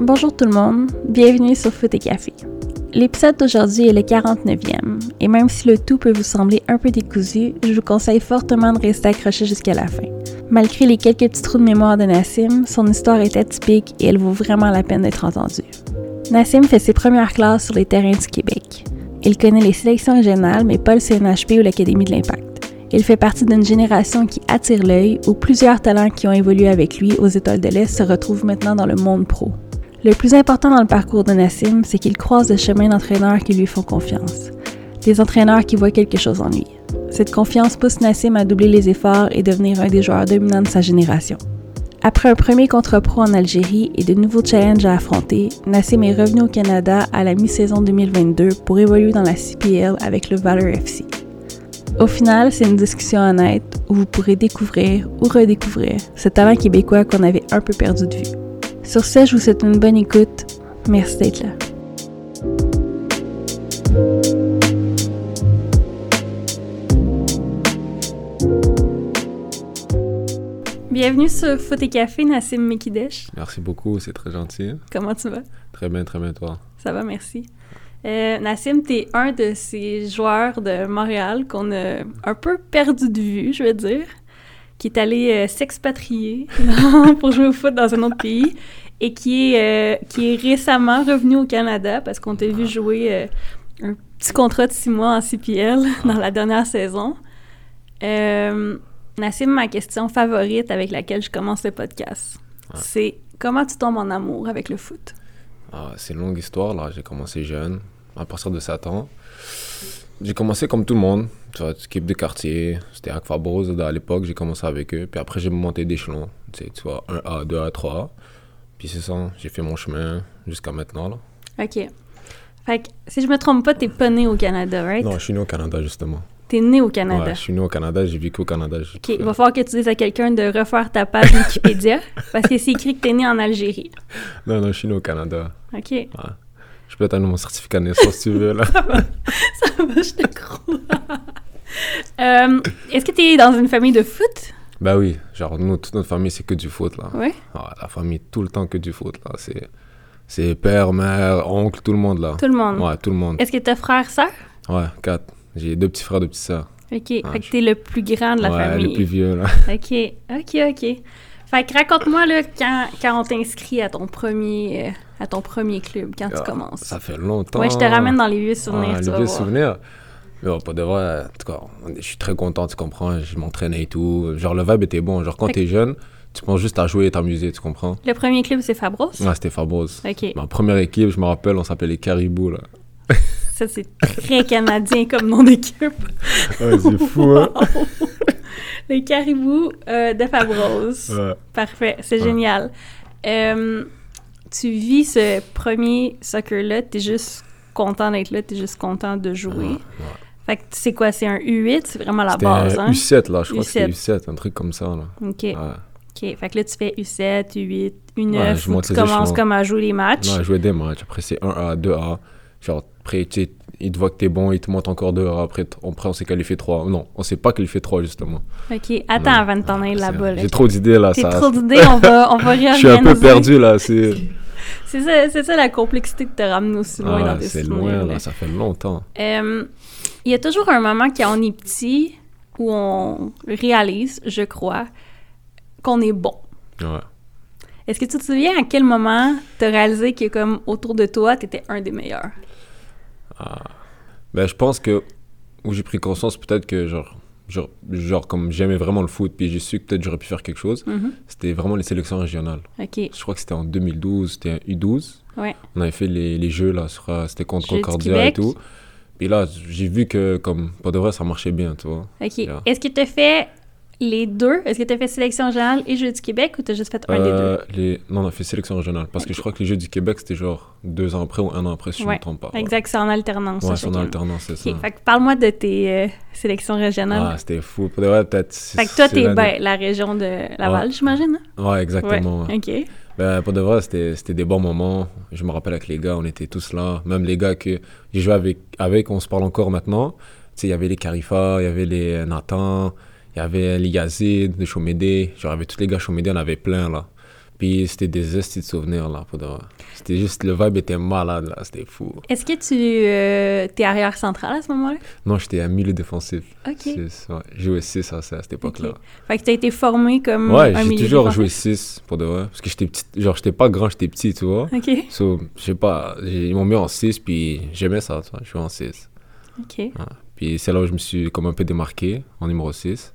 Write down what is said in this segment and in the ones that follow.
Bonjour tout le monde, bienvenue sur Foot et Café. L'épisode d'aujourd'hui est le 49e, et même si le tout peut vous sembler un peu décousu, je vous conseille fortement de rester accroché jusqu'à la fin. Malgré les quelques petits trous de mémoire de Nassim, son histoire est atypique et elle vaut vraiment la peine d'être entendue. Nassim fait ses premières classes sur les terrains du Québec. Il connaît les sélections régionales, mais pas le CNHP ou l'Académie de l'Impact. Il fait partie d'une génération qui attire l'œil, où plusieurs talents qui ont évolué avec lui aux Étoiles de l'Est se retrouvent maintenant dans le monde pro. Le plus important dans le parcours de Nassim, c'est qu'il croise des chemins d'entraîneurs qui lui font confiance. Des entraîneurs qui voient quelque chose en lui. Cette confiance pousse Nassim à doubler les efforts et devenir un des joueurs dominants de sa génération. Après un premier contrat pro en Algérie et de nouveaux challenges à affronter, Nassim est revenu au Canada à la mi-saison 2022 pour évoluer dans la CPL avec le Valor FC. Au final, c'est une discussion honnête où vous pourrez découvrir ou redécouvrir ce talent québécois qu'on avait un peu perdu de vue. Sur ce, je vous souhaite une bonne écoute. Merci d'être là. Bienvenue sur Foot et Café, Nassim Mekidesh. Merci beaucoup, c'est très gentil. Comment tu vas? Très bien, très bien, toi. Ça va, merci. Euh, Nassim, tu es un de ces joueurs de Montréal qu'on a un peu perdu de vue, je veux dire, qui est allé euh, s'expatrier pour jouer au foot dans un autre pays et qui est, euh, qui est récemment revenu au Canada parce qu'on t'a vu jouer euh, un petit contrat de six mois en CPL dans la dernière saison. Nassim, ma question favorite avec laquelle je commence le podcast, c'est comment tu tombes en amour avec le foot? Ah, c'est une longue histoire, là. J'ai commencé jeune, à partir de 7 ans. J'ai commencé comme tout le monde, tu vois, équipe de quartier. C'était à Fabrose à l'époque, j'ai commencé avec eux. Puis après, j'ai monté d'échelon, tu sais, tu vois, 1A, 2A, 3A. Puis c'est ça, j'ai fait mon chemin jusqu'à maintenant, là. OK. Fait que, si je me trompe pas, t'es pas né au Canada, right? Non, je suis né au Canada, justement. T'es né au Canada. Ouais, je suis né au Canada, j'ai vécu au Canada. OK, il va falloir que tu dises à quelqu'un de refaire ta page Wikipédia parce que c'est écrit que t'es né en Algérie. Non, non, je suis né au Canada. OK. Ouais. Je peux t'amener mon certificat de naissance si tu veux, là. Ça va, je te crois. Euh, Est-ce que t'es dans une famille de foot? bah oui, genre, nous, toute notre famille, c'est que du foot, là. Oui. Ah, la famille, tout le temps que du foot, là. C'est, c'est père, mère, oncle, tout le monde, là. Tout le monde. Ouais, tout le monde. Est-ce que t'as frère, sœur? Ouais, quatre. J'ai deux petits frères, deux petites sœurs. OK. Fait que t'es le plus grand de la ouais, famille. les plus vieux, là. OK. OK, OK. Fait que raconte-moi, là, quand, quand on t'inscrit à ton premier... euh, à ton premier club, quand tu Ah, commences. Ça fait longtemps. Ouais, je te ramène dans les vieux souvenirs, Ah, tu les vas vieux voir. souvenirs. Mais bon, pas de vrai, en tout cas, je suis très content, tu comprends. Je m'entraînais et tout. Genre, le vibe était bon. Genre, quand t'es jeune, tu penses juste à jouer et t'amuser, tu comprends. Le premier club, c'est Fabros? Ouais, c'était Fabros. OK. Ma première équipe, je me rappelle, on s'appelait les Caribous, là. Ça, c'est très canadien comme nom d'équipe. Ouais, c'est fou, hein. Wow. Les caribous euh, de Fabros. Ouais. Parfait, c'est Ouais. génial. Euh, tu vis ce premier soccer-là, t'es juste content d'être là, t'es juste content de jouer. Ouais. Fait que c'est quoi, c'est un U8, c'est vraiment la base, hein? U7, là. Je crois que c'était U7. U7, un truc comme ça, là. OK. OK. Fait que là, tu fais U7, U8, U9, Ouais, je où monte tu commences comme à jouer les matchs. Ouais, jouer des matchs. Après, c'est 1A, 2A. Genre, après, tu sais, il te voit que t'es bon, il te monte encore 2A. Après, après on s'est qualifié 3. Non, on s'est pas qualifié 3, justement. OK, attends Non. avant de t'en aller C'est- là-bas. là. J'ai trop d'idées, là. Ça- trop d'idées, on va, on va Je suis un peu perdu, là. C'est C'est ça, c'est ça la complexité de te ramener aussi loin Ah, dans tes c'est souvenirs. loin, là. là. Ça fait longtemps. Euh, Il y a toujours un moment quand on est petit où on réalise, je crois, qu'on est bon. Ouais. Est-ce que tu te souviens à quel moment tu as réalisé que comme autour de toi, tu étais un des meilleurs? Ben, je pense que où j'ai pris conscience, peut-être que, genre, genre, genre comme j'aimais vraiment le foot, puis j'ai su que peut-être j'aurais pu faire quelque chose, Mhm. c'était vraiment les sélections régionales. OK. Je crois que c'était en 2012, c'était un U12. Ouais. On avait fait les, les jeux, là, euh, c'était contre Jeux Concordia et tout. Puis là, j'ai vu que, comme, pas de vrai, ça marchait bien, tu vois. OK. Yeah. Est-ce que tu as fait les deux? Est-ce que tu as fait sélection générale et Jeux du Québec ou tu as juste fait un des Euh, deux? les... Non, on a fait sélection régionale. Parce que je crois que les Jeux du Québec, c'était genre deux ans après ou un an après, si je ne Ouais, me trompe pas. Ouais. Exact, c'est en alternance. Ouais, c'est en alternance, c'est ça. Fait que parle-moi de tes euh, sélections régionales. Ah, c'était fou. Pour de vrai, peut-être. fait que toi, t'es ben, la région de Laval, j'imagine? hein? Ouais, exactement. ouais. OK. Ben, pour de vrai, c'était c'était des bons moments. Je me rappelle avec les gars, on était tous là. Même les gars que j'ai joué avec, avec, on se parle encore maintenant. Tu sais, il y avait les Carifa, il y avait les Nathan, il y avait les Yazid de Chomédé. Genre, il y avait tous les gars Chomédé, on avait plein, là. Puis c'était des estis de souvenirs, là, pour de. C'était juste, le vibe était malade, là, c'était fou. Est-ce que tu euh, t'es arrière central à ce moment-là? Non, j'étais un milieu défensif. OK. Six, ouais. J'ai joué 6 à, cette époque-là. Ok. Fait que t'as été formé comme Ouais, j'ai toujours joué défensif? 6, pour de vrai. Parce que j'étais petit, genre, j'étais pas grand, j'étais petit, tu vois. OK. So, je sais pas, ils m'ont mis en 6, puis j'aimais ça, tu vois, je suis en 6. OK. Puis c'est là où je me suis comme un peu démarqué, en numéro 6.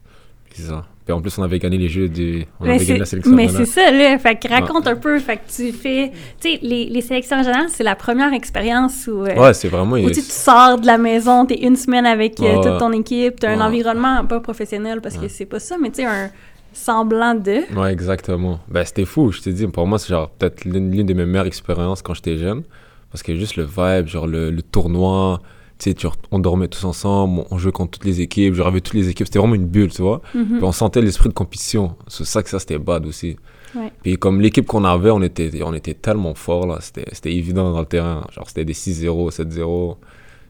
C'est ça. Puis en plus, on avait gagné les jeux du... On Mais avait gagné la c'est sélection mais c'est ça, là. Fait que raconte un peu. Fait que tu fais... Tu sais, les, les sélections régionales, c'est la première expérience où... euh, Ouais, c'est vraiment... où tu, sors de la maison, t'es une semaine avec euh, toute ton équipe, t'as un environnement pas professionnel parce que c'est pas ça, mais tu sais, un semblant de... Ouais, exactement. Ben, c'était fou, je te dis. Pour moi, c'est genre peut-être l'une l'une de mes meilleures expériences quand j'étais jeune. Parce que juste le vibe, genre le, le tournoi, tu sais, tu- on dormait tous ensemble, on jouait contre toutes les équipes, genre avec toutes les équipes. C'était vraiment une bulle, tu vois. Mhm. Puis on sentait l'esprit de compétition. C'est ça que ça, c'était bad aussi. Ouais. Puis comme l'équipe qu'on avait, on était, on était tellement fort là. C'était évident dans le terrain. Genre, c'était des 6-0, 7-0.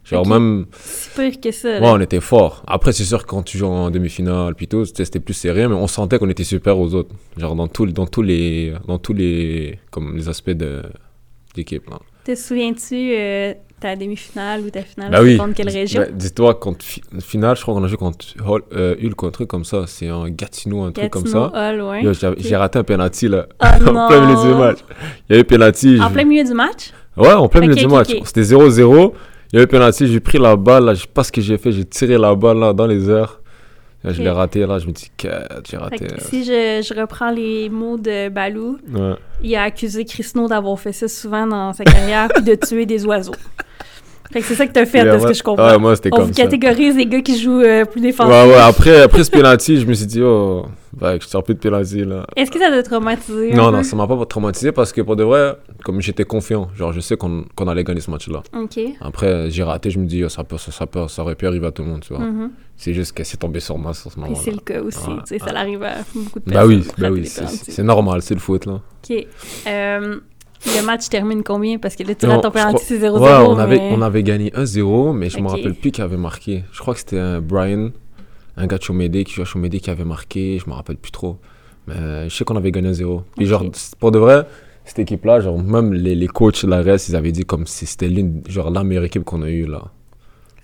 Genre, même. Si pire que ça, Ouais, on était fort. Après, c'est sûr que quand tu joues en demi-finale, puis tout, c'était plus serré, mais on sentait qu'on était super aux autres. Genre, dans, tout, dans tous les. Dans tous les. Comme les aspects de d'équipe, là. Te souviens-tu euh, ta demi-finale ou ta finale Bah oui. contre quelle région? Ben, Dis-toi, contre fi- finale, je crois qu'on a joué contre Hol- euh, Hulk, un truc comme ça. C'est un Gatineau, un truc comme ça. Ouais. J'ai raté un penalty, là. Ah en plein milieu du match. Il y avait penalty. En je- plein milieu du match? Ouais, en plein milieu Ok, du match. C'était 0-0. Il y avait penalty, j'ai pris la balle, là, je sais pas ce que j'ai fait, j'ai tiré la balle là, dans les airs. Là, Je l'ai raté, là, je me dis, que j'ai raté. que si je, je reprends les mots de Balou, Ouais. il a accusé Chrisno d'avoir fait ça souvent dans sa carrière puis de tuer des oiseaux. Fait que c'est ça que t'as fait, Et de ce que je comprends. Ouais, moi, c'était comme vous ça. catégorise les gars qui jouent euh, plus défensifs. Ouais, ouais, après, après ce penalty, je me suis dit, oh, bah, je sors plus de penalty, là. Est-ce que ça t'a traumatisé? Non, non, ça m'a pas traumatisé parce que pour de vrai, comme j'étais confiant, genre, je sais qu'on qu'on allait gagner ce match-là. Ok. Après, j'ai raté, je me dis, oh, ça, peut, ça, ça, peut, ça aurait pu arriver à tout le monde, tu vois. Mhm. C'est juste que c'est tombé sur moi sur ce Et moment-là. c'est le cas aussi. Ouais, tu sais, Ça ouais. l'arrive à beaucoup de personnes. Bah oui, bah oui, c'est normal, c'est le foot, là. Ok. Euh, le match termine combien? Parce que là, tu rates ton penalty, c'est 0-0. Ouais, on avait, on avait gagné 1-0, mais je me Ok. rappelle plus qui avait marqué. Je crois que c'était un Brian, un gars de Chomédé, qui joue à Chomédé, qui avait marqué. Je me rappelle plus trop. Mais euh, je sais qu'on avait gagné 1-0. Puis genre, pour de vrai, cette équipe-là, genre, même les, les coachs de la reste, ils avaient dit comme si c'était l'une, genre, la meilleure équipe qu'on a eue, là.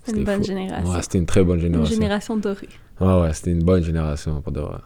C'est une C'était bonne fou. génération. Ouais, c'était une très bonne une génération. génération dorée. Ouais, ouais, c'était une bonne génération, pour de vrai.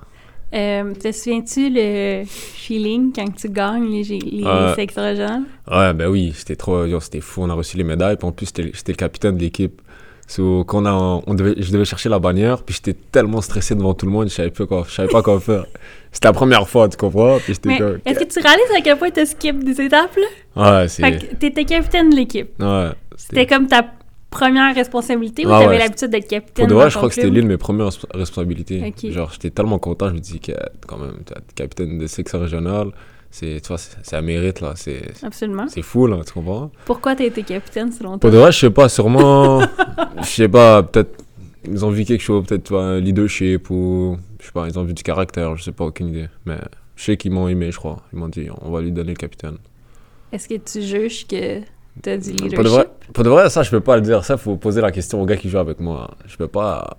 Euh, te souviens-tu le feeling quand tu gagnes les, les sélections régionales? Ouais, ben oui, c'était trop, c'était fou. On a reçu les médailles, puis en plus, j'étais le capitaine de l'équipe. So, quand on a, on devait, je devais chercher la bannière, puis j'étais tellement stressé devant tout le monde, je savais pas quoi, je savais pas quoi faire. C'était la première fois, tu comprends? Puis j'étais est-ce que tu réalises à quel point tu skip des étapes? Là? Ouais, Fait c'est. que t'étais capitaine de l'équipe. Ouais. C'était comme ta première responsabilité ou Ah t'avais ouais, l'habitude d'être capitaine? Pour de vrai, je crois que c'était l'une de mes premières resp- responsabilités. Ok. Genre, j'étais tellement content, je me dis que, quand même, être capitaine de section régionale, c'est, tu vois, un mérite, là. C'est Absolument. c'est fou, là, tu comprends? Pourquoi t'as été capitaine selon toi? Pour de vrai, je sais pas, sûrement, je sais pas, peut-être, ils ont vu quelque chose, peut-être, tu vois, un leadership ou, je sais pas, ils ont vu du caractère, je sais pas, aucune idée. Mais je sais qu'ils m'ont aimé, je crois. Ils m'ont dit, on va lui donner le capitaine. Est-ce que tu juges que t'as du leadership? Pour de, vrai, pour de vrai, ça, je peux pas le dire. Ça, faut poser la question au gars qui joue avec moi. Je peux pas.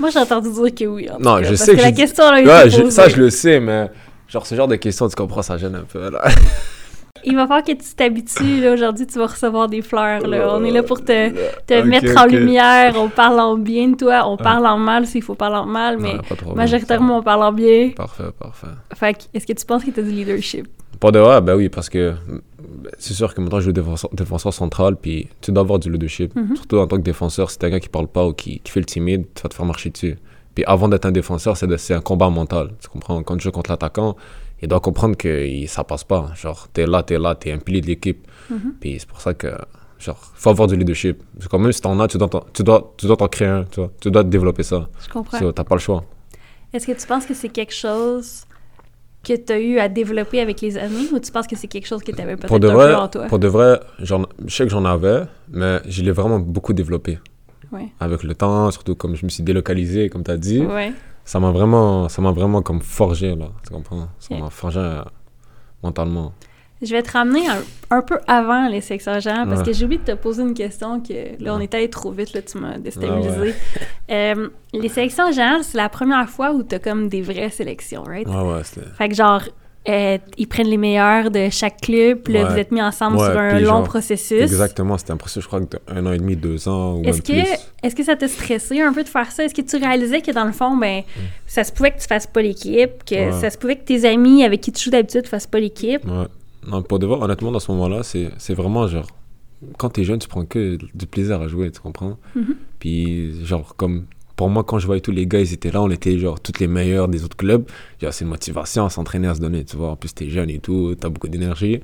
Moi, j'ai entendu dire que oui. en Non, cas, je parce sais que, que la question été Ouais, je- ça, je le sais, mais genre, ce genre de questions, tu comprends, ça gêne un peu, là. Il va falloir que tu t'habitues. là. Aujourd'hui, tu vas recevoir des fleurs. Là. On est là pour te, te mettre en lumière. On parle en bien de toi. On parle en mal s'il faut parler en mal, mais majoritairement, on parle en bien. Parfait, parfait. Fait que, est-ce que tu penses que tu as du leadership? Pour de vrai, ben oui, parce que c'est sûr que maintenant je joue défenseur, défenseur central, puis tu dois avoir du leadership. Mhm. Surtout en tant que défenseur, si t'es un gars qui parle pas ou qui, qui fait le timide, tu vas te faire marcher dessus. Puis avant d'être un défenseur, c'est un combat mental. Tu comprends? Quand tu joues contre l'attaquant, il doit comprendre que il- ça passe pas. Genre, t'es là, t'es là, t'es un pilier de l'équipe. Mhm. Puis c'est pour ça que, genre, faut avoir du leadership. Parce que même si t'en as, tu dois t'en- tu dois, tu dois t'en créer un, tu vois. Tu dois développer ça. Je comprends. So, T'as pas le choix. Est-ce que tu penses que c'est quelque chose que tu as eu à développer avec les années ou tu penses que c'est quelque chose que tu avais peut-être un peu en toi? pour de vrai, je sais que j'en avais, mais je l'ai vraiment beaucoup développé. Ouais. Avec le temps, surtout comme je me suis délocalisé, comme tu as dit, Ouais. ça m'a vraiment, ça m'a vraiment comme forgé, là. Tu comprends? Ça m'a forgé euh, mentalement. Je vais te ramener un, un peu avant les sélections régionales parce Ouais. que j'ai oublié de te poser une question que là, on Ouais. est allé trop vite, là, tu m'as déstabilisé. Ah Euh, les c'est la première fois où tu as comme des vraies sélections, right? Ouais, ouais, c'était. Fait que genre, euh, ils prennent les meilleurs de chaque club, puis Ouais. vous êtes mis ensemble Ouais, sur un long genre, processus. Exactement, c'était un processus, je crois, que d'un an et demi, deux ans ou Est-ce que, est-ce que ça t'a stressé un peu de faire ça? Est-ce que tu réalisais que dans le fond, ben, ça se pouvait que tu fasses pas l'équipe, que Ouais. ça se pouvait que tes amis avec qui tu joues d'habitude fassent pas l'équipe? Non, pour de vrai, honnêtement, dans ce moment-là, c'est vraiment genre. Quand t'es jeune, tu prends que du plaisir à jouer, tu comprends? Mhm. Puis, genre, comme. Pour moi, quand je voyais tous les gars, ils étaient là, on était genre toutes les meilleurs des autres clubs. C'est une motivation à s'entraîner, à se donner, tu vois. En plus, t'es jeune et tout, t'as beaucoup d'énergie.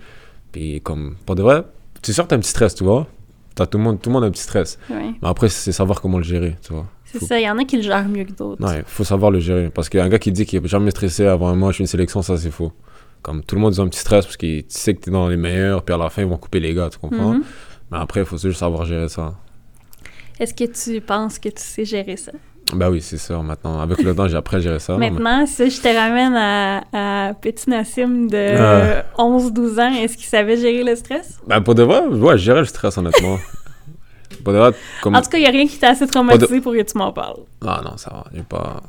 Puis, comme. Pour de vrai, c'est sûr que t'as un petit stress, tu vois. T'as tout le monde, tout le monde a un petit stress. Ouais. Mais après, c'est savoir comment le gérer, tu vois. C'est Faut- ça, il y en a qui le gèrent mieux que d'autres. Ouais, faut savoir le gérer. Parce qu'un gars qui dit qu'il n'est jamais stressé avant un match, une sélection, ça c'est faux. Comme tout le monde, ils ont un petit stress parce qu'ils tu sais que tu es dans les meilleurs, puis à la fin, ils vont couper les gars, tu comprends? Mhm. Mais après, il faut juste savoir gérer ça. Est-ce que tu penses que tu sais gérer ça? Bah oui, c'est sûr, maintenant. Avec le temps, j'ai appris à gérer ça. mais- Maintenant, si je te ramène à, à petit Nassim de Ouais. 11-12 ans, est-ce qu'il savait gérer le stress? Bah pour de vrai, ouais, je gérais le stress, honnêtement. pour de vrai, comme. En tout cas, il n'y a rien qui t'a assez traumatisé pour que tu m'en parles. Ah non, ça va, j'ai pas.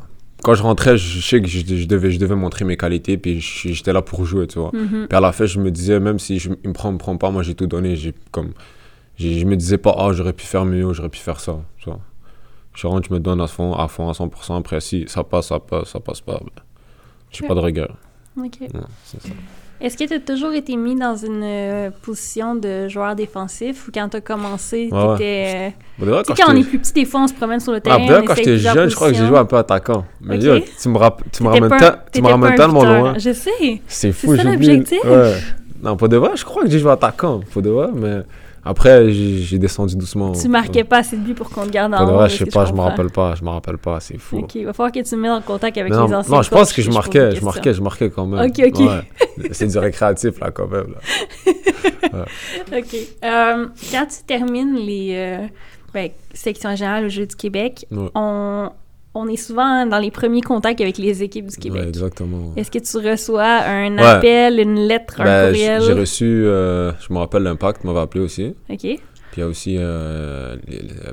Quand je rentrais, je sais que je, je devais, je devais montrer mes qualités, puis je- j'étais là pour jouer, tu vois. Mhm. Puis à la fin, je me disais, même si je, il me prend, me prend pas, moi j'ai tout donné. J'ai comme, je me disais pas, ah, j'aurais pu faire mieux, j'aurais pu faire ça. Tu vois. Je rentre, je me donne à fond, à fond, à 100%. Après, si ça passe, ça passe, ça passe pas. ben, j'ai pas de rigueur. OK. Ouais, c'est ça. Est-ce que tu as toujours été mis dans une euh, position de joueur défensif ou quand tu as commencé, Ouais, ouais. t'étais... Bon, de vrai, Tu sais, quand on est plus petit, des fois, on se promène sur le Ah, terrain, on quand j'étais jeune, je crois que j'ai joué un peu attaquant. Mais yo, tu me, rapp- tu me ramènes, ta- tu me tellement loin. Je sais. C'est fou, ça j'ai oublié. l'objectif. Ouais. Non, pour de vrai, je crois que j'ai joué attaquant, pour de vrai, mais après, j'ai descendu doucement. Tu marquais pas assez de buts pour qu'on te garde en haut, est-ce je sais pas, je me rappelle pas, je me rappelle pas, c'est fou. OK, il va falloir que tu me mettes en contact avec non, les anciens non, je pense que je marquais, je marquais, je marquais quand même. Ok, ok. Ouais. C'est du récréatif, là, quand même. Là. OK. Euh, quand tu termines les euh, ben, sections générales au Jeu du Québec, Ouais. on, on est souvent dans les premiers contacts avec les équipes du Québec. Ouais, exactement. Est-ce que tu reçois un Ouais. appel, une lettre, un Ben, courriel? j'ai reçu, euh, je me rappelle, l'Impact m'avait appelé aussi. OK, Puis il y a aussi euh,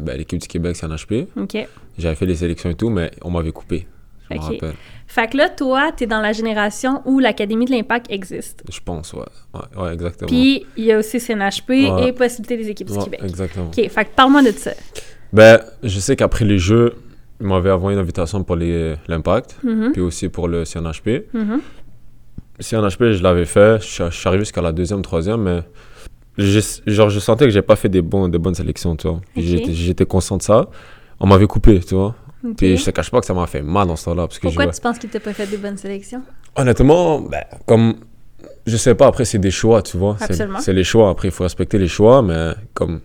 ben, l'équipe du Québec, CNHP. OK. J'avais fait les sélections et tout, mais on m'avait coupé. Je Ok. me rappelle. Fait que là, toi, t'es dans la génération où l'Académie de l'Impact existe. Je pense, ouais. Ouais, ouais, exactement. Puis, il y a aussi CNHP Ouais. et possibilité des équipes du Québec. exactement. OK, fait que parle-moi de ça. Ben, je sais qu'après les Jeux, ils m'avaient envoyé une invitation pour l'Impact, Mhm, puis aussi pour le CNHP. mhm. CNHP, je l'avais fait. Je suis- je suis arrivé jusqu'à la deuxième, troisième, mais j'ai- genre, je sentais que j'ai pas fait des, bons, des bonnes sélections, tu vois. J'étais- conscient de ça. On m'avait coupé, tu vois. OK. Puis je te cache pas que ça m'a fait mal dans ce temps-là. Je Pourquoi jouais- tu penses qu'il t'a pas fait des bonnes sélections? Honnêtement, ben, comme. Je sais pas, après, c'est des choix, tu vois. C'est les choix. Après, il faut respecter les choix, mais comme.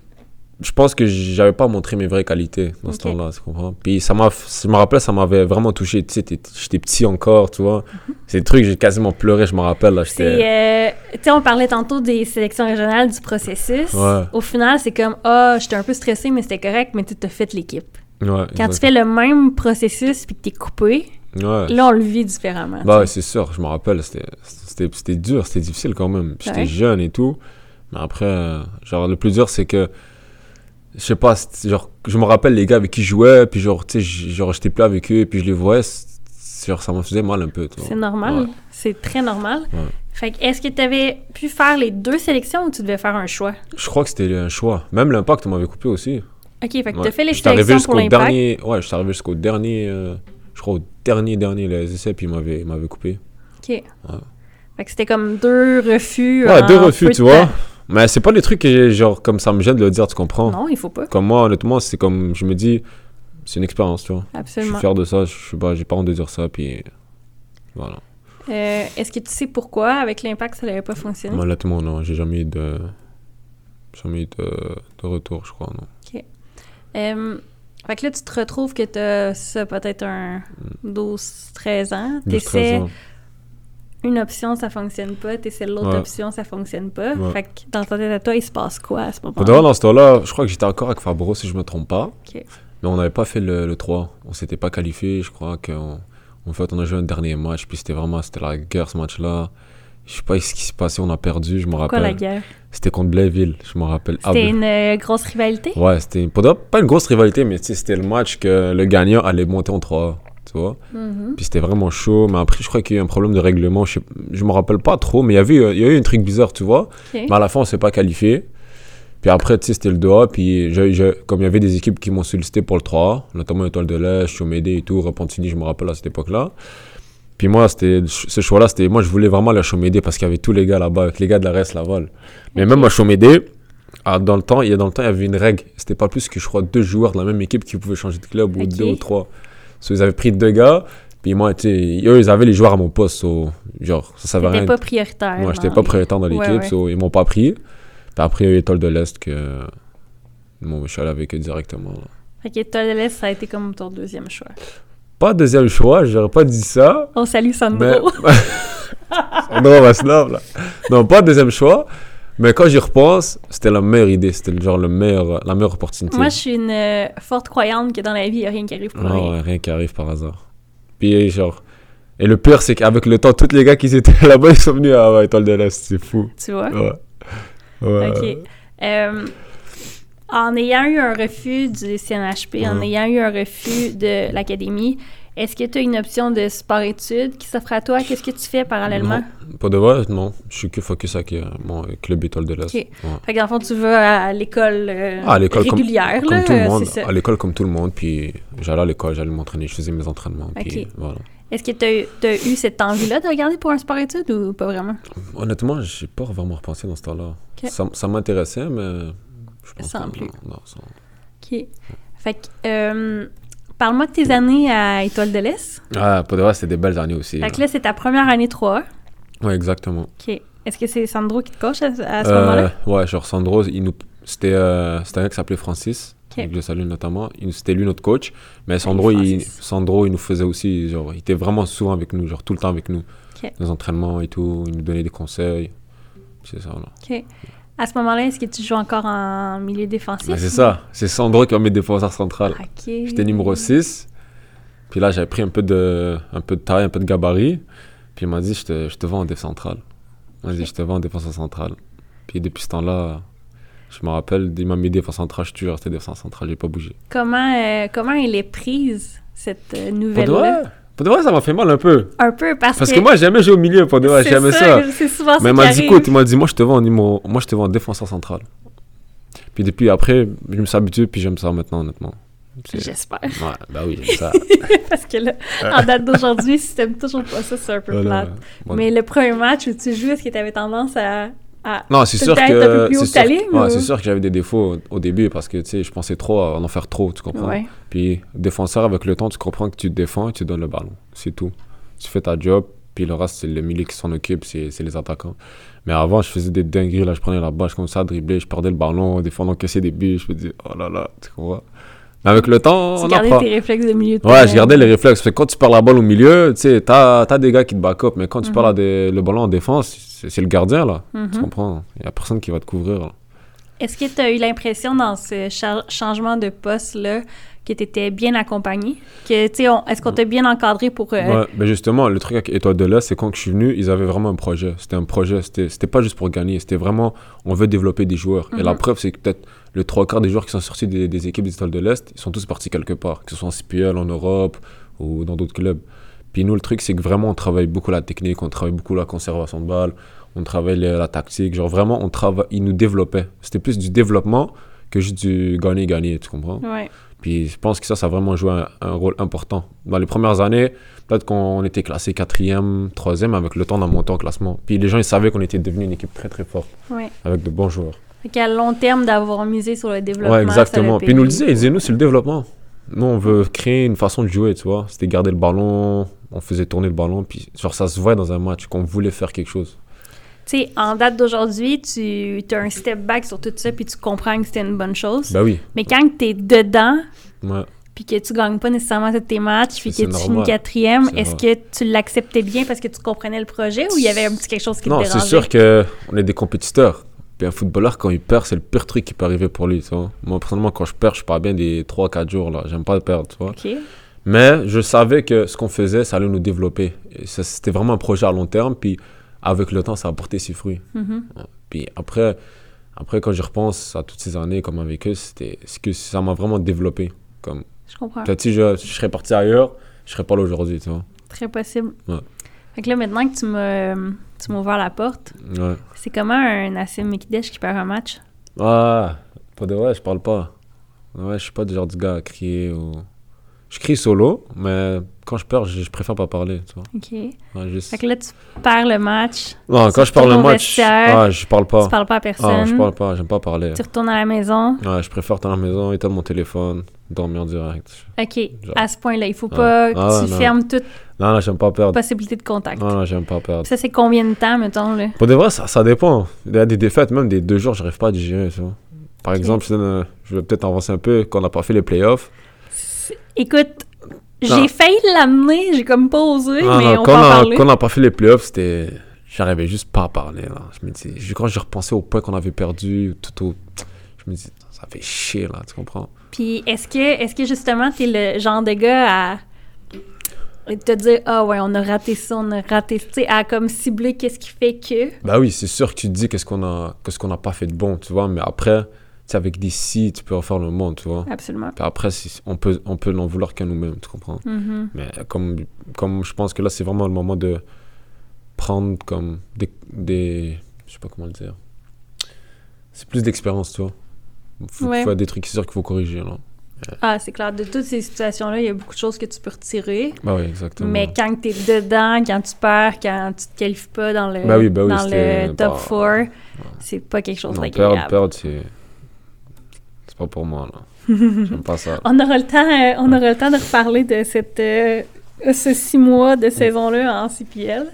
Je pense que j'avais pas montré mes vraies qualités dans ce temps-là, tu comprends? Puis ça m'a. Je me rappelle, ça m'avait vraiment touché. Tu sais, j'étais petit encore, tu vois. C'est des trucs, j'ai quasiment pleuré, je me rappelle. Là, j'étais- euh, tu sais, on parlait tantôt des sélections régionales, du processus. Ouais. Au final, c'est comme, ah, j'étais un peu stressé, mais c'était correct, mais tu t'as fait l'équipe. Ouais, Quand tu fais le même processus puis que t'es coupé, Ouais. là, on le vit différemment. Bah ouais, c'est sûr, je me rappelle, c'était- c'était c'était dur, c'était difficile quand même. J'étais Ouais. jeune et tout. Mais après, euh, genre, le plus dur, c'est que, je sais pas, genre, je me rappelle les gars avec qui je jouais, puis genre, tu sais, genre, j'étais plus avec eux, puis je les voyais, genre, ça me faisait mal un peu. C'est normal. Ouais. C'est très normal. Ouais. Fait que, est-ce que tu avais pu faire les deux sélections ou tu devais faire un choix? Je crois que c'était un choix. Même l'impact m'avait coupé aussi. OK, fait que Ouais. t'as fait les arrivé sélections pour jusqu'au l'impact. dernier, ouais, j'étais arrivé jusqu'au dernier, euh, je crois au dernier, dernier, les essais, puis ils m'avaient coupé. OK. Fait que c'était comme deux refus. Ouais, en deux peu refus, de tu vois. temps. Mais c'est pas des trucs que, genre, comme ça me gêne de le dire, tu comprends? Non, il faut pas. Comme moi, honnêtement, c'est comme, je me dis, c'est une expérience, tu vois. Je Absolument. suis fier de ça, je suis pas, j'ai pas honte de dire ça, puis voilà. Euh, est-ce que tu sais pourquoi, avec l'impact, ça n'avait pas fonctionné? Honnêtement, non, j'ai jamais eu de, jamais eu de, de retour, je crois, non. Euh, fait que là, tu te retrouves que tu as ça, peut-être un 12-13 ans. 12, 13 T'essaies ans. Une option, ça fonctionne pas. T'essaies l'autre Ouais. option, ça fonctionne pas. Ouais. Fait que dans ta tête à toi, il se passe quoi à ce moment-là? dans ce temps-là, je crois que j'étais encore avec Fabro, si je me trompe pas. Mais on n'avait pas fait le, le 3. On s'était pas qualifié, je crois qu'en en fait, on a joué un dernier match, puis c'était vraiment, c'était la guerre ce match-là. Je sais pas ce qui s'est passé, on a perdu, je me Quoi la rappelle. guerre? C'était contre Blainville, je me rappelle. Ah, C'était une euh, grosse rivalité? Ouais, c'était pas une grosse rivalité, mais c'était le match que le gagnant allait monter en 3 tu vois. Mhm. Puis c'était vraiment chaud, mais après, je crois qu'il y a eu un problème de règlement, je, je me rappelle pas trop, mais il y avait il y a eu un truc bizarre, tu vois. Ok. Mais à la fin, on s'est pas qualifié. Puis après, tu sais, c'était le 2A. Puis j'ai- j'ai- comme il y avait des équipes qui m'ont sollicité pour le 3A, notamment Étoile de l'Est, Chaumédé et tout, Repentigny, je me rappelle à cette époque-là. Puis moi, c'était ce choix-là, c'était moi, je voulais vraiment aller à Chaumédé parce qu'il y avait tous les gars là-bas, avec les gars de la reste Laval. Mais même à Chaumédé, ah, dans le temps, il y a dans le temps, il y avait une règle. C'était pas plus que je crois deux joueurs de la même équipe qui pouvaient changer de club ou deux ou trois. So, ils avaient pris deux gars. Puis moi, tu eux, ils avaient les joueurs à mon poste. so, genre, ça savait rien. pas prioritaire. Moi, j'étais pas prioritaire dans Ouais, l'équipe, ouais. so, ils m'ont pas pris. Puis après, il y a eu Étoile de l'Est que. Bon, je suis allé avec eux directement. là. Fait qu'Étoile de l'Est, ça a été comme ton deuxième choix. Pas deuxième choix, j'aurais pas dit ça. On salue Mais. Sandro. Sandro Vaslav, là. Non, pas deuxième choix. Mais quand j'y repense, c'était la meilleure idée. C'était genre le meilleur, la meilleure opportunité. Moi, je suis une euh, forte croyante que dans la vie, il n'y a rien qui arrive pour Non, rien. rien qui arrive par hasard. Puis, genre. Et le pire, c'est qu'avec le temps, tous les gars qui étaient là-bas, ils sont venus à Étoile de l'Est. C'est fou. Tu vois? Ouais. Ouais. OK. Euh, en ayant eu un refus du CNHP, en ayant eu un refus de l'académie, est-ce que tu as une option de sport-études qui s'offre à toi? Qu'est-ce que tu fais parallèlement? Non. Pas de vrai, non. Je suis que focus avec euh, mon club Étoile de l'Est. Ok. Ouais. Fait que dans le fond, tu vas à l'école euh, Ah, comme- régulière, Comme là, tout le euh, monde, ça. à l'école comme tout le monde, puis j'allais à l'école, j'allais m'entraîner, je faisais mes entraînements, puis Ok. voilà. Est-ce que tu as, eu cette envie-là de regarder pour un sport-études ou pas vraiment? Honnêtement, j'ai pas vraiment repensé dans ce temps-là. Ok. Ça, ça m'intéressait, mais je pense Sans pas, plus. non, OK. Fait que, euh, parle-moi de tes années à Étoile de l'Est. Ah, pour de vrai, c'était des belles années aussi. Fait là. que là, c'est ta première année 3 Ouais, exactement. OK. Est-ce que c'est Sandro qui te coach à, à ce moment-là? Euh, ouais, genre Sandro, il nous... c'était euh, c'était un gars qui s'appelait Francis, Ok. que je salue notamment. C'était lui notre coach, mais Sandro, il. Sandro, il nous faisait aussi, genre, il était vraiment souvent avec nous, genre tout le temps avec nous. Ok. Nos entraînements et tout, il nous donnait des conseils. C'est ça, là. OK. À ce moment-là, est-ce que tu joues encore en milieu défensif? Ouais, c'est ça, c'est Sandro qui a mis défenseur central. OK. J'étais numéro 6. Puis là, j'avais pris un peu, de, un peu de taille, un peu de gabarit. Puis il m'a dit, je te, je te vends en défense centrale. Il m'a dit, je te vends en défense centrale. Puis depuis ce temps-là, je me rappelle, il m'a mis défense centrale, je suis toujours resté défense centrale, j'ai pas bougé. Comment, euh, comment elle est prise, cette euh, nouvelle-là? Pour de vrai, ça m'a fait mal un peu. Un peu, parce, Parce que moi, jamais joué au milieu, pour de vrai, c'est j'aimais ça. C'est souvent ça Mais il m'a dit, écoute, il m'a dit, moi, je te vends en numéro, moi, je te vends en défenseur central. Puis depuis, après, je me suis habitué, puis j'aime ça maintenant, honnêtement. J'espère. Ouais, bah oui, j'aime ça. parce que là, en date d'aujourd'hui, si t'aimes toujours pas ça, c'est un peu Voilà. plate. Bon. Mais le premier match où tu joues, est-ce que t'avais tendance à... à- Non, c'est sûr que. un peu plus haut c'est sûr, ouais, ou- c'est sûr que j'avais des défauts au, au début parce que tu sais, je pensais trop à en faire trop, tu comprends? Ouais. Puis, défenseur, avec le temps, tu comprends que tu te défends et tu donnes le ballon. C'est tout. Tu fais ta job, puis le reste, c'est le milieu qui s'en occupe, c'est c'est les attaquants. Mais avant, je faisais des dingueries, là, je prenais la balle, je commençais à dribbler, je perdais le ballon, des fois, on encaissait des buts, je me disais, oh là là, tu comprends? Mais avec le temps, Tu on gardais tes réflexes de milieu de Ouais, je gardais les réflexes. Fait que quand tu perds la balle au milieu, tu sais, t'as as des gars qui te back up, mais quand tu Mhm. perds la dé- le ballon en défense, c'est le gardien, là. Mhm. Tu comprends? Il y a personne qui va te couvrir, là. Est-ce que tu as eu l'impression dans ce cha- changement de poste-là que tu étais bien accompagné? Que, est-ce qu'on t'a bien encadré pour... euh, Ouais, mais justement, le truc avec Étoile de l'Est, c'est quand je suis venu, ils avaient vraiment un projet. C'était un projet, c'était c'était pas juste pour gagner, c'était vraiment, on veut développer des joueurs. Et la Mhm. preuve, c'est que peut-être le trois quarts des joueurs qui sont sortis des, des équipes des Étoiles de l'Est, ils sont tous partis quelque part, que ce soit en CPL, en Europe ou dans d'autres clubs. Puis nous, le truc, c'est que vraiment, on travaille beaucoup la technique, on travaille beaucoup la conservation de balle, on travaille la, la tactique. Genre vraiment, on travaille, ils nous développaient. C'était plus du développement que juste du gagner-gagner, tu comprends? Ouais. Puis je pense que ça, ça a vraiment joué un, un rôle important. Dans les premières années, peut-être qu'on était classé quatrième, troisième, avec le temps on a monté en classement. Puis les gens, ils savaient qu'on était devenu une équipe très très forte, Ouais. avec de bons joueurs. Fait qu'à long terme, d'avoir misé sur le développement. Ouais, exactement. Puis ils nous le disaient, ils disaient, nous, c'est le développement. Nous, on veut créer une façon de jouer, tu vois. C'était garder le ballon, on faisait tourner le ballon, puis genre ça se voit dans un match qu'on voulait faire quelque chose. Sais, en date d'aujourd'hui, tu as un step back sur tout ça, puis tu comprends que c'était une bonne chose. Bah oui, Mais quand tu es dedans, ouais. puis que tu gagnes pas nécessairement tous tes matchs, puis C'est que tu finis quatrième, C'est est-ce que tu l'acceptais bien parce que tu comprenais le projet ou il y avait un petit quelque chose qui Non, te c'est dérangeait? sûr qu'on est des compétiteurs. Puis un footballeur, quand il perd, c'est le pire truc qui peut arriver pour lui, tu vois. Moi, personnellement, quand je perds, je pars bien des 3-4 jours, là. J'aime pas perdre, tu vois. OK. Mais je savais que ce qu'on faisait, ça allait nous développer. C'était vraiment un projet à long terme. Puis avec le temps, ça a porté ses fruits. Mhm. Puis après, après quand je repense à toutes ces années comme avec eux, c'était ce que ça m'a vraiment développé. Comme, Je comprends. peut-être si je, je serais parti ailleurs, je serais pas là aujourd'hui, tu vois. Très possible. Ouais. Fait que là, maintenant que tu m'as tu m'as ouvert la porte, Ouais. c'est comment un Nassim Mekdesh qui perd un match? Ah, pas de vrai, je parle pas. Ouais, je suis pas du genre de gars à crier ou... Je crie solo, mais quand je perds, je, je préfère pas parler, tu vois. OK. Ouais, juste... Fait que là, tu perds le match, Non, quand je parle le match, ah, je parle pas. tu parles pas à Ah, personne, je parle pas, j'aime pas parler. tu retournes à la maison. Ouais, je préfère être à la maison, éteindre mon téléphone, dormir direct. OK, Genre. à ce point-là, il faut Ah. pas que Ah, tu non. fermes toute Non, non, j'aime pas perdre. possibilité de contact. Non, non, j'aime pas perdre. Ça, c'est combien de temps, mettons, là? Pour de vrai, ça, ça dépend. Il y a des défaites, même des deux jours, j'arrive pas à digérer, tu vois. Par exemple, je vais peut-être avancer un peu, quand on n'a pas fait les playoffs. Écoute, j'ai failli l'amener, j'ai comme pas osé, mais non, on peut en on a, parler. quand on n'a pas fait les playoffs, c'était. J'arrivais juste pas à parler, là. Je me dis, je- quand j'ai repensé au point qu'on avait perdu, tout au. Je me dis, ça fait chier, là, tu comprends? Puis est-ce que, est-ce que justement, t'es le genre de gars à te dire ah ouais on a raté ça on a raté ça tu sais à comme cibler qu'est-ce qui fait que? Bah oui, c'est sûr que tu te dis qu'est-ce qu'on a, qu'est-ce qu'on n'a pas fait de bon, tu vois, mais après, avec des si, tu peux refaire le monde, tu vois. absolument Puis après, on peut, on peut n'en vouloir qu'à nous-mêmes, tu comprends? Mhm. Mais comme, comme je pense que là, c'est vraiment le moment de prendre comme des, des je sais pas comment le dire. C'est plus d'expérience, tu vois. Faut, Ouais. des trucs, c'est sûr qu'il faut corriger, là. ah c'est clair de toutes ces situations là il y a beaucoup de choses que tu peux retirer Bah oui, exactement. mais quand t'es dedans quand tu perds quand tu te qualifies pas dans le Bah oui, bah oui, dans le top pas- 4 c'est pas quelque chose d'agréable perdre, perdre, c'est... Pas pour moi, là. J'aime pas ça. On aura le temps, euh, on aura le temps de reparler de cette, euh, ce six mois de saison-là en CPL.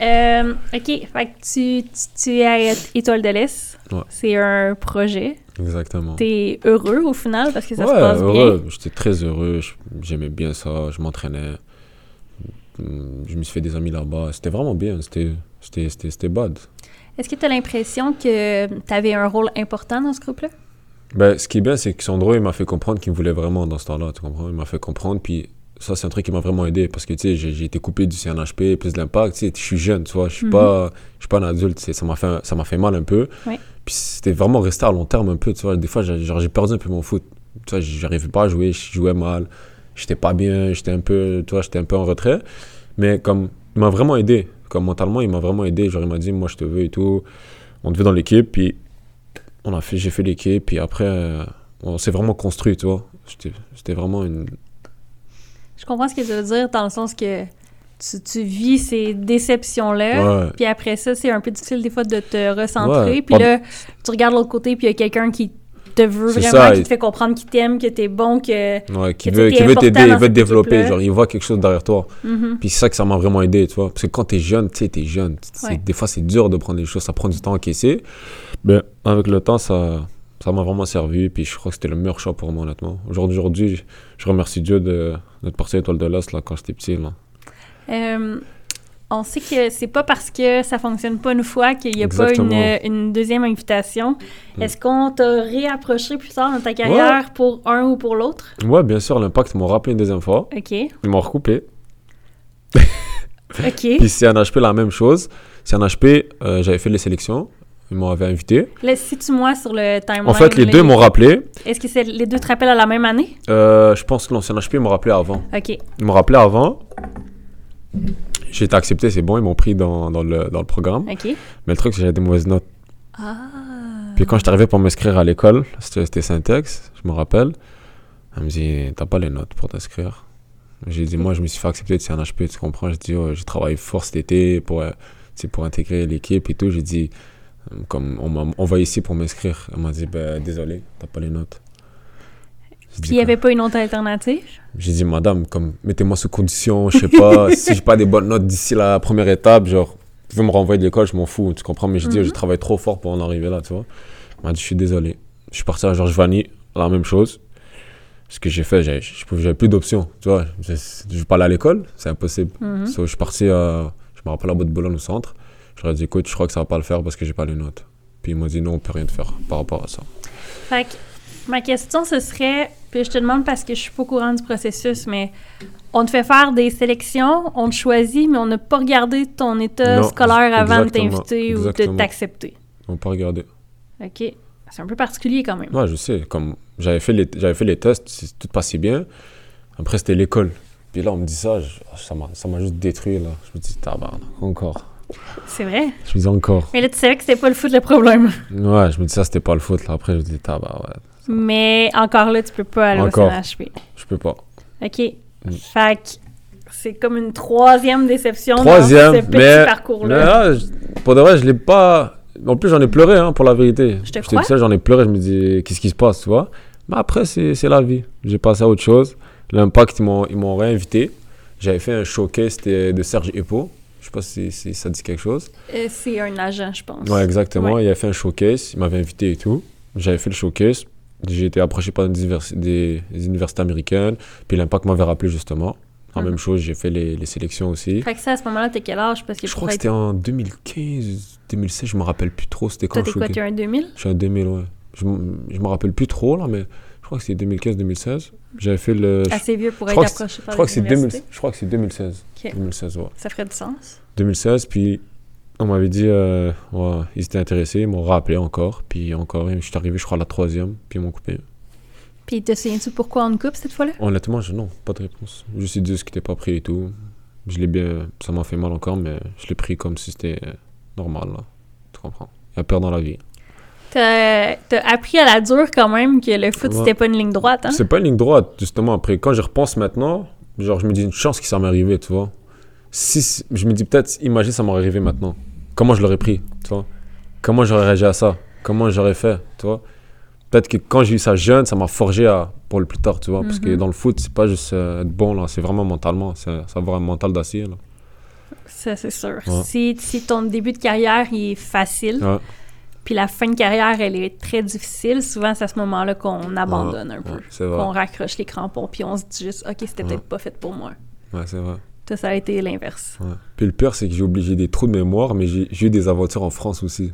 Euh, ok, fait que tu, tu, tu es à Étoile de l'Est. Ouais. C'est un projet. Exactement. T'es heureux au final parce que ça ouais, se passe heureux. J'étais très heureux. J'aimais bien ça. Je m'entraînais. Hum, Je me suis fait des amis là-bas. C'était vraiment bien. C'était, bad. bien. Est-ce que tu as l'impression que tu avais un rôle important dans ce groupe-là? Ben, ce qui est bien, c'est que Sandro, il m'a fait comprendre qu'il me voulait vraiment dans ce temps-là. Tu comprends? Il m'a fait comprendre. Puis ça, c'est un truc qui m'a vraiment aidé. Parce que, tu sais, j'ai, été coupé du CNHP, plus de l'impact. Tu sais, je suis jeune, tu vois. Je suis Mhm. pas, je suis pas un adulte. Ça m'a fait, ça m'a fait mal un peu. Oui. Puis c'était vraiment resté à long terme un peu, tu vois. Des fois, j'ai perdu un peu mon foot. Tu vois, j'arrivais pas à jouer. Je jouais mal. J'étais pas bien. J'étais un peu, tu vois, j'étais un peu en retrait. Mais comme, il m'a vraiment aidé. Comme mentalement, il m'a vraiment aidé. Genre, il m'a dit, moi, je te veux et tout. On te veut dans l'équipe. Puis, on a fait, j'ai fait l'équipe. Puis après, euh, on s'est vraiment construit, tu vois. C'était, vraiment une. Je comprends ce que tu veux dire dans le sens que tu, tu vis ces déceptions-là. Puis après ça, c'est un peu difficile des fois de te recentrer. Puis là, tu regardes l'autre côté, puis il y a quelqu'un qui te veut vraiment, ça, qui il- te fait comprendre qu'il t'aime, que t'es bon, que... Ouais, qui veut, t'aider, il veut te développer. Genre, il voit quelque chose derrière toi. Mhm. Puis c'est ça que ça m'a vraiment aidé, tu vois. Parce que quand t'es jeune, tu sais, t'es jeune. Ouais. Des fois, c'est dur de prendre les choses. Ça prend du temps à encaisser. Mais avec le temps, ça ça m'a vraiment servi. Puis je crois que c'était le meilleur choix pour moi, honnêtement. Aujourd'hui, je- remercie Dieu de, d'être parti à l'Étoile de l'Est là, quand j'étais petit. Là. Euh, on sait que c'est pas parce que ça fonctionne pas une fois qu'il y a pas une, une deuxième invitation. Mm. Est-ce qu'on t'a réapproché plus tard dans ta carrière pour un ou pour l'autre? Ouais, bien sûr, l'Impact m'ont rappelé une deuxième fois. OK. Ils m'ont recoupé. OK. Puis CNHP, la même chose. CNHP, euh, j'avais fait les sélections. Ils m'avaient invité. Situe-moi sur le timeline. En fait, les deux m'ont rappelé. Est-ce que c'est les deux te rappellent à la même année? Euh, je pense que non, CNHP, ils m'ont rappelé avant. OK. Ils m'ont rappelé avant. J'ai été accepté, c'est bon, ils m'ont pris dans, dans le, dans le programme. Mais le truc, c'est que j'avais des mauvaises notes. Ah. Puis quand je suis arrivé pour m'inscrire à l'école, c'était Syntex, je me rappelle. Elle me dit, t'as pas les notes pour t'inscrire. J'ai dit, moi, je me suis fait accepter de CNHP, tu comprends? J'ai dit, oh, j'ai travaillé fort cet été pour, euh, pour intégrer l'équipe et tout. J'ai dit, euh, comme on m'a envoyé ici pour m'inscrire. Elle m'a dit, ben, désolé, t'as pas les notes. Il n'y avait pas une autre alternative? J'ai dit, madame, comme, mettez-moi sous condition, je sais pas, si j'ai pas des bonnes notes d'ici la première étape, genre, vous pouvez me renvoyer de l'école, je m'en fous, tu comprends? Mais j'ai dit, Mhm. je travaille trop fort pour en arriver là, tu vois. Elle m'a dit, je suis désolé. Je suis parti à Georges Vanny, la même chose. Ce que j'ai fait, j'avais je plus d'options, tu vois. Je, je vais pas aller à l'école, c'est impossible. Mhm. So, je suis parti à, je me rappelle à bout de Boulogne au centre. Je leur ai dit, écoute, je crois que ça va pas le faire parce que j'ai pas les notes. Puis ils m'ont dit, non, on peut rien te faire par rapport à ça. Fait que Ma question, ce serait, puis je te demande parce que je suis pas au courant du processus, mais on te fait faire des sélections, on te choisit, mais on n'a pas regardé ton état Non, scolaire avant de t'inviter ou de t'accepter. On peut regarder. OK. C'est un peu particulier quand même. Ouais, je sais. Comme j'avais fait les, j'avais fait les tests, tout passait bien. Après, c'était l'école. Puis là, on me dit ça, je- ça m'a, ça m'a juste détruit, là. Je me dis, tabarnak, encore. C'est vrai? Je me dis encore. Mais là, tu savais que c'était pas le foot le problème. Ouais, je me dis ça, c'était pas le foot, là. Après, je me dis, tabarnak, ouais, Mais encore là, tu peux pas aller Encore. au CNHP. je peux pas. OK. Mm. Fait que c'est comme une troisième déception Troisième, dans ce petit mais- parcours-là. Mais là, je- pour de vrai, je l'ai pas. En plus, j'en ai pleuré, hein, pour la vérité. Je te J'étais crois. j'en ai pleuré, je me dis, qu'est-ce qui se passe, tu vois? Mais après, c'est la vie. J'ai passé à autre chose. L'impact, ils m'ont réinvité. J'avais fait un showcase de Serge Epo. Je sais pas si, si ça dit quelque chose. Euh, c'est un agent, je pense. Ouais, exactement. Ouais. Il a fait un showcase. Il m'avait invité et tout. J'avais fait le showcase. J'ai été approché par des, des- des universités américaines. Puis l'impact m'avait rappelé justement. La Mhm. même chose, j'ai fait les, les sélections aussi. Fait que ça, à ce moment-là, t'es quel âge? Parce que Je crois que être- c'était en 2015, 2016, je me rappelle plus trop. C'était quand Toi, t'es quoi? T'es un 2000? Je suis en 2000, ouais. Je, je me rappelle plus trop là, mais je crois que c'est 2015-2016. J'avais fait le. Je, Assez vieux pour je être crois approché je par crois les que c'est 2000 universités. je crois que c'est 2016. Ok. 2016, ouais. Ça ferait du sens. 2016, puis on m'avait dit, euh, ouais, ils étaient intéressés, ils m'ont rappelé encore, puis encore, je suis arrivé, je crois, à la troisième, puis ils m'ont coupé. Puis te souviens-tu pourquoi on te coupe cette fois-là? Honnêtement, je, non, pas de réponse. Juste ils disent que t'es pas pris et tout. Je l'ai bien, ça m'a fait mal encore, mais je l'ai pris comme si c'était euh, normal, là. Tu comprends? Il y a peur dans la vie. T'as t'as appris à la dure quand même que le foot, Ouais. c'était pas une ligne droite, hein? C'est pas une ligne droite, justement. Après, quand je repense maintenant, genre, je me dis une chance que ça m'est arrivé, tu vois. Si, je me dis peut-être, imagine ça m'aurait arrivé maintenant. Comment je l'aurais pris, tu vois? Comment j'aurais réagi à ça? Comment j'aurais fait, tu vois? Peut-être que quand j'ai eu ça jeune, ça m'a forgé à, pour le plus tard, tu vois? Parce que Mhm. dans le foot, c'est pas juste euh, être bon, là. C'est vraiment mentalement. C'est avoir un mental d'acier, là. Ça, c'est sûr. Ouais. Si, si ton début de carrière il est facile, Ouais. puis la fin de carrière, elle est très difficile, souvent, c'est à ce moment-là qu'on abandonne un peu. Qu'on raccroche les crampons, puis on se dit juste, OK, c'était peut-être pas fait pour moi. Ouais, c'est vrai. Toi, ça a été l'inverse. Ouais. Puis le pire, c'est que j'ai obligé des trous de mémoire, mais j'ai eu des aventures en France aussi.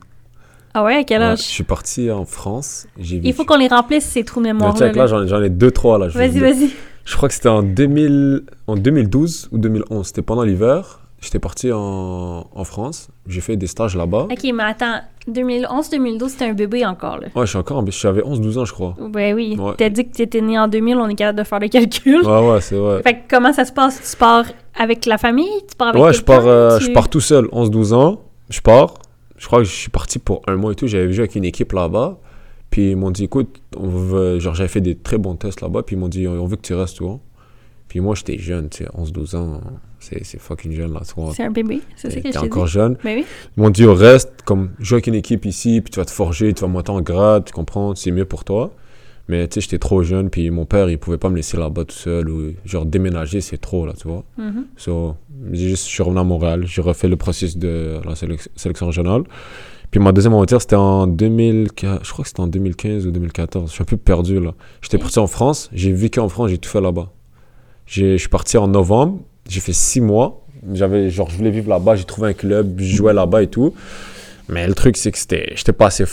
Ah ouais, à quel Ouais, âge? je suis parti en France. Il faut qu'on les remplisse, ces trous de mémoire check, là, j'en j'en ai deux, trois, là. Vas-y, vas-y. Je crois que c'était en, 2000, en 2012 ou 2011. C'était pendant l'hiver. J'étais parti en, en France. J'ai fait des stages là-bas. OK, mais attends, 2011-2012, c'était un bébé encore, là. Ouais, je suis encore en... J'avais 11-12 ans, je crois. Ben oui. Ouais. T'as dit que t'étais né en 2000, on est capable de faire le calcul. Ouais, ouais, c'est vrai. Fait que comment ça se passe? Tu pars avec la famille? Tu pars avec Ouais, je pars, euh, Tu- je pars tout seul, 11-12 ans. Je pars. Je crois que je suis parti pour un mois et tout. J'avais joué avec une équipe là-bas. Puis ils m'ont dit, écoute, on veut... genre j'avais fait des très bons tests là-bas. Puis ils m'ont dit, on veut que tu restes, tu vois. Puis moi, j'étais jeune, tu sais, 11-12 ans. C'est fucking jeune, là, tu vois. C'est un bébé, c'est ça que T'es encore dit. jeune. Ben oui. Ils m'ont dit, oh, reste, comme, joue avec une équipe ici, puis tu vas te forger, tu vas monter en grade, tu comprends, c'est mieux pour toi. Mais tu sais, j'étais trop jeune, puis mon père, il pouvait pas me laisser là-bas tout seul, ou genre déménager, c'est trop, là, tu vois. Mhm. So, j'ai juste, je suis revenu à Montréal, j'ai refait le processus de la sélec- sélection régionale. Puis ma deuxième aventure, c'était en 2015, je crois que c'était en 2015 ou 2014, je suis un peu perdu, là. J'étais parti en France, j'ai vécu en France, j'ai tout fait là-bas. J'ai- Je suis parti en novembre, j'ai fait six mois. J'avais, genre, je voulais vivre là-bas, j'ai trouvé un club, je jouais là-bas et tout. Mais le truc, c'est que c'était, j'étais pas assez,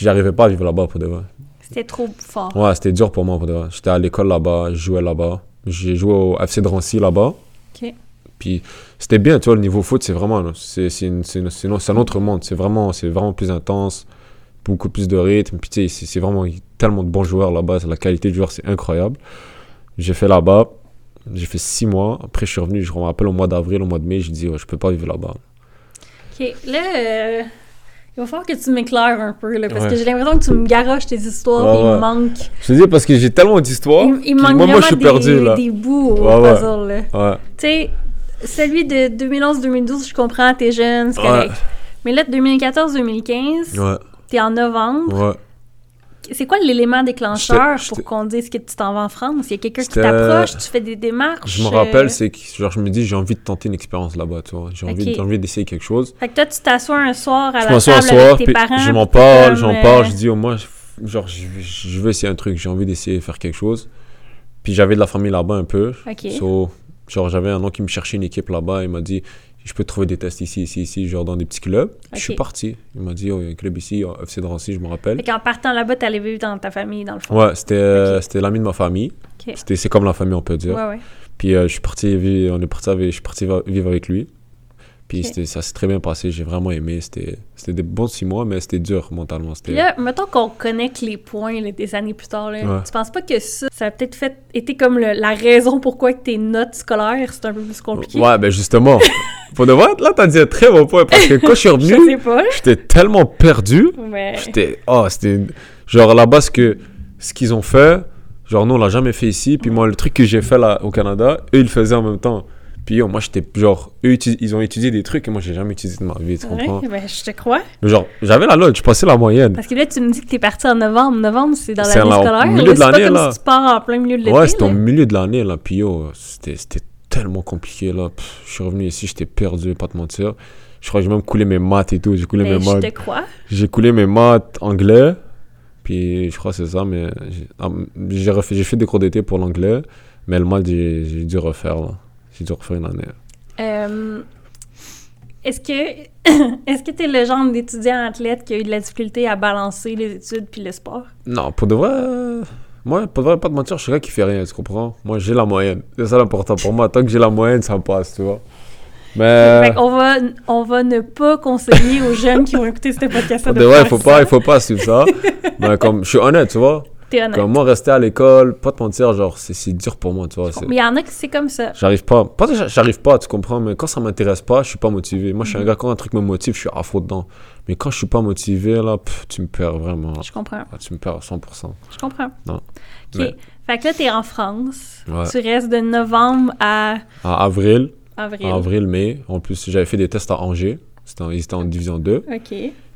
j'arrivais pas à vivre là-bas pour de vrai. C'était trop fort. Ouais, c'était dur pour moi pour de vrai. J'étais à l'école là-bas, je jouais là-bas. J'ai joué au FC Drancy là-bas. Ok. Puis c'était bien, tu vois, le niveau foot, c'est vraiment, c'est, c'est, un autre monde. C'est vraiment, c'est vraiment plus intense, beaucoup plus de rythme. Puis tu sais, c'est, c'est vraiment tellement de bons joueurs là-bas. La qualité du joueur, c'est incroyable. J'ai fait là-bas. J'ai fait six mois. Après, je suis revenu, je me rappelle, au mois d'avril, au mois de mai, j'ai dit, ouais, je peux pas vivre là-bas. OK, là, euh, il va falloir que tu m'éclaires un peu, là, parce Ouais. que j'ai l'impression que tu me garoches tes histoires, Ouais, il me manque... Je te dis parce que j'ai tellement d'histoires. il, il manque moi, moi, je suis des, perdu, là. des bouts au puzzle, là. Tu sais, celui de 2011-2012, je comprends, t'es jeune, c'est correct. Mais là, de 2014-2015, Ouais. t'es en novembre. Ouais. C'est quoi l'élément déclencheur pour qu'on dise que tu t'en vas en France? Il y a quelqu'un qui t'approche, tu fais des démarches? Je me euh, rappelle, c'est que genre, je me dis, j'ai envie de tenter une expérience là-bas, tu vois. J'ai envie, Ok. j'ai envie d'essayer quelque chose. Fait que toi, tu t'assois un soir à je la un table soir, avec tes puis parents. je m'en parle, j'en euh, parle, je dis au moins, genre, je, je veux essayer un truc, j'ai envie d'essayer de faire quelque chose. Puis j'avais de la famille là-bas un peu. OK. So, genre, j'avais un nom qui me cherchait une équipe là-bas, il m'a dit, je peux trouver des tests ici, ici, ici, genre dans des petits clubs. Je suis parti. Il m'a dit, oh, il y a un club ici, FC de Drancy, je me rappelle. Fait qu'en partant là-bas, t'allais vivre dans ta famille, dans le fond. Ouais, c'était euh, c'était l'ami de ma famille. Ok. C'était C'est comme la famille, on peut dire. Ouais, ouais. Puis euh, je suis parti, on est parti avec, je suis parti vivre avec lui. Puis Ok. c'était- ça s'est très bien passé, j'ai vraiment aimé. C'était des bons six mois, mais c'était dur mentalement. Puis là, mettons qu'on connecte les points là, des années plus tard. Là. Ouais. Tu penses pas que ça, ça a peut-être fait, été comme le- la raison pourquoi tes notes scolaires, c'est un peu plus compliqué? Ouais, ben justement. Pour de vrai, là, t'as dit un très bon point. Parce que quand je suis revenu, j'étais tellement perdu. J'étais. Oh, c'était. Genre là-bas, ce qu'ils ont fait, genre nous, on l'a jamais fait ici. Puis moi, le truc que j'ai fait là au Canada, eux, ils le faisaient en même temps. Puis yo, moi, j'étais genre. Eux, ils ont étudié des trucs que moi, j'ai jamais utilisé de ma vie, tu comprends? Ouais, ben, je te crois. Mais genre, j'avais la note, je passais la moyenne. Parce que là, tu me dis que t'es parti en novembre. Novembre, c'est dans l'année là, au scolaire. milieu de C'est pas l'année, comme là. si tu pars en plein milieu de l'été. Ouais, c'était au milieu de l'année, là. Puis yo, c'était c'était tellement compliqué, là. Pff, je suis revenu ici, j'étais perdu, pas te mentir. Je crois que j'ai même coulé mes maths et tout. J'ai coulé Mais mes je maths. te crois. J'ai coulé mes maths anglais. Puis je crois que c'est ça, mais j'ai ah, fait des cours d'été pour l'anglais. Mais le maths, j'ai j'ai dû refaire, là. J'ai dû refaire une année. Euh, Est-ce que est-ce que t'es le genre d'étudiant athlète qui a eu de la difficulté à balancer les études puis le sport? Non, pour de vrai. Moi, pour de vrai, pas te mentir, je suis gars qui fait rien, tu comprends? Moi, j'ai la moyenne. C'est ça l'important pour moi. Tant que j'ai la moyenne, ça passe, tu vois. Mais. Qu'on va, on va ne pas conseiller aux jeunes qui vont écouter ce podcast de de vrai, il faut ça. pas, il faut pas suivre ça. Mais comme, je suis honnête, tu vois. T'es honnête. Comme moi, rester à l'école, pas te mentir, genre, c'est c'est dur pour moi, tu vois. c'est- Mais il y en a qui c'est comme ça. J'arrive pas. Pas que j'arrive pas, tu comprends, mais quand ça m'intéresse pas, je suis pas motivé. Moi, je suis un gars, quand un truc me motive, je suis à fond dedans. Mais quand je suis pas motivé, là, pff, tu me perds vraiment. Je comprends. Ah, Tu me perds à 100%. Je comprends. Non. OK. Mais- Fait que là, t'es en France. Ouais. Tu restes de novembre à En avril, avril. en avril, mai, en plus, j'avais fait des tests à Angers. C'était en- ils étaient en division 2. OK.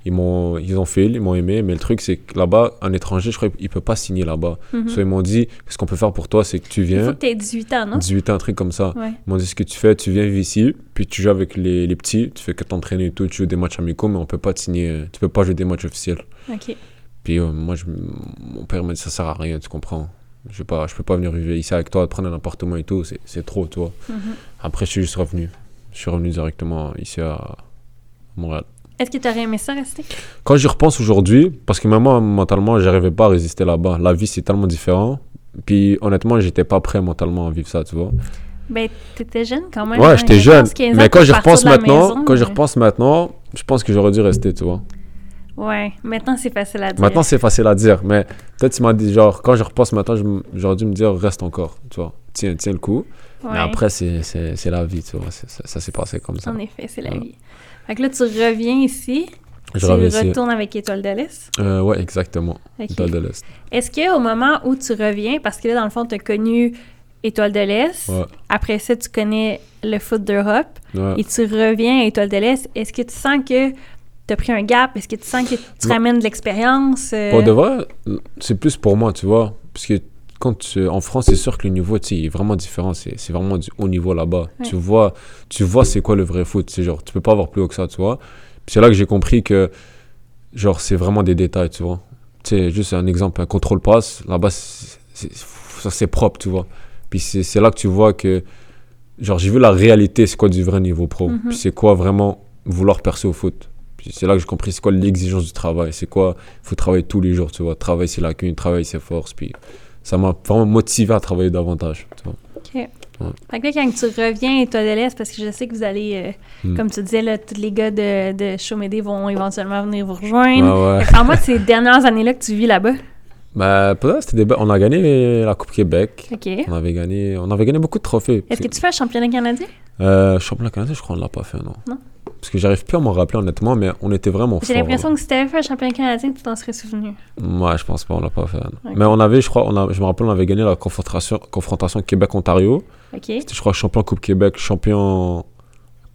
Ils m'ont ils ont fait, ils m'ont aimé, mais le truc, c'est que là-bas, un étranger, je crois qu'il peut pas signer là-bas. Mhm. Soit ils m'ont dit, ce qu'on peut faire pour toi, c'est que tu Il faut viens, que t'aies 18 ans, non? 18 ans, un truc comme ça. Ouais. Ils m'ont dit ce que tu fais, tu viens vivre ici, puis tu joues avec les, les petits, tu fais que t'entraîner et tout, tu joues des matchs amicaux, mais on peut pas te signer, tu peux pas jouer des matchs officiels. OK. Puis euh, moi, je, mon père m'a dit ça sert à rien, tu comprends. Je, pas, je peux pas venir vivre ici avec toi, prendre un appartement et tout, c'est trop, tu vois. Mhm. Après, je suis juste revenu. Je suis revenu directement ici à Montréal. Est-ce que t'aurais aimé ça rester? Quand j'y repense aujourd'hui, parce que même moi, mentalement, j'arrivais pas à résister là-bas. La vie, c'est tellement différent. Puis honnêtement, j'étais pas prêt mentalement à vivre ça, tu vois. Ben, t'étais jeune quand même. hein, Ouais, j'étais 14, jeune. 15 ans Mais quand j'y repense maintenant, maison, quand j'y mais- repense maintenant, je pense que j'aurais dû rester, tu vois. Ouais, maintenant c'est facile à dire. Maintenant, c'est facile à dire, mais peut-être tu m'as dit, genre, quand je repense maintenant, je j'aurais dû me dire, reste encore, tu vois. Tiens, tiens le coup. Ouais. Mais après, c'est la vie, tu vois. Ça, ça s'est passé comme ça. En effet, c'est la Ouais. vie. Fait que là, tu reviens ici. Je tu retournes avec Étoile de l'Est. Euh, ouais, exactement. Étoile de l'Est. Est-ce qu'au moment où tu reviens, parce que là, dans le fond, tu as connu Étoile de l'Est, Ouais. après ça, tu connais le foot d'Europe, Ouais. et tu reviens à Étoile de l'Est, est-ce que tu sens que tu as pris un gap? Est-ce que tu sens que tu Non. ramènes de l'expérience? euh, Pour de vrai, c'est plus pour moi, tu vois. Parce que quand tu- en France, c'est sûr que le niveau, est vraiment différent. C'est c'est vraiment du haut niveau là-bas. Ouais. Tu vois, tu vois c'est quoi le vrai foot. C'est genre, tu peux pas avoir plus haut que ça, tu vois. C'est là que j'ai compris que, genre, c'est vraiment des détails, tu vois. Tu sais, juste un exemple, un contrôle passe, là-bas, ça, c'est propre, tu vois. Puis c'est c'est là que tu vois que, genre, j'ai vu la réalité, c'est quoi du vrai niveau pro. Mhm. Puis c'est quoi vraiment vouloir percer au foot. Puis c'est là que j'ai compris c'est quoi l'exigence du travail. C'est quoi, il faut travailler tous les jours, tu vois. Travailler ses lacunes, travailler ses forces. Puis ça m'a vraiment motivé à travailler davantage, tu vois. OK. Fait que là, quand tu reviens Étoile de l'Est, parce que je sais que vous allez, euh, Mm. comme tu disais, là, tous les gars de, de vont éventuellement venir vous rejoindre. Ah ouais. Parle-moi de ces dernières années-là que tu vis là-bas. Bah, pour ça, c'était des on a gagné la Coupe Québec. On avait gagné, on avait gagné beaucoup de trophées. Est-ce que tu fais un championnat canadien? Euh, championnat canadien, je crois qu'on l'a pas fait, non. Non. Parce que j'arrive plus à m'en rappeler honnêtement, mais on était vraiment J'ai l'impression que si t'avais fait un championnat canadien, tu t'en serais souvenu. Ouais, je pense pas, on l'a pas fait. non. Ok. Mais on avait, je crois, on a, je me rappelle, on avait gagné la confrontation, confrontation Québec-Ontario. OK. C'était, je crois, champion Coupe Québec, champion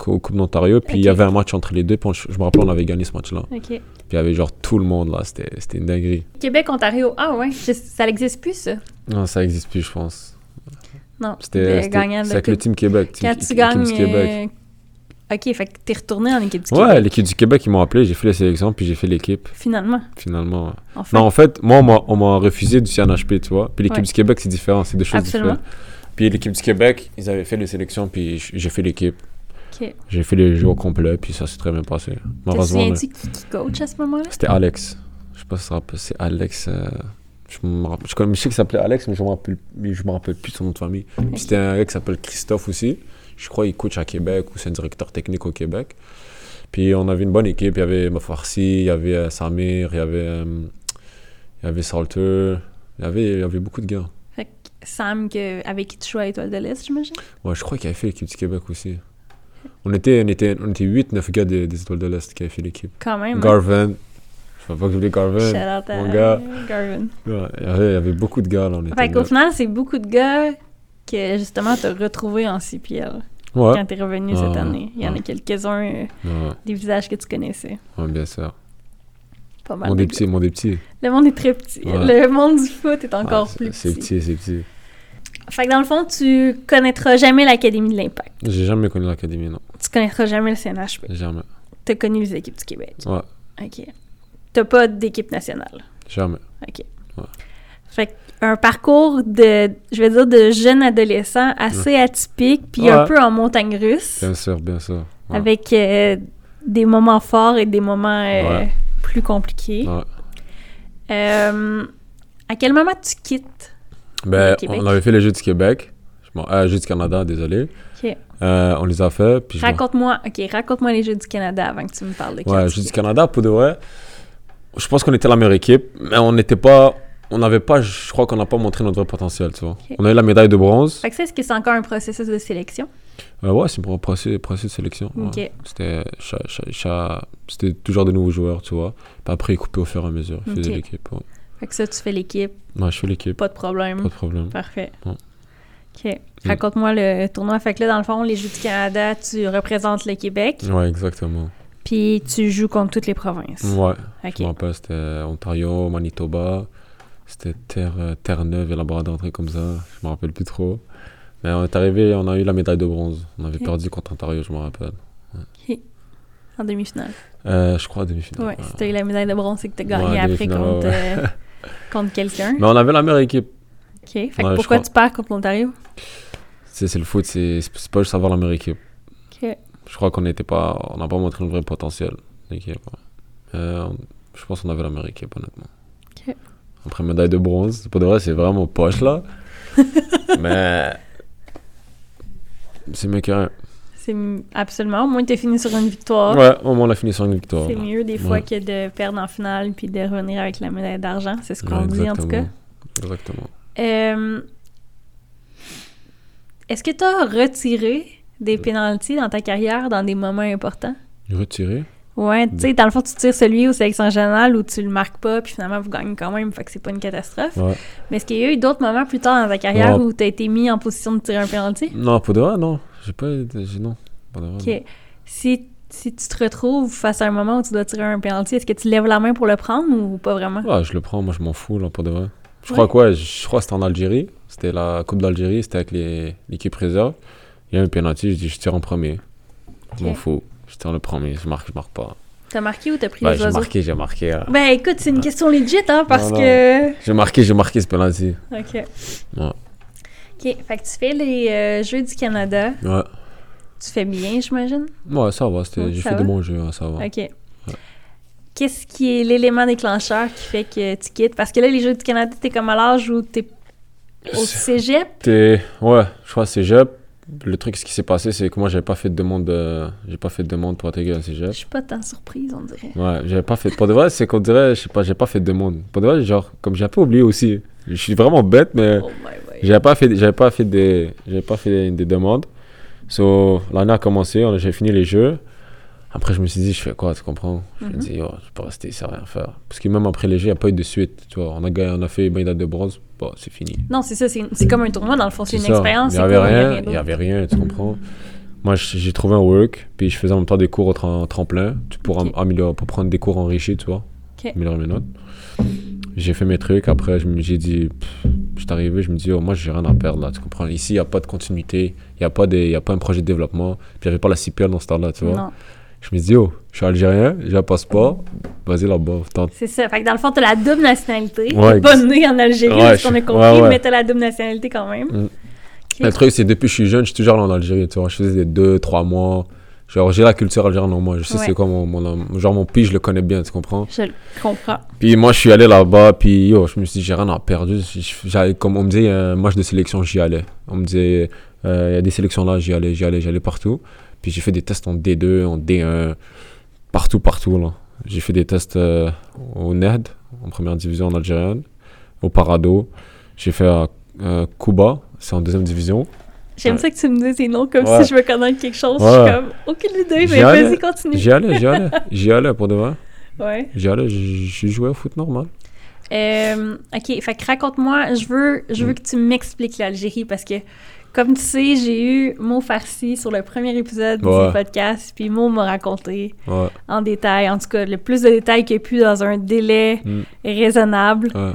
Cou- Coupe d'Ontario. Puis il y avait un match entre les deux. Puis on- je me rappelle, on avait gagné ce match-là. Puis il y avait genre tout le monde là. C'était, une dinguerie. Québec, Ontario. Ah ouais, je- ça n'existe plus, ça? Non, ça existe plus, je pense. Non. C'était, de c'est avec le. Team Québec. Team- Quand tu gagnes. Québec. euh, OK, fait que t'es retourné en équipe du Ouais, Québec. l'équipe du Québec, ils m'ont appelé. J'ai fait les sélections. Puis j'ai fait l'équipe, Finalement. finalement. ouais. Enfin. Non, en fait, moi, on m'a, refusé du CNHP, tu vois. Puis l'équipe Ouais. du Québec, c'est différent. C'est deux choses Absolument. différentes. Puis l'équipe du Québec, ils avaient fait les sélections. Puis j'ai fait l'équipe. J'ai fait les jeux au complet, puis ça s'est très bien passé. Malheureusement, souviens-tu qui, qui coach à ce moment-là? C'était Alex. Je sais pas si ça rappelle. C'est Alex. euh, je, me rappelle, je, connais- s'appelait Alex, mais je me rappelle, mais je me rappelle plus de son nom de famille. C'était un gars qui s'appelle Christophe aussi. Je crois qu'il coach à Québec ou c'est un directeur technique au Québec. Puis on avait une bonne équipe. Il y avait Mafarsi, il y avait euh, Samir, il y avait, euh, il y avait Salter. Il y avait, il y avait beaucoup de gars. Fait que Sam, que, avec qui tu jouais à Étoile de l'Est, j'imagine? Ouais, je crois qu'il avait fait l'équipe du Québec aussi. On était, on était, on était 8-9 gars des, des Étoiles de l'Est qui avaient fait l'équipe. Quand même. hein? Garvin. Je sais pas que j'oublie Garvin. Shout out à mon gars. Garvin. Ouais, il, y avait, il y avait beaucoup de gars là. On était Fait qu'au final, c'est beaucoup de gars que justement t'as retrouvé en CPL Ouais. quand t'es revenu Ouais, cette année. Il y en a quelques-uns euh, des visages que tu connaissais. ouais, bien sûr. Pas mal. Mon de des gars. petits, mon des petits. Le monde est très petit. Le monde du foot est encore plus c'est- C'est petit. petit, c'est petit. Fait que dans le fond, tu connaîtras jamais l'Académie de l'Impact. J'ai jamais connu l'académie, non. Tu connaîtras jamais le CNHP. Jamais. T'as connu les équipes du Québec. Ouais, OK. T'as pas d'équipe nationale. jamais. OK. Ouais. Fait un parcours de, je vais dire, de jeune adolescent assez atypique, puis un peu en montagne russe, Bien sûr, bien sûr. Avec euh, des moments forts et des moments euh, plus compliqués. Ouais. Euh, à quel moment tu quittes? Ben, Le Québec? on avait fait les Jeux du Québec. Je euh, Jeux du Canada, désolé. Euh, on les a fait. Puis je Raconte-moi, ok, raconte-moi les Jeux du Canada avant que tu me parles de Ouais, Jeux du. Canada, pour de vrai, je pense qu'on était la meilleure équipe, mais on n'était pas. On n'avait pas. Je crois qu'on n'a pas montré notre vrai potentiel, tu vois. On a eu la médaille de bronze. Fait que ça, est-ce que c'est encore un processus de sélection? Euh, ouais, c'est pour un processus, processus de sélection. ouais. C'était cha- cha- cha- c'était toujours de nouveaux joueurs, tu vois. Puis après, ils coupaient au fur et à mesure. Faisaient Ok. l'équipe. Ouais. Fait que ça, tu fais l'équipe, Ouais, je fais l'équipe. pas de problème. Pas de problème. Parfait. Ouais. OK. Raconte-moi le tournoi. Fait que là, dans le fond, les Jeux du Canada, tu représentes le Québec, Ouais, exactement. puis tu joues contre toutes les provinces. Ouais. OK. Je me rappelle, c'était Ontario, Manitoba. C'était Terre, euh, Terre-Neuve et la barre d'entrée comme ça. Je me rappelle plus trop. Mais on est arrivé, on a eu la médaille de bronze. On avait Ok. perdu contre Ontario, je me rappelle. En demi-finale. Euh, je crois à demi-finale. Ouais, ouais. si t'as eu la médaille de bronze, c'est que t'as gagné Ouais, après contre, ouais. euh, contre quelqu'un. Mais on avait la meilleure équipe. OK. Fait que Ouais, pourquoi crois. tu perds contre l'Ontario? C'est le foot, c'est pas juste avoir la meilleure équipe. OK. Je crois qu'on n'était pas, on n'a pas montré le vrai potentiel. Euh, je pense qu'on avait la meilleure équipe, honnêtement. Ok. Après médaille de bronze, pour de vrai, c'est vraiment poche là. Mais c'est mieux que rien. C'est absolument. Au moins, t'es fini sur une victoire. Ouais, au moins on a fini sur une victoire. C'est mieux des fois Ouais. que de perdre en finale puis de revenir avec la médaille d'argent. C'est ce qu'on Ouais, dit en tout cas. exactement. Euh, Est-ce que tu as retiré des pénalties dans ta carrière dans des moments importants? Retiré. Ouais, tu sais, dans le fond, tu tires celui aux sélections générales où tu le marques pas, puis finalement, vous gagnez quand même, fait que c'est pas une catastrophe. Ouais. Mais est-ce qu'il y a eu d'autres moments plus tard dans ta carrière Non. où tu as été mis en position de tirer un pénalty? Non, pour de vrai, non. J'ai pas. Non. Pour de vrai, non. Ok. Si, si tu te retrouves face à un moment où tu dois tirer un pénalty, est-ce que tu lèves la main pour le prendre ou pas vraiment? Ouais, je le prends, moi je m'en fous là pour de vrai. Je crois quoi Je crois que c'était en Algérie. C'était la Coupe d'Algérie, c'était avec l'équipe réserve. Il y a un penalty, je dis je tire en premier. Je m'en fous. Je tire le premier, je marque, je marque pas. T'as marqué ou t'as pris Ouais, les j'ai oiseaux? marqué, j'ai marqué. euh. Ben écoute, c'est une question legit, hein, parce Non, non. que... J'ai marqué, j'ai marqué ce penalty. OK. Ouais. OK, fait que tu fais les euh, Jeux du Canada. Ouais. Tu fais bien, j'imagine? Ouais, ça va, c'était- j'ai fait de bons jeux, hein, ça va. OK. Qu'est-ce qui est l'élément déclencheur qui fait que tu quittes? Parce que là, les Jeux du Canada, t'es comme à l'âge où t'es au cégep. T'es- Ouais, je crois Cégep. Le truc, ce qui s'est passé, c'est que moi, j'avais pas fait de demande, de... j'ai pas fait de demande pour intégrer Je Cégep. suis pas tant surprise, on dirait. Ouais, j'avais pas fait. Pour de vrai, c'est qu'on dirait, je sais pas, j'ai pas fait de demande. Pour de vrai, genre, comme j'ai un peu oublié aussi. Je suis vraiment bête, mais Oh j'avais pas fait, j'avais pas fait des, j'avais pas fait des, des demandes. So, l'année a commencé, j'ai fini les jeux. Après, je me suis dit, je fais quoi, tu comprends? Je me Mhm. dis, oh, je peux rester à rien faire. Parce que même après jeux, il n'y a pas eu de suite. Tu vois, on a, on a fait médaille de bronze, bon, c'est fini. Non, c'est ça, c'est comme un tournoi, dans le fond, c'est une ça. expérience. Il n'y avait rien, il d'autre. y avait rien, tu comprends? Moi, j'ai trouvé un work, puis je faisais en même temps des cours au tra- tremplin pour, améliorer, pour prendre des cours enrichis, tu vois, Ok. améliorer mes notes. J'ai fait mes trucs, après, je me- j'ai dit, je suis arrivé, je me dis, oh, moi, j'ai rien à perdre là, tu comprends? Ici, il n'y a pas de continuité, il n'y a, pas des- y a pas un projet de développement, puis il n'y avait pas la CPL dans ce temps-là, tu vois. Non, Je me dis, oh, je suis algérien, j'ai un passeport, vas-y là-bas, tente. c'est ça. Fait que dans le fond, t'as la double nationalité. Ouais, pas né en Algérie, Ouais, ce qu'on a compris, ouais, mais t'as la double nationalité quand même. Mm. Le truc, c'est depuis que je suis jeune, je suis toujours allé en Algérie, tu vois. Je faisais des deux, trois mois. Genre, j'ai la culture algérienne en moi. Je sais c'est quoi mon, mon- Genre, mon pays, je le connais bien, tu comprends? Je le comprends. Puis moi, je suis allé là-bas, puis yo, je me suis dit, j'ai rien à perdre. J'allais, comme on me disait, un match de sélection, j'y allais. On me disait, euh, il y a des sélections là, j'y allais, j'y allais, j'y allais partout. Puis j'ai fait des tests en D2, en D1, partout, partout, là. J'ai fait des tests euh, au NED, en première division en algérienne, au Parado. J'ai fait à euh, Cuba, c'est en deuxième division. J'aime Ouais. ça que tu me dises des noms comme Ouais. si je veux connaître quelque chose. Je suis comme, aucune idée, mais vas-y, continue. J'y allais, j'y allais, j'y allais pour de vrai. Ouais. J'y allais, j'ai joué au foot normal. Euh, ok, fait que raconte-moi, je veux, je veux Mm. que tu m'expliques l'Algérie parce que, comme tu sais, j'ai eu Mo Farsi sur le premier épisode Ouais. du podcast, puis Mo m'a raconté Ouais, en détail, en tout cas, le plus de détails qu'il y a pu dans un délai Mm. raisonnable. ouais.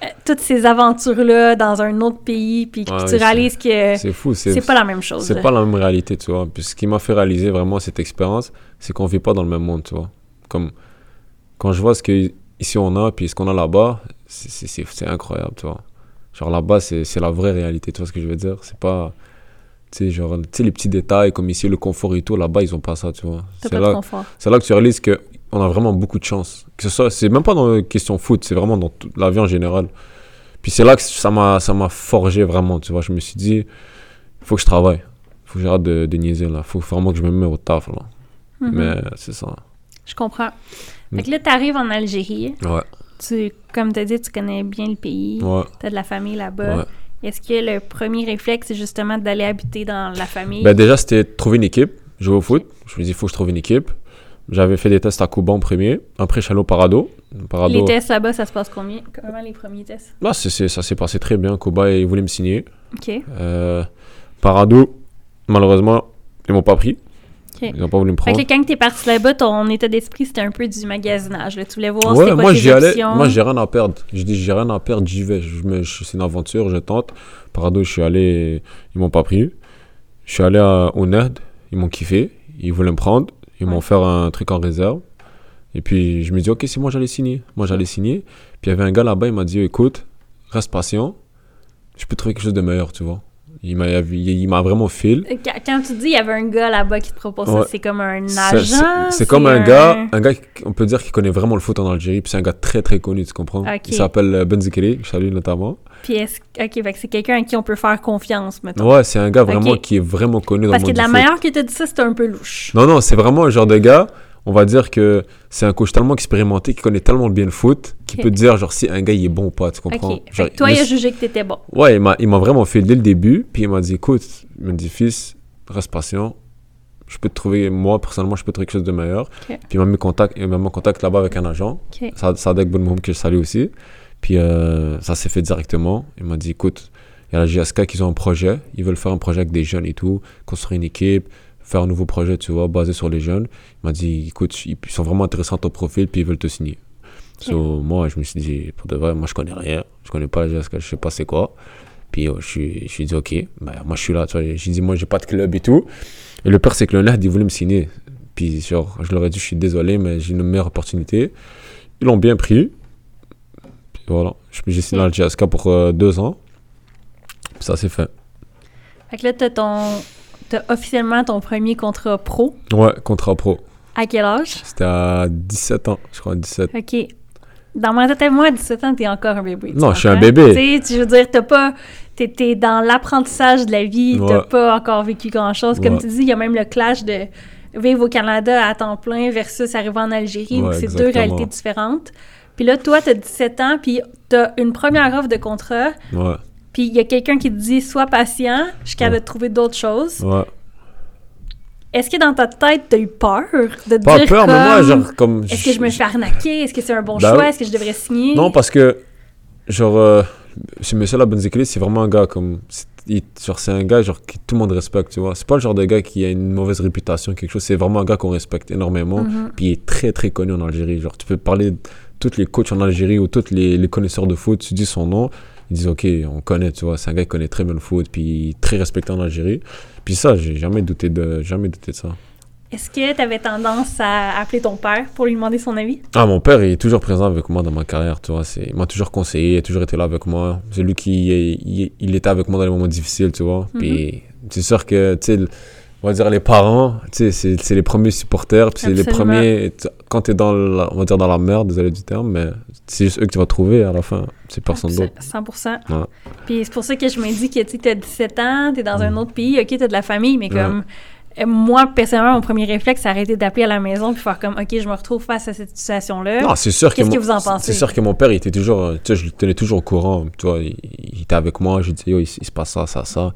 Euh, toutes ces aventures-là dans un autre pays, puis que tu réalises que C'est fou, c'est pas la même chose. C'est pas la même réalité, tu vois. Puis ce qui m'a fait réaliser vraiment cette expérience, c'est qu'on vit pas dans le même monde, tu vois. Comme quand je vois ce que ici on a, puis ce qu'on a là-bas, c'est incroyable, tu vois. Genre là-bas, c'est la vraie réalité, tu vois ce que je veux dire? C'est pas, tu sais, genre, tu sais, les petits détails comme ici, le confort et tout, là-bas, ils ont pas ça, tu vois. C'est là, là que tu réalises que on a vraiment beaucoup de chance. Que ce soit, c'est même pas dans la question foot, c'est vraiment dans toute la vie en général. Puis c'est là que ça m'a, ça m'a forgé vraiment, tu vois. Je me suis dit, faut que je travaille. Faut que j'arrête de, de niaiser, là. Faut vraiment que je me mette au taf, là. Mhm. Mais c'est ça. Je comprends. Mm. Fait que là, t'arrives en Algérie. Ouais, Tu, comme tu as dit, tu connais bien le pays. ouais, T'as de la famille là-bas. ouais. Est-ce que le premier réflexe, c'est justement d'aller habiter dans la famille? Ben déjà, c'était trouver une équipe, jouer au foot. Je me dis, faut que je trouve une équipe. J'avais fait des tests à Cuba en premier. Après, au Parado. Parado. les tests là-bas, ça se passe combien? Comment les premiers tests? Là, c'est- c'est- ça s'est passé très bien. Cuba, ils voulaient me signer. OK. Euh, Parado, malheureusement, ils m'ont pas pris. OK. Ils n'ont pas voulu me Fait prendre. que là, quand t'es parti là-bas, ton état d'esprit, c'était un peu du magasinage. là. Tu voulais voir Ouais, c'était quoi moi tes allais. options? Moi j'ai rien à perdre. Je dis j'ai rien à perdre, j'y vais. Je me- je- c'est une aventure, je tente. Parado, je suis allé, ils m'ont pas pris. Je suis allé à, au NED, ils m'ont kiffé, ils voulaient me prendre, ils m'ont Ouais. offert un truc en réserve. Et puis je me dis ok, c'est moi j'allais signer. Moi j'allais signer. Puis il y avait un gars là-bas, il m'a dit écoute, reste patient, je peux trouver quelque chose de meilleur, tu vois. Il m'a, il, il m'a vraiment fil. Quand, tu dis il y avait un gars là-bas qui te propose ça, c'est comme un agent? C'est c'est comme un un gars, un gars, qui- on peut dire qu'il connaît vraiment le foot en Algérie, puis c'est un gars très très connu, tu comprends? Il s'appelle euh, Ben Zikri, je salue notamment. Puis est-ce... OK, fait que c'est quelqu'un à qui on peut faire confiance, mettons. Ouais, c'est un gars vraiment qui est vraiment connu dans Parce le que monde de la manière que tu as dit ça, c'était un peu louche. Non, non, c'est vraiment un genre de gars, on va dire que c'est un coach tellement expérimenté, qui connaît tellement bien le foot, qui peut te dire genre si un gars il est bon ou pas, tu comprends? Genre, toi, il- a jugé que t'étais bon. Ouais, il m'a, il m'a vraiment fait dès le début, puis il m'a dit écoute, il m'a dit fils, reste patient, je peux te trouver, moi personnellement, je peux te trouver quelque chose de meilleur. Puis il m'a mis, contact, il m'a mis en contact là-bas avec un agent. Sa- Sadek Bonmoum que je salue aussi. Puis euh, ça s'est fait directement. Il m'a dit écoute, il y a la GSK qui ont un projet, ils veulent faire un projet avec des jeunes et tout, construire une équipe, faire un nouveau projet, tu vois, basé sur les jeunes. Il m'a dit écoute, ils sont vraiment intéressants à ton profil, puis ils veulent te signer. So, moi, je me suis dit, pour de vrai, moi je connais rien, je connais pas GSK, je sais pas c'est quoi. Puis euh, je suis, je suis dit ok, ben, moi je suis là, tu vois. J'ai dit moi j'ai pas de club et tout. Et le pire c'est que le NAD, ils voulaient me signer. Puis genre, je leur ai dit je suis désolé, mais j'ai une meilleure opportunité. Ils l'ont bien pris. Puis voilà, j'ai signé dans le GSK pour euh, deux ans. Puis ça s'est fait. Fait que là, t'as ton... T'as officiellement ton premier contrat pro? Ouais, contrat pro. À quel âge? C'était à 17 ans, je crois, 17. OK. Dans ma tête moi, à 17 ans, t'es encore un bébé. tu Non, je suis un bébé. Tu sais, tu- je veux dire, t'as pas... T'es, dans l'apprentissage de la vie, t'as Ouais. pas encore vécu grand-chose. Comme Ouais. tu dis, il y a même le clash de vivre au Canada à temps plein versus arriver en Algérie, Ouais, c'est deux réalités différentes. Puis là, toi, t'as 17 ans, puis t'as une première offre de contrat, Ouais, puis il y a quelqu'un qui te dit « Sois patient, suis capable Ouais. de trouver d'autres choses. ouais. Est-ce que dans ta tête, t'as eu peur de te Pas dire peur, mais moi, genre, comme. Est-ce que je me fais arnaquer? Est-ce que c'est un bon Bah choix? Est-ce que je devrais signer? Non, parce que, genre, euh, ce monsieur-là, Benzekele, c'est vraiment un gars comme. il- genre, c'est un gars genre, que tout le monde respecte, tu vois. C'est pas le genre de gars qui a une mauvaise réputation, quelque chose. C'est vraiment un gars qu'on respecte énormément. Mhm. Puis il est très, très connu en Algérie. Genre, tu peux parler de tous les coachs en Algérie ou tous les, les connaisseurs de foot, tu dis son nom, ils disent, OK, on connaît, tu vois. C'est un gars qui connaît très bien le foot, puis très respecté en Algérie. Puis ça, j'ai jamais douté de, jamais douté de ça. Est-ce que tu avais tendance à appeler ton père pour lui demander son avis? Ah, mon père, il est toujours présent avec moi dans ma carrière, tu vois. C'est, il m'a toujours conseillé, il a toujours été là avec moi. C'est lui qui, il, il était avec moi dans les moments difficiles, tu vois. Puis, c'est sûr que, tu sais, on va dire les parents, tu sais, c'est c'est les premiers supporters, puis c'est les premiers, quand t'es dans la, on va dire dans la merde, désolé du terme, mais c'est juste eux que tu vas trouver à la fin, c'est personne d'autre. 100%. Ouais. Puis c'est pour ça que je me dis que tu as 17 ans, tu es dans un autre pays, ok, tu as de la famille, mais comme euh, moi, personnellement, mon premier réflexe, c'est arrêter d'appeler à la maison puis faire comme, ok, je me retrouve face à cette situation-là. Non, c'est sûr que, Qu'est-ce mon- que vous en pensez? C'est sûr que mon père, il était toujours, tu sais, je le tenais toujours au courant, tu vois, il, il était avec moi, je lui disais, yo, il, il se passe ça, ça, ça.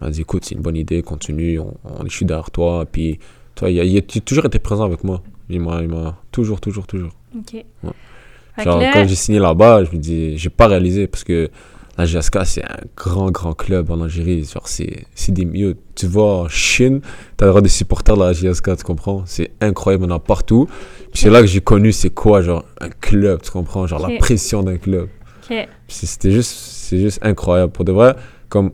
Il m'a dit, écoute, c'est une bonne idée, continue, on, on, je suis derrière toi, puis, tu vois, il, a, il a toujours été présent avec moi. Il m'a, il m'a toujours, toujours, toujours. Ok. Genre, là, quand j'ai signé là-bas, je me dis, j'ai pas réalisé parce que la GSK, c'est un grand, grand club en Algérie. Genre, c'est, c'est des mieux. Tu vois, en Chine, t'as le droit des supporters de la GSK, tu comprends? C'est incroyable, y en a partout. Puis c'est là que j'ai connu c'est quoi, genre, un club, tu comprends? Genre, la pression d'un club. ok. Puis c'est- C'était juste, c'est juste incroyable. Pour de vrai, comme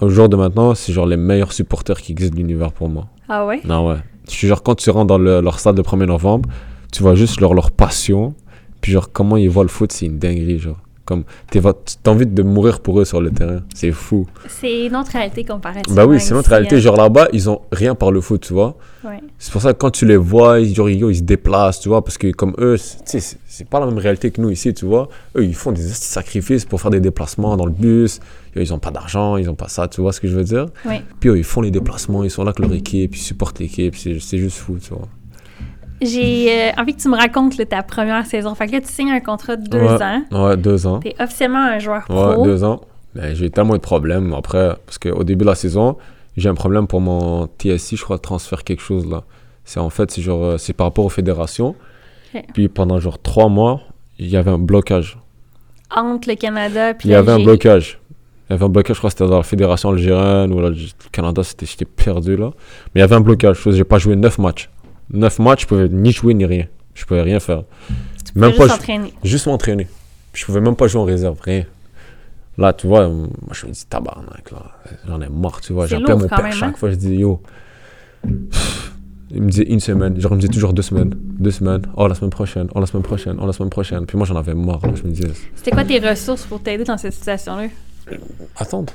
au jour de maintenant, c'est genre les meilleurs supporters qui existent de l'univers pour moi. Ah ouais? Non, ouais. Je suis genre, quand tu rentres dans le- leur stade le 1er novembre, tu vois juste leur, leur passion. Puis genre, comment ils voient le foot, c'est une dinguerie, genre. Comme, t'as envie de mourir pour eux sur le terrain. C'est fou. C'est une autre réalité comparativement. Bah oui, c'est notre ici, réalité. Genre là-bas, ils ont rien par le foot, tu vois. Ouais. C'est pour ça que quand tu les vois, ils, genre, ils se déplacent, tu vois. Parce que comme eux, c'est- pas la même réalité que nous ici, tu vois. Eux, ils font des sacrifices pour faire des déplacements dans le bus. Ils ont pas d'argent, ils ont pas ça, tu vois ce que je veux dire. Ouais. Puis eux, ils font les déplacements, ils sont là avec leur équipe, ils supportent l'équipe. C'est juste fou, tu vois. J'ai euh, envie que tu me racontes là, ta première saison. Fait que là, tu signes un contrat de deux Ouais. ans. Ouais, deux ans. T'es officiellement un joueur Ouais, pro. deux ans. Mais j'ai eu tellement de problèmes après, parce qu'au début de la saison, j'ai un problème pour mon TSI, je crois, transfert quelque chose là. C'est en fait, c'est genre, euh, c'est par rapport aux fédérations. Ok. Puis pendant genre trois mois, il y avait un blocage. Entre le Canada puis Il y avait un blocage. Il y avait un blocage, je crois que c'était dans la fédération algérienne ou là, le Canada, c'était, j'étais perdu là. Mais il y avait un blocage, chose, j'ai pas joué neuf matchs. Neuf matchs, je pouvais ni jouer ni rien. Je pouvais rien faire. Tu Même pas, juste s'entraîner. Juste m'entraîner. Je pouvais même pas jouer en réserve, rien. Là, tu vois, moi, je me dis tabarnak, là. J'en ai marre, tu vois. Lourd mon père même, chaque hein. fois, je dis yo. Il me disait une semaine, genre il me disait toujours deux semaines, deux semaines, oh la semaine prochaine, oh la semaine prochaine, oh la semaine prochaine. Puis moi j'en avais marre, là. je me disais, C'était quoi tes ressources pour t'aider dans cette situation-là? attends.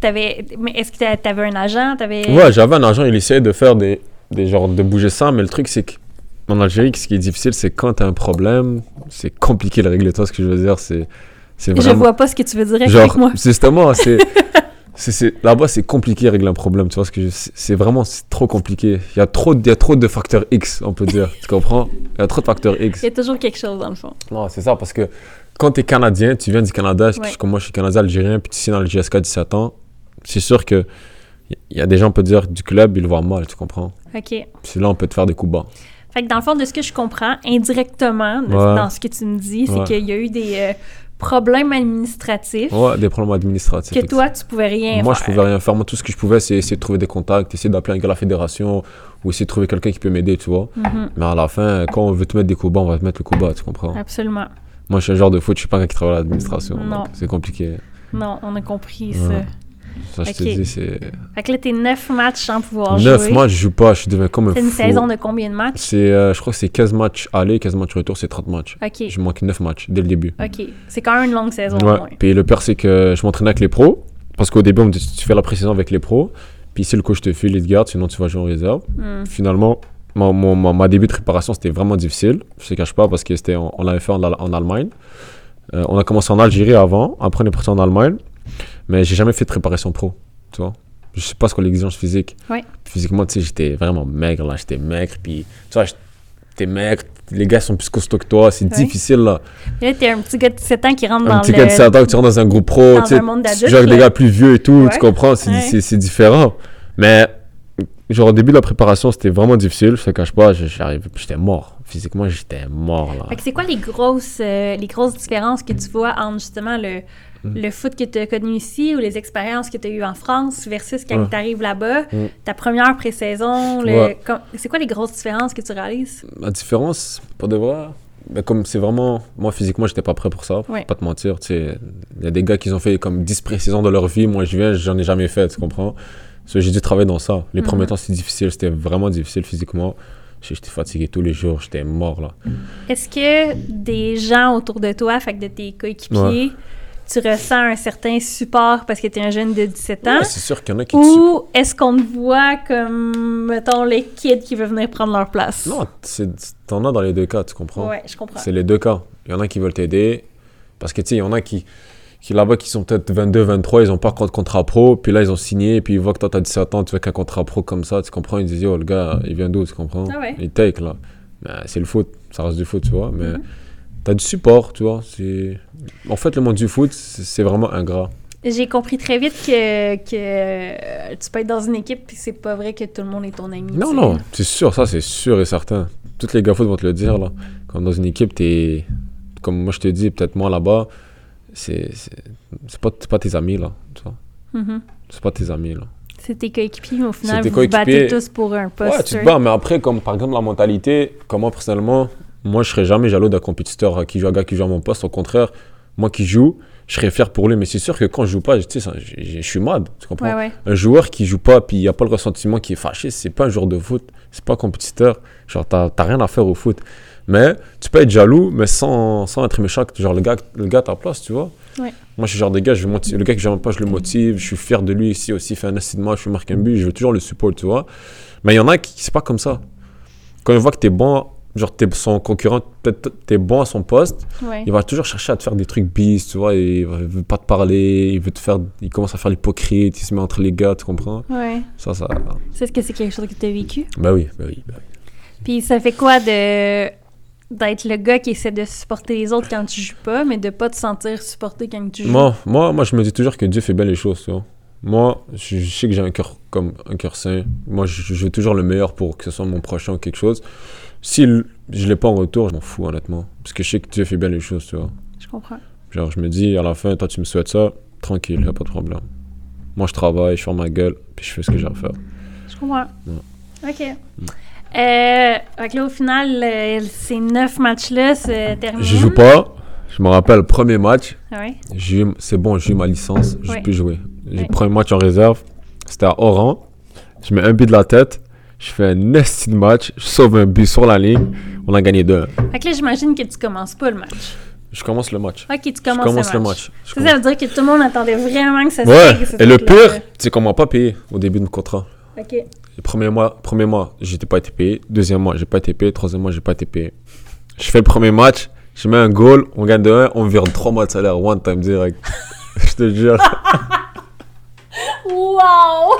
T'avais... Mais est-ce que t'a- t'avais un agent? T'avais... Ouais, j'avais un agent, il essayait de faire des, des genres de bouger ça, mais le truc c'est qu'en Algérie, ce qui est difficile, c'est quand t'as un problème, c'est compliqué de le régler. Toi, ce que je veux dire, c'est. c'est Je vraiment- vois pas ce que tu veux dire Genre, avec moi. justement, c'est. Là-bas, c'est compliqué de régler un problème, tu vois ce que C'est vraiment c'est trop compliqué. Il y, a trop, de- il y a trop de facteurs X, on peut dire. tu comprends? Il y a trop de facteurs X. Il y a toujours quelque chose dans le fond. Non, c'est ça, parce que quand tu es Canadien, tu viens du Canada, Ouais. comme moi je suis Canadien algérien, puis tu signes dans le GSK à 17 ans, c'est sûr que il y a des gens, on peut dire, du club, ils le voient mal, tu comprends? OK. Puis là, on peut te faire des coups bas. Fait que dans le fond, de ce que je comprends, indirectement, de- Ouais. dans ce que tu me dis, c'est Ouais. qu'il y a eu des euh, problèmes administratifs Ouais, des problèmes administratifs. que toi, tu pouvais rien Moi, je faire. pouvais rien faire. Moi, tout ce que je pouvais, c'est essayer de trouver des contacts, essayer d'appeler un gars à la fédération ou essayer de trouver quelqu'un qui peut m'aider, tu vois. Mhm. Mais à la fin, quand on veut te mettre des coups bas, on va te mettre le coup bas, tu comprends? Absolument. Moi, je suis un genre de foot, je suis pas un gars qui travaille à l'administration. Non. C'est compliqué. Non, on a compris Ouais. ça. Ça, je te dis, c'est. Fait que là, t'es neuf matchs sans pouvoir jouer. mois, je joue pas, je deviens comme un C'est une fou. saison de combien de matchs? C'est, euh, je crois que c'est 15 matchs aller, 15 matchs retour, c'est 30 matchs. OK. Je manque 9 matchs dès le début. OK. C'est quand même une longue saison, au Ouais. moins. Puis le pire, c'est que je m'entraînais avec les pros. Parce qu'au début, on me dit tu fais la pré-saison avec les pros. Puis si le coach te file, il te garde, sinon tu vas jouer en réserve. Hmm. Finalement, ma, ma début de préparation, c'était vraiment difficile. Je te cache pas parce que c'était, on, on l'avait fait en Allemagne. Euh, on a commencé en Algérie avant, après on est parti en Allemagne. Mais j'ai jamais fait de préparation pro, tu vois. Je sais pas ce que l'exigence physique. Ouais. Physiquement, tu sais, j'étais vraiment maigre là, j'étais maigre. Puis, tu vois, j'étais maigre. Les gars sont plus costauds que toi, c'est Ouais. difficile là. Là, t'es un petit gars de 17 ans qui rentre Un dans petit le... gars de 7 ans que tu rentres dans un groupe pro, dans tu sais, un monde tu joues des gars plus vieux et tout, Ouais. tu comprends, c'est différent. Mais, genre, au début de la préparation, c'était vraiment difficile, je te cache pas, j'étais mort. Physiquement, j'étais mort là. Fait que c'est quoi les grosses, euh, les grosses différences que tu vois entre justement le, Le foot que tu as connu ici ou les expériences que tu as eues en France versus quand tu arrives là-bas, ta première pré-saison, le- c'est quoi les grosses différences que tu réalises? La différence, pour de vrai, ben, comme c'est vraiment. Moi, physiquement, j'étais pas prêt pour ça. Ouais. Pas te mentir. Il y a des gars qui ont fait comme 10 pré-saisons de leur vie. Moi, je viens, j'en ai jamais fait, tu comprends? J'ai dû travailler dans ça. Les Mhm. premiers temps, c'était difficile. C'était vraiment difficile physiquement. J'étais fatigué tous les jours. J'étais mort, là. Est-ce que des gens autour de toi, fait que de tes coéquipiers, tu ressens un certain support parce que tu es un jeune de 17 ans? Ouais, c'est sûr qu'il y en a qui te. Ou est-ce qu'on te voit comme, mettons, les kids qui veulent venir prendre leur place? Non, t'en as dans les deux cas, tu comprends? Ouais, je comprends. C'est les deux cas. Il y en a qui veulent t'aider. Parce que, tu sais, il y en a qui, qui là-bas, qui sont peut-être 22, 23, ils ont pas encore de contrat pro. Puis là, ils ont signé. Puis ils voient que toi, t'as 17 ans, tu veux qu'un contrat pro comme ça, tu comprends? Ils disent, yo, le gars, il vient d'où, tu comprends? Ah ouais. Il take, là. C'est le foot. Ça reste du foot, tu vois. Mais Mhm. t'as du support, tu vois. En fait, le monde du foot, c'est vraiment ingrat. J'ai compris très vite que, que euh, tu peux être dans une équipe puis c'est pas vrai que tout le monde est ton ami. Non, tu non, c'est sûr, ça, c'est sûr et certain. Tous les gars foot vont te le dire, là. Quand dans une équipe, t'es. Comme moi, je te dis, peut-être moi là-bas, c'est. Pas, pas tes amis, là. Tu vois. Mhm. C'est pas tes amis, là. C'est tes coéquipiers, mais au final, vous vous battez tous pour un poste. Ouais, tu te bats, mais après, comme par exemple la mentalité, comme moi personnellement, moi je serais jamais jaloux d'un compétiteur qui joue, un gars qui joue à mon poste. Au contraire, moi qui joue, je serais fier pour lui. Mais c'est sûr que quand je joue pas, tu je je- suis mad, tu comprends? Ouais, ouais. Un joueur qui joue pas, puis il n'y a pas le ressentiment qui est fâché, c'est pas un joueur de foot, c'est pas un compétiteur. Genre, t'as rien à faire au foot. Mais tu peux être jaloux, mais sans, sans être méchant. Genre, le gars, le gars à ta place, tu vois? Ouais. Moi, je suis genre de gars, je vais motiver- le gars que j'aime pas, je le motive, je suis fier de lui ici aussi, il fait un assist de moi, je marque un but, je veux toujours le support, tu vois? Mais il y en a qui, c'est pas comme ça. Quand il voit que t'es bon, genre, t'es son concurrent, peut-être t'es bon à son poste, Ouais. il va toujours chercher à te faire des trucs bis, tu vois, et il veut pas te parler, il veut te faire, il commence à faire l'hypocrite, il se met entre les gars, tu comprends? Ouais. Ça, ça. C'est ce que c'est quelque chose que tu as vécu? Bah oui, bah oui, bah oui. Puis ça fait quoi de d'être le gars qui essaie de supporter les autres quand tu joues pas, mais de pas te sentir supporté quand tu joues? Moi, moi, moi, je me dis toujours que Dieu fait bien les choses, tu vois. Moi, je, je sais que j'ai un cœur comme un cœur sain. Moi, je, je veux toujours le meilleur pour que ce soit mon prochain ou quelque chose. Si je l'ai pas en retour, je m'en fous, honnêtement. Parce que je sais que Dieu fait bien les choses, tu vois. Je comprends. Genre, je me dis, à la fin, toi, tu me souhaites ça, tranquille, y a pas de problème. Moi, je travaille, je ferme ma gueule, puis je fais ce que j'ai à faire. Je comprends. OK. Euh, fait que là, au final, euh, ces neuf matchs-là se terminent? Je joue pas. Je me rappelle, le premier match, ouais? j'ai c'est bon, j'ai eu ma licence, je Ouais. peux jouer. J'ai Ouais. premier match en réserve, c'était à Oran. Je mets un but de la tête, je fais un nasty match, je sauve un but sur la ligne, on a gagné 2 Fait que là, j'imagine que tu commences pas le match. Je commence le match. Ok, tu Je commences, commence le le match. match. Je Ça, ça veut dire que tout le monde attendais vraiment que ça se Ouais, et le pire, c'est qu'on m'a pas payé au début de mon contrat. Ok. Le premier mois, premier mois, j'étais pas été payé. Deuxième mois, j'ai pas été payé. Troisième mois, j'ai pas été payé. Je fais le premier match, je mets un goal, on gagne de 1, on vire 3 mois de salaire, one time direct. je te jure. Wow!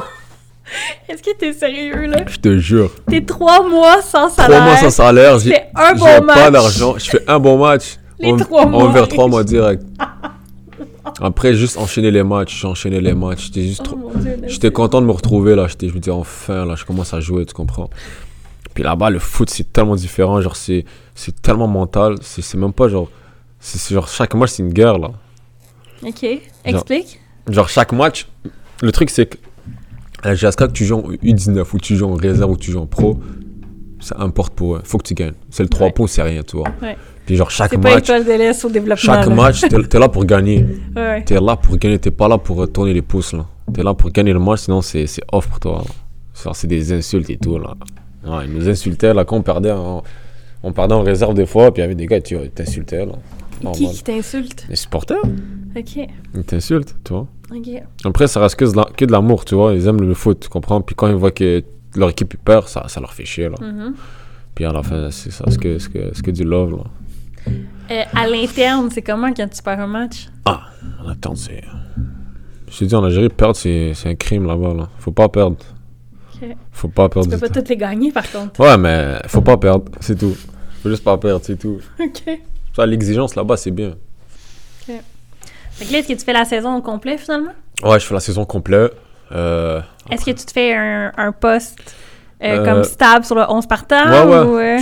Est-ce que t'es sérieux, là? Je te jure. T'es trois mois sans salaire. Trois mois sans salaire, j'ai un bon j'ai match. pas d'argent. Je fais un bon match. Les on, trois mois. On vire 3 mois direct. Après, juste enchaîner les matchs. J'ai enchaîné les matchs. J'étais juste Oh J'étais content de me retrouver là. J'étais, je me dis enfin là, je commence à jouer, tu comprends. Puis là-bas, le foot c'est tellement différent, genre c'est, c'est tellement mental, c'est, c'est même pas genre, c'est, c'est genre chaque match c'est une guerre là. Ok, explique. Genre chaque match, le truc c'est que à la que tu joues en U19 ou tu joues en réserve ou tu joues en pro, ça importe pour eux. Faut que tu gagnes. C'est le 3 Ouais. points, c'est rien, tu vois. Ouais. Puis genre chaque pas match, au développement. chaque là. match, t'es, t'es là pour gagner. Ouais. T'es là pour gagner, t'es pas là pour tourner les pouces là. T'es là pour gagner le match, sinon c'est, off pour toi. c'est des insultes et tout là. Ouais, ils nous insultaient là quand on perdait en, on perdait en réserve des fois, puis il y avait des gars qui t'insultaient là. Qui Normal. qui t'insulte? Les supporters, Ok, ils t'insultent, tu vois. Après, ça reste que de, la- que de l'amour, tu vois. Ils aiment le foot, tu comprends? Puis quand ils voient que leur équipe perd, ça, ça leur fait chier là. Mhm. Puis à la fin, c'est ça, c'est que, c'est que, que du love là. Euh, à l'interne, c'est comment quand tu perds un match? Ah, attends, c'est. Je te dis, en Algérie, perdre, c'est, un crime là-bas là. Faut pas perdre. Ok. Faut pas perdre Tu peux pas toutes les gagner, par contre. Ouais, mais faut pas perdre, c'est tout. Faut juste pas perdre, c'est tout. Ok. Ça, l'exigence là-bas, c'est bien. Fait que là, est-ce que tu fais la saison au complet, finalement? Ouais, je fais la saison complète. Euh, Est-ce que tu te fais un, un poste euh, Euh, comme stable sur le 11 partant? ouais, ouais. Ou, euh,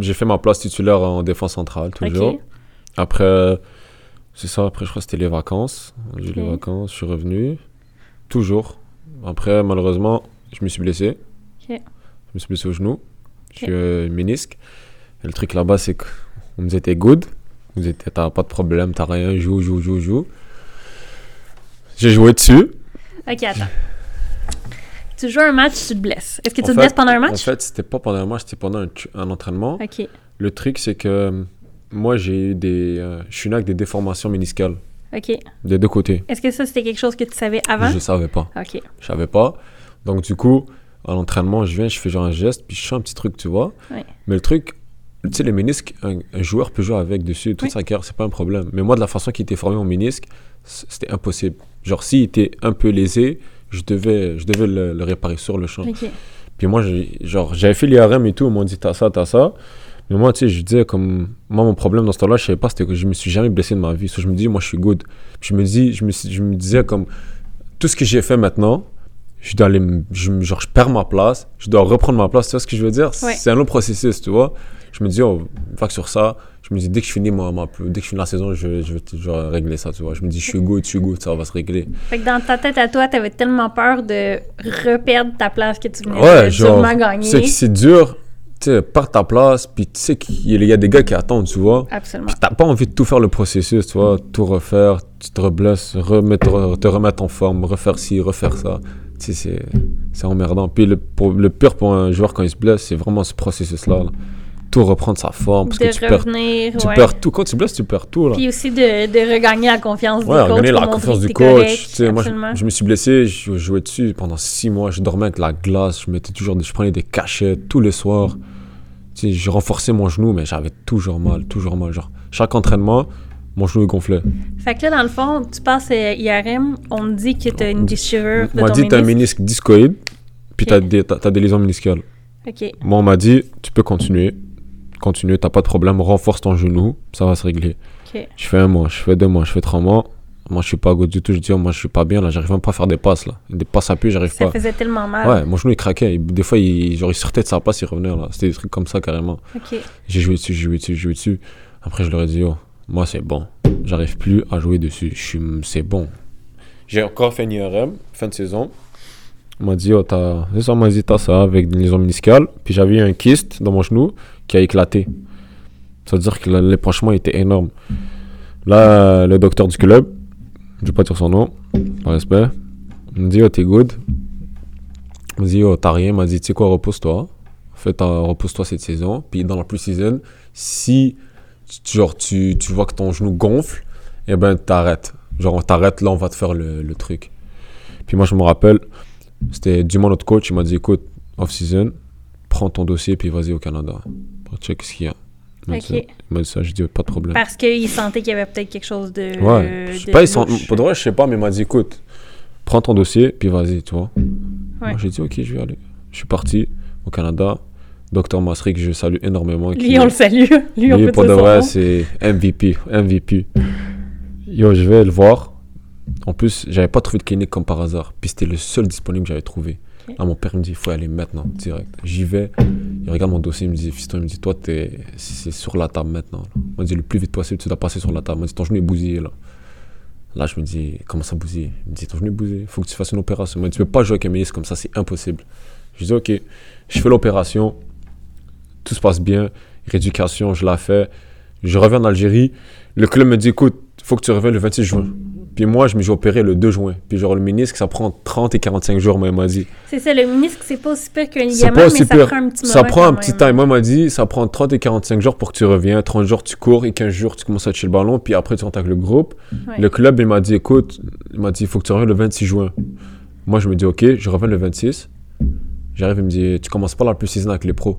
j'ai- fait ma place titulaire en défense centrale, toujours. Après, euh, c'est ça, après, je crois que c'était les vacances. J'ai eu les vacances, je suis revenu. Toujours. Après, malheureusement, je me suis blessé. Je me suis blessé au genou. J'ai eu euh, ménisque. Et le truc là-bas, c'est qu'on nous t'es good. Nous disait t'as pas de problème, t'as rien, joue, joue, joue, joue. J'ai joué dessus. Ok, attends. Tu joues un match, tu te blesses. Est-ce que tu En te fait- blesses pendant un En match? fait, c'était pas pendant un match, c'était pendant un, entraînement. Ok. Le truc, c'est que euh, moi, j'ai eu des. euh, je suis né avec des déformations méniscales. OK. des deux côtés. Est-ce que ça, c'était quelque chose que tu savais avant? Je savais pas. OK. Je savais pas. Donc, du coup, à l'entraînement, je viens, je fais genre un geste, puis je fais un petit truc, tu vois. Ouais. Mais le truc, tu sais, les ménisques, un, un joueur peut jouer avec dessus toute Oui. sa carrière, c'est pas un problème. Mais moi, de la façon qu'il était formé au ménisque, c'était impossible. Genre, s'il était un peu lésé, je devais, je devais le, le réparer sur le champ. Puis moi, genre, j'avais fait l'IRM et tout, ils m'ont dit t'as ça, t'as ça. Mais moi, tu sais, je disais comme. Moi, mon problème dans ce temps-là, je savais pas, c'était que je me suis jamais blessé de ma vie. So, je me dis, moi, je suis good. Puis je me, dis, je, me, je me disais comme. Tout ce que j'ai fait maintenant, je dois aller. Je, genre, je perds ma place, je dois reprendre ma place. Tu vois ce que je veux dire? Ouais. C'est un long processus, tu vois? Je me dis, oh, va que sur ça. Je me dis, dès que je finis, ma, ma- dès que je finis la saison, je, je vais régler ça, tu vois. Je me dis, je suis good, je suis good, ça va se régler. Fait que dans ta tête à toi, t'avais tellement peur de reperdre ta place que tu venais Ouais, de genre, gagner. que c'est dur, tu sais, par ta place, puis tu sais qu'il y a- des gars qui attendent, tu vois. Absolument. Puis t'as pas envie de tout faire le processus, tu vois, tout refaire, tu te reblesses, remettre, te remettre en forme, refaire ci, refaire ça. Tu sais, c'est, c'est emmerdant. Puis le, pour, le pire pour un joueur quand il se blesse, c'est vraiment ce processus-là. là. Tout reprendre sa forme, parce de que tu perds, tu perds tout. Quand tu blesses, tu perds tout, là. Puis aussi de, de regagner la confiance Ouais, du coach. gagner la confiance du que coach. correct, Tu moi, je, me suis blessé, je jouais dessus pendant six mois. Je dormais avec la glace, je mettais toujours, je prenais des cachets tous les soirs. Tu sais, je renforçais mon genou, mais j'avais toujours mal, toujours mal. Genre, chaque entraînement, mon genou il gonflait. Fait que là, dans le fond, tu passes euh, IRM, on te dit que t'as une déchirure On m'a dit t'as un ménisque. discoïde, puis Ok. t'as des, t'as, t'as des lésions méniscales. OK. Moi, on m'a dit tu peux continuer, continue, t'as pas de problème, renforce ton genou, ça va se régler. Je fais un mois, je fais deux mois, je fais trois mois. Moi, je suis pas good du tout. Je dis, oh, moi, je suis pas bien là, j'arrive même pas à faire des passes là. Des passes à pied, j'arrive Ça pas. faisait tellement mal. Ouais, mon genou il craquait. Il- Des fois, il, genre, il sortait de sa place, il revenait là. C'était des trucs comme ça carrément. OK. J'ai joué dessus, j'ai joué dessus, j'ai joué dessus. Après, je leur ai dit, oh, moi c'est bon. J'arrive plus à jouer dessus. Je suis, c'est bon. J'ai encore fait une IRM, fin de saison. On m'a dit, oh, t'as, c'est ça, on m'a dit, t'as ça avec une lésion méniscale. Puis j'avais un kyste dans mon genou qui a éclaté. Ça veut dire que l'épanchement était énorme. Là, le docteur du club, je vais pas dire son nom, par respect, me dit, oh, t'es good. Me dit, oh, t'as rien. Il m'a dit, tu sais quoi, repose-toi. Fais ta, repose-toi cette saison. Puis dans la pre-season, si genre, tu, tu vois que ton genou gonfle, eh ben, t'arrêtes. Genre, on t'arrête, là, on va te faire le, le truc. Puis moi, je me rappelle, c'était Dumont, notre coach, il m'a dit, écoute, off-season, prends ton dossier, puis vas-y au Canada. Pour check ce qu'il y a? Il m'a dit Ok. ça. Il m'a dit ça, j'ai dit, pas de problème. Parce qu'il sentait qu'il y avait peut-être quelque chose de. Ouais. Je sais pas, sont. Pour de vrai, je sais pas, mais il m'a dit écoute, prends ton dossier, puis vas-y, tu vois. Ouais. Moi, j'ai dit ok, je vais aller. Je suis parti au Canada. Docteur Masri, que je salue énormément. Lui, on le salue. Lui, on lui, peut pour de vrai, c'est MVP. MVP. Yo, je vais le voir. En plus, j'avais pas trouvé de clinique comme par hasard. Puis c'était le seul disponible que j'avais trouvé. Là, mon père me dit il faut y aller maintenant, direct. J'y vais. Il regarde mon dossier, il me dit Fiston, il me dit toi, t'es- c'est sur la table maintenant. Il m'a dit le plus vite possible, tu dois passer sur la table. Il m'a dit ton genou est bousillé là. Là, je me dis comment ça bousillé Il me dit ton genou est bousillé, faut que tu fasses une opération. Il m'a dit tu peux pas jouer avec un ménisque comme ça, c'est impossible. Je dis ok, je fais l'opération, tout se passe bien, rééducation, je la fais. Je reviens en Algérie, le club me dit écoute, faut que tu reviennes le 26 juin. Puis moi, je me suis opéré le 2 juin. Puis genre le ménisque, ça prend 30 et 45 jours, moi, il m'a dit. C'est ça, le ménisque, c'est pas aussi pire qu'un C'est ligament, pas mais aussi ça pire. prend un petit. Ça prend un petit temps. Et moi, il m'a dit, ça prend 30 et 45 jours pour que tu reviens. 30 jours, tu cours. Et 15 jours, tu commences à toucher le ballon. Puis après, tu avec le groupe. Ouais. Le club, il m'a dit, écoute, il m'a dit, il faut que tu reviennes le 26 juin. Moi, je me dis, ok, je reviens le 26. J'arrive, il me dit, tu commences pas la plus saison avec les pros.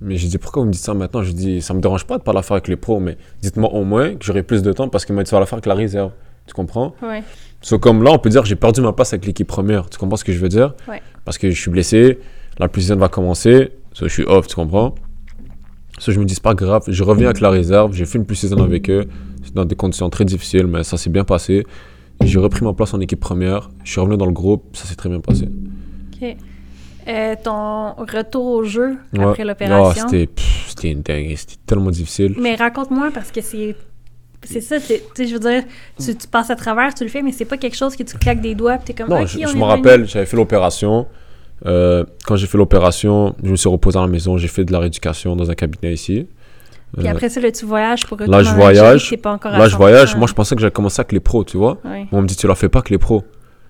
Mais j'ai dit, pourquoi vous me dites ça maintenant? Je dis, ça me dérange pas de pas la faire avec les pros, mais dites-moi au moins que j'aurai plus de temps parce qu'il m'a dit, tu vas la faire avec la réserve. Tu comprends? Ouais. So, comme là, on peut dire j'ai perdu ma place avec l'équipe première. Tu comprends ce que je veux dire? Ouais. Parce que je suis blessé, la plus va commencer, so, je suis off, tu comprends? So, je me dis, c'est pas grave, je reviens avec la réserve, j'ai fait une plus-saison avec eux, c'est dans des conditions très difficiles, mais ça s'est bien passé. J'ai repris ma place en équipe première, je suis revenu dans le groupe, ça s'est très bien passé. OK. Euh, ton retour au jeu Ouais. après l'opération? pff, c'était une dingue, c'était tellement difficile. mais raconte-moi parce que c'est. C'est ça, tu je veux dire, tu, tu passes à travers, tu le fais, mais c'est pas quelque chose que tu claques des doigts puis t'es comme, Non, je, je me rappelle, j'avais fait l'opération. Euh, quand j'ai fait l'opération, je me suis reposé à la maison, j'ai fait de la rééducation dans un cabinet ici. Puis Euh, après ça, là, tu voyages pour Là, retourner je en voyage. Là, je voyage. 100%. Moi, je pensais que j'allais commencer avec les pros, tu vois. On me dit, tu la fais pas avec les pros.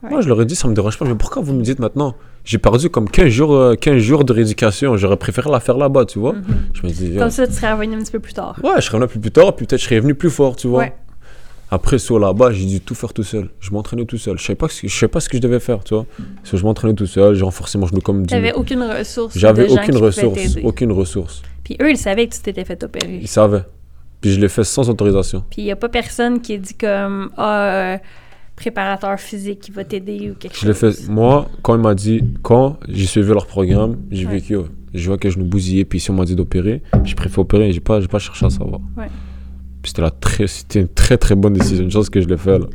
Ouais. Moi, je leur ai dit, ça me dérange pas. Mais pourquoi vous me dites maintenant? J'ai perdu comme 15 jours, euh, 15 jours de rééducation. J'aurais préféré la faire là-bas, tu vois. Mhm. Je me dis, Comme ça, tu serais revenu un petit peu plus tard. ouais, je serais revenu plus tard, puis peut-être je serais venu plus fort, tu vois. Ouais. Après, sur là-bas, j'ai dû tout faire tout seul. Je m'entraînais tout seul. Je savais pas ce que, je savais pas ce que je devais faire, tu vois. Parce que je m'entraînais tout seul, j'ai renforcé mon genou comme dit. T'avais aucune ressource. J'avais aucune ressource, aucune ressource. Puis eux, ils savaient que tu t'étais fait opérer. Ils savaient. Puis je l'ai fait sans autorisation. Puis il n'y a pas personne qui dit comme Ah, euh, préparateur physique qui va t'aider ou quelque Je chose. fait. Moi, quand il m'a dit, quand j'ai suivi leur programme, j'ai Ouais. vécu. Je vois que je nous bousillais, puis si on m'a dit d'opérer, j'ai préféré opérer, j'ai pas, j'ai pas cherché à savoir. Ouais. C'était la très, c'était une très très bonne décision, une chose que je l'ai fait là.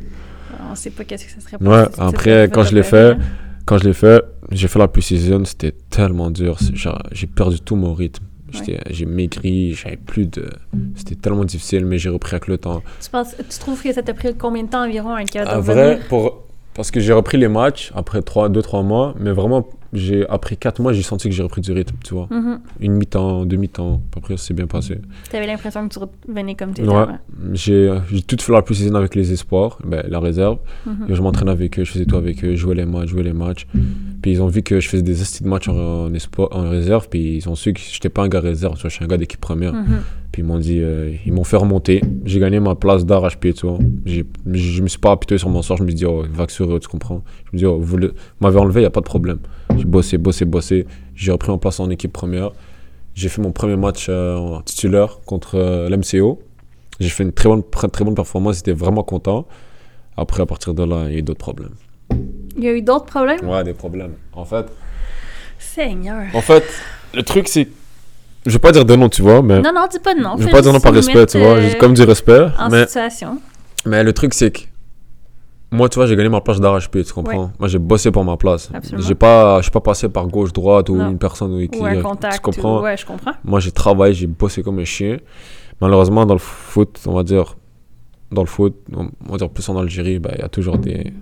On sait pas qu'est-ce que ça serait Ouais, tu après, quand je l'ai fait, hein. Quand je l'ai fait, j'ai fait la précision, c'était tellement dur. J'ai perdu tout mon rythme. J'étais- J'ai maigri, j'avais plus de. C'était tellement difficile, mais j'ai repris avec le temps. Tu, penses, tu trouves que ça t'a pris combien de temps environ un cas de vrai, pour... parce que j'ai repris les matchs après 2-3 mois, mais vraiment, j'ai après 4 mois, j'ai senti que j'ai repris du rythme, tu vois. Mhm. Une mi-temps, deux mi-temps, après, ça s'est bien passé. T'avais l'impression que tu revenais comme t'étais Ouais, avant. j'ai tout fait la précision avec les espoirs, ben, la réserve. Mhm. Je m'entraînais avec eux, je faisais tout avec eux, je jouais les matchs, jouais les matchs. Puis ils ont vu que je faisais des estis de matchs en, en espoir, en réserve, puis ils ont su que j'étais pas un gars réserve, tu vois, je suis un gars d'équipe première. Puis ils m'ont dit, euh, ils m'ont fait remonter. J'ai gagné ma place d'arrache-pied, tu vois. Je me suis pas apitoyé sur mon sort, je me suis dit, oh, vague sur eux, tu comprends. Je me dis, oh, vous le- m'avez enlevé, y a pas de problème. J'ai bossé, bossé, bossé. J'ai repris en place en équipe première. J'ai fait mon premier match euh, en titulaire contre euh, l'MCO. J'ai fait une très bonne, très bonne performance, j'étais vraiment content. Après, à partir de là, il y a eu d'autres problèmes. Il y a eu d'autres problèmes? Ouais, des problèmes. En fait, Seigneur. en fait le truc, c'est. Je vais pas dire de nom, tu vois, mais. Non, non, dis pas de nom. je vais pas dire non par respect, tu vois. euh, comme du respect. En Mais, situation. mais le truc, c'est que. Moi, tu vois, j'ai gagné ma place d'arrache-pied, tu comprends? Moi, j'ai bossé pour ma place. Absolument. J'ai pas, je suis pas passé par gauche-droite ou Non. une personne ou qui. Ou un tu contact. comprends? ou- Ouais, je comprends. Moi, j'ai travaillé, j'ai bossé comme un chien. Malheureusement, dans le foot, on va dire. Dans le foot, on va dire plus en Algérie, ben, il y a toujours des.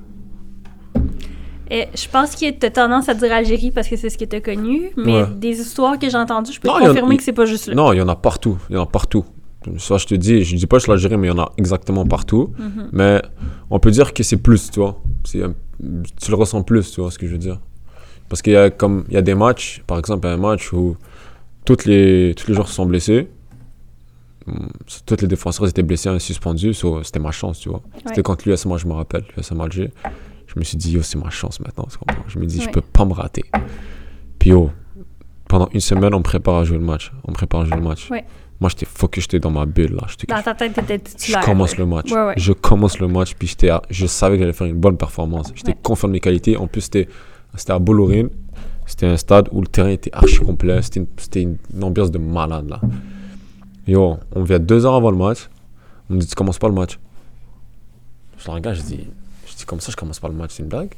Et je pense que tu as tendance à dire Algérie parce que c'est ce que tu as connu, mais Ouais. des histoires que j'ai entendues, je peux Non, confirmer il- que c'est pas juste là. Non, il y en a partout. Il y en a partout. Ça, je te dis, je dis pas que je l'Algérie, mais il y en a exactement partout. Mhm. Mais on peut dire que c'est plus, tu vois. Un- tu le ressens plus, tu vois ce que je veux dire. Parce qu'il y a comme il y a des matchs, par exemple, un match où toutes les, tous les joueurs se sont blessés. Hum, Tous les défenseurs étaient blessés, un suspendu. so, C'était ma chance, tu vois. C'était contre l'US, moi je me rappelle, l'USM Alger. Je me suis dit, yo, c'est ma chance maintenant. Je me dis, je Ouais. peux pas me rater. Puis, yo, pendant une semaine, on me prépare à jouer le match. On me prépare à jouer le match. Ouais. Moi, j'étais focus, j'étais dans ma bulle, là. Dans ta tête, t'étais je titulaire. commence ouais. le match. Ouais. Je commence le match, puis j'étais à- je savais que j'allais faire une bonne performance. J'étais confiant de mes qualités. En plus, c'était c'était à Bollorine. C'était un stade où le terrain était archi complet. C'était une, ambiance de malade, là. Yo, on vient deux heures avant le match. On me dit, tu commences pas le match. Je le regarde, je dis, comme ça, je commence pas le match, c'est une blague.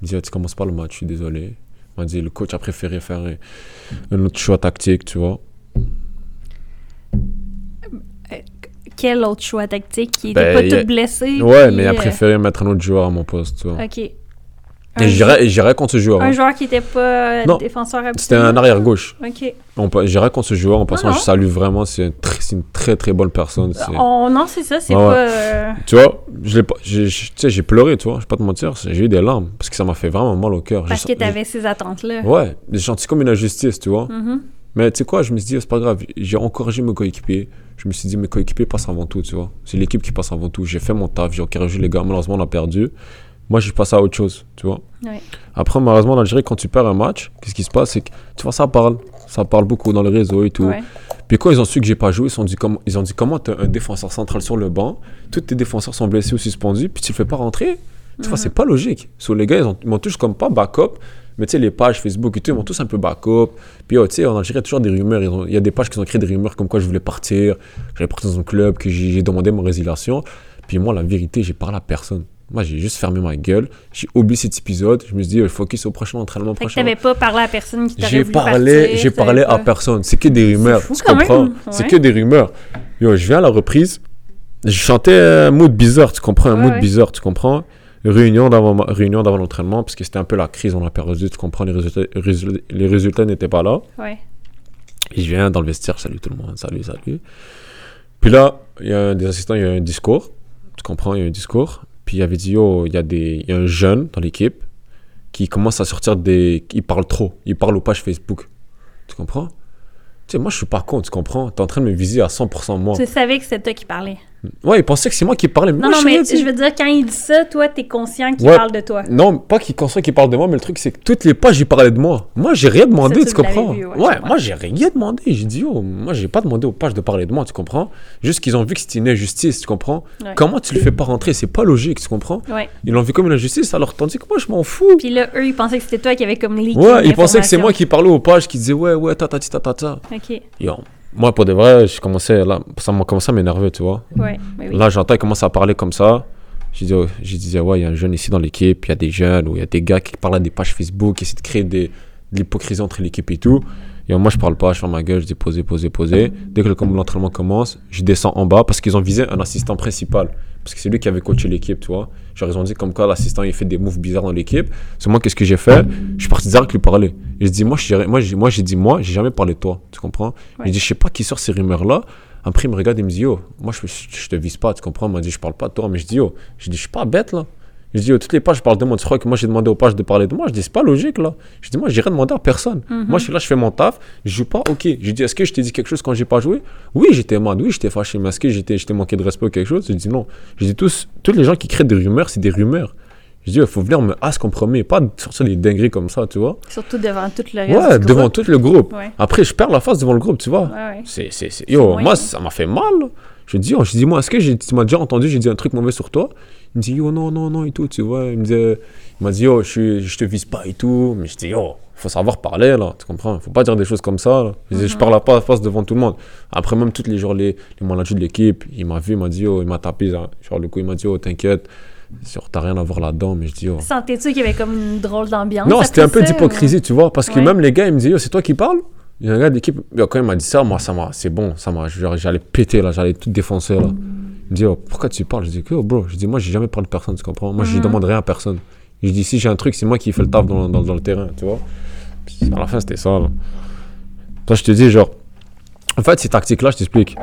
Il me dit, Ah, tu commences pas le match, je suis désolé. Il m'a dit, le coach a préféré faire un, autre choix tactique, tu vois. Quel autre choix tactique qui Ben, était pas il a- tout blessé? Ouais, puis, mais il a euh, préféré mettre un autre joueur à mon poste, tu vois. Ok. J'irais j'irais contre ce joueur. un hein. joueur qui était pas Non. défenseur C'était un arrière gauche. Ok. On J'irais contre ce joueur en passant. non. Je salue vraiment. C'est un tr- une très très bonne personne. c'est- Oh, non, c'est ça, c'est ouais. pas. euh, Tu vois, je j'ai- tu pleuré, tu vois. Je vais pas te mentir. J'ai eu des larmes parce que ça m'a fait vraiment mal au cœur. Parce J'ai- que t'avais ces attentes-là. Ouais, j'ai senti comme une injustice, tu vois. Mhm. Mais tu sais quoi, je me suis dit, c'est pas grave. J'ai encouragé mes coéquipiers. Je me suis dit, mes coéquipiers passent avant tout, tu vois. C'est l'équipe qui passe avant tout. J'ai fait mon taf, j'ai encouragé les gars. Malheureusement, on a perdu. Moi, je passe à autre chose, tu vois. Ouais. Après, malheureusement, en Algérie, quand tu perds un match, qu'est-ce qui se passe? C'est que, tu vois, ça parle. Ça parle beaucoup dans le réseau et tout. Ouais. Puis quand ils ont su que j'ai pas joué, ils, se sont dit, comme, ils ont dit comment t'as un défenseur central sur le banc, tous tes défenseurs sont blessés ou suspendus, puis tu le fais pas rentrer? Tu vois, Mhm. c'est pas logique. Sur les gars, ils, ont- m'ont tous comme pas backup, mais tu sais, les pages Facebook et tout, ils m'ont tous un peu backup. Puis oh, tu sais, en Algérie, il y a toujours des rumeurs. Ont- Il y a des pages qui ont créé des rumeurs comme quoi je voulais partir, j'allais partir dans un club, que j'ai j'ai demandé mon résiliation. Puis moi, la vérité, j'ai parlé à personne. Moi, j'ai juste fermé ma gueule. J'ai oublié cet épisode. Je me suis dit, euh, focus au prochain entraînement Fait que prochain. t'avais pas parlé à personne qui J'ai parlé, j'ai parlé à personne. C'est que des rumeurs. fou tu comprends? même, C'est ouais. que des rumeurs. Yo, je viens à la reprise. Je chantais un mood bizarre, tu comprends? Un Ouais, mood ouais. bizarre, tu comprends? Réunion d'avant réunion d'avant l'entraînement, parce que c'était un peu la crise, on a perdu, tu comprends? Les résultats, résul- les résultats n'étaient pas là. Ouais. Et je viens dans le vestiaire, salut tout le monde, salut, salut. Puis là, il y a un des assistants, il y a un discours. Tu comprends, il y a un discours. Puis il avait dit, oh, il y, a y a un jeune dans l'équipe qui commence à sortir des. Il parle trop. Il parle aux pages Facebook. Tu comprends? Tu sais, moi, je suis pas con, tu comprends? T'es en train de me viser à 100% moi. Tu savais que c'était toi qui parlais. Ouais, il pensait que c'est moi qui parlais. Non, Moi, non, mais je veux dire, quand il dit ça, toi, t'es conscient qu'il Ouais. parle de toi. Non, pas qu'il conscient qu'il parle de moi, mais le truc, c'est que toutes les pages, il parlait de moi. Moi, j'ai rien demandé, Ça, tu comprends? vu, ouais, moi, j'ai rien demandé. J'ai dit, oh, moi, j'ai pas demandé aux pages de parler de moi, tu comprends? Juste qu'ils ont vu que c'était une injustice, tu comprends? Ouais. Comment tu le fais pas rentrer? C'est pas logique, tu comprends? Ouais. Ils l'ont vu comme une injustice, alors tandis que moi, je m'en fous. Puis là, eux, ils pensaient que c'était toi qui avais comme leaké Ouais, ils pensaient que c'est moi qui parlais aux pages, qui disaient, ouais, ouais, ta, ta, ta, ta, ta. Ok. Yo, moi, pour de vrai, je commençais, là, ça m'a commencé à m'énerver, tu vois Ouais. oui. Là, j'entends, il commence à parler comme ça. J'ai dit, oh, j'ai dit, ouais, il y a un jeune ici dans l'équipe, il y a des jeunes, ou il y a des gars qui parlent à des pages Facebook, qui essaient de créer des, de l'hypocrisie entre l'équipe et tout. Et moi, je parle pas, je ferme ma gueule, je dis poser, poser, poser. Dès que l'entraînement commence, je descends en bas parce qu'ils ont visé un assistant principal. Parce que c'est lui qui avait coaché l'équipe, tu vois. Genre, ils ont dit comme quoi l'assistant, il fait des moves bizarres dans l'équipe. C'est moi, qu'est-ce que j'ai fait? Je suis parti direct lui parler. Et je dis, moi, je dirais- moi, j'ai, moi, j'ai dit, moi, j'ai jamais parlé de toi, tu comprends? Ouais. Il dit, je sais pas qui sort ces rumeurs-là. Après, il me regarde et il me dit, yo, moi, je, je, je te vise pas, tu comprends? Il m'a dit, je parle pas de toi, mais je dis, yo, je dis, je suis pas bête, là. Je dis, yo, toutes les pages parlent de moi. Tu crois que moi, j'ai demandé aux pages de parler de moi? Je dis, c'est pas logique, là. Je dis, moi, j'ai rien demandé à personne. Moi, je suis là, je fais mon taf, je joue pas, ok. Je dis, est-ce que je t'ai dit quelque chose quand j'ai pas joué? Oui, j'étais mal, oui, j'étais fâché, mais est-ce que j'étais, manqué de respect ou quelque chose Je dis, non. Je dis, tous, tous les gens qui créent des rumeurs, c'est des rumeurs. Je dis, il faut venir me as comme premier, pas sortir des dingueries comme ça, tu vois. Surtout devant tout le reste. Ouais, du devant groupe. tout le groupe. Ouais. Après, je perds la face devant le groupe, tu vois. Ouais, ouais. C'est, Yo, moi, ça m'a fait mal. Je dis, oh, je dis, moi, est-ce que tu m'as déjà entendu, j'ai dit un truc mauvais sur toi? Il me dit, yo, non, non, non, et tout, tu vois. Il me disait, il m'a dit, yo, je, suis, je te vise pas et tout. Mais je dis, yo, faut savoir parler, là, tu comprends Faut pas dire des choses comme ça, là. Je, dis, je parle pas à face devant tout le monde. Après, même tous les jours, les, les managers de l'équipe, il m'a vu, il m'a dit, yo, il m'a tapé, genre, le coup, il m'a dit, oh, t'inquiète, genre, t'as rien à voir là-dedans. Mais je dis, oh. Sentais-tu qu'il y avait comme une drôle d'ambiance? Non, c'était un peu d'hypocrisie, tu vois, parce que Ouais. même les gars, ils me disaient, Yo, c'est toi qui parles? Il y a un gars d'équipe, yo, quand il m'a dit ça, moi, ça m'a, c'est bon, ça m'a, j'allais péter, là, j'allais tout défoncer, là. Il me dit, Yo, pourquoi tu parles? Je dis, oh, bro, je dis, moi, j'ai jamais parlé de personne, tu comprends? Moi, je Mhm. demande rien à personne. Je dis, si j'ai un truc, c'est moi qui fais le taf dans, dans, dans le terrain, tu vois Puis, à la fin, c'était ça, là. Toi, je te dis, genre, en fait, ces tactiques-là, je t'explique.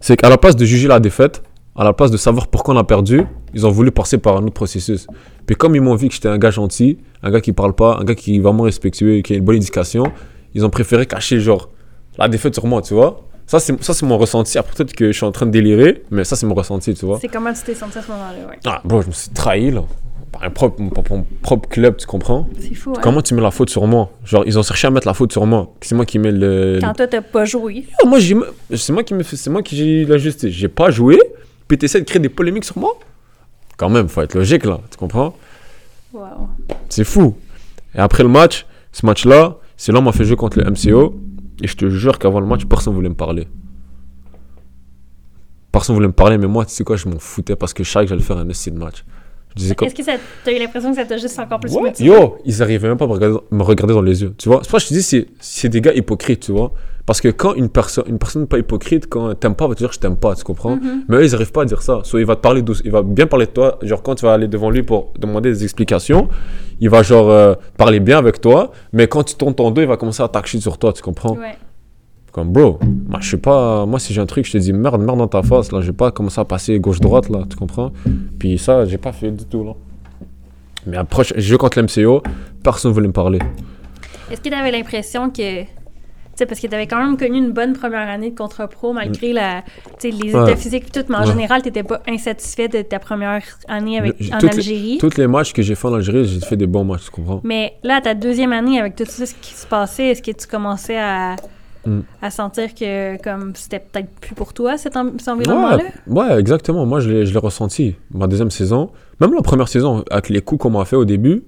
C'est qu'à la place de juger la défaite, à la place de savoir pourquoi on a perdu, ils ont voulu passer par un autre processus. Puis comme ils m'ont vu que j'étais un gars gentil, un gars qui parle pas, un gars qui est vraiment respectueux, qui a une bonne éducation, ils ont préféré cacher genre la défaite sur moi, tu vois. Ça c'est ça c'est mon ressenti. Après peut-être que je suis en train de délirer, mais ça c'est mon ressenti, tu vois. C'est comment tu t'es senti à ce moment-là, ouais. Ah bro, je me suis trahi là. Par un propre, mon propre club, tu comprends? C'est fou, hein? Comment tu mets la faute sur moi? Genre ils ont cherché à mettre la faute sur moi. C'est moi qui mets le, Quand toi, t'as pas joué. ah, moi, j'ai- c'est moi qui me c'est moi qui j'ai la justice. J'ai pas joué, puis t'essaies de créer des polémiques sur moi? Quand même, faut être logique là, tu comprends? Wow. C'est fou. Et après le match, ce match-là, c'est là on m'a fait jouer contre le MCO. Et je te jure qu'avant le match, personne voulait me parler. Personne voulait me parler, mais moi, tu sais quoi, je m'en foutais parce que je savais que j'allais faire un essai de match. Est-ce que ça, t'as eu l'impression que ça t'a juste encore plus Ouais, motivé? yo, ils arrivaient même pas à me regarder, me regarder dans les yeux, tu vois. C'est pour ça que je te dis, c'est, des gars hypocrites, tu vois. Parce que quand une personne, une personne pas hypocrite, quand t'aimes pas, va te dire je t'aime pas, tu comprends? Mhm. Mais eux, ils arrivent pas à dire ça. Soit il va te parler douce, il va bien parler de toi. Genre quand tu vas aller devant lui pour demander des explications, il va genre euh, parler bien avec toi. Mais quand tu tournes ton dos, il va commencer à t'acheter sur toi, tu comprends? Ouais. Comme bro, moi je sais pas, moi si j'ai un truc, je te dis merde, merde dans ta face, là, je vais pas commencer à passer gauche-droite, là, tu comprends? Puis ça, j'ai pas fait du tout, là. Mais après, je joue contre l'MCO, personne voulait me parler. Est-ce que t'avais l'impression que. Tu sais, parce que t'avais quand même connu une bonne première année de contrat pro, malgré la, tu les états Ouais. physiques et tout, mais en Ouais. général, t'étais pas insatisfait de ta première année avec, en toutes Algérie? Tous les matchs que j'ai fait en Algérie, j'ai fait des bons matchs, tu comprends. Mais là, ta deuxième année, avec tout ça ce qui se passait, est-ce que tu commençais à, Mm. à sentir que comme c'était peut-être plus pour toi, cet, en- cet environnement-là? Ouais, ouais, exactement. Moi, je l'ai, ressenti. Ma deuxième saison, même la première saison, avec les coups qu'on m'a fait au début,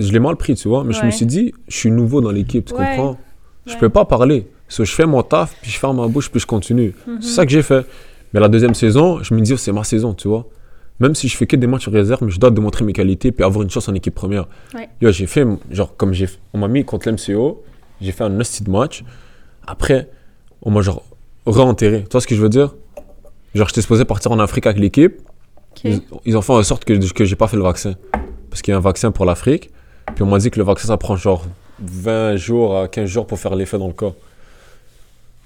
je l'ai mal pris, tu vois. Mais je me suis dit, je suis nouveau dans l'équipe, tu Ouais. comprends? Je peux pas parler. So, je fais mon taf, puis je ferme ma bouche, puis je continue. Mhm. C'est ça que j'ai fait. Mais la deuxième saison, je me dis, oh, c'est ma saison, tu vois. Même si je fais que des matchs réserve, mais je dois démontrer mes qualités, puis avoir une chance en équipe première. Yo, j'ai fait, genre, comme j'ai, on m'a mis contre l'MCO, j'ai fait un hostie de match. Après, on m'a genre re-enterré. Tu vois ce que je veux dire? Genre, j'étais supposé partir en Afrique avec l'équipe. Ils, ils ont fait en sorte que, que j'ai pas fait le vaccin. Parce qu'il y a un vaccin pour l'Afrique. Puis on m'a dit que le vaccin, ça prend genre 20 jours à 15 jours pour faire l'effet dans le corps.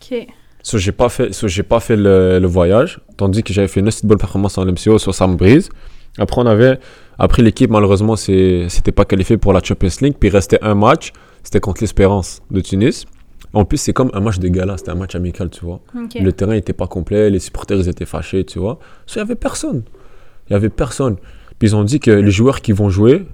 Ok. So, j'ai pas fait, so, j'ai pas fait le, le voyage, tandis que j'avais fait une assez bonne performance en MCO, ça me brise. Après, on avait, après l'équipe, malheureusement, c'était pas qualifié pour la Champions League, puis il restait un match, c'était contre l'Espérance de Tunis. En plus, c'est comme un match de gala, c'était un match amical, tu vois. Le terrain n'était pas complet, les supporters ils étaient fâchés, tu vois. Il n'y avait personne. Il n'y avait personne. Puis ils ont dit que les joueurs qui vont jouer,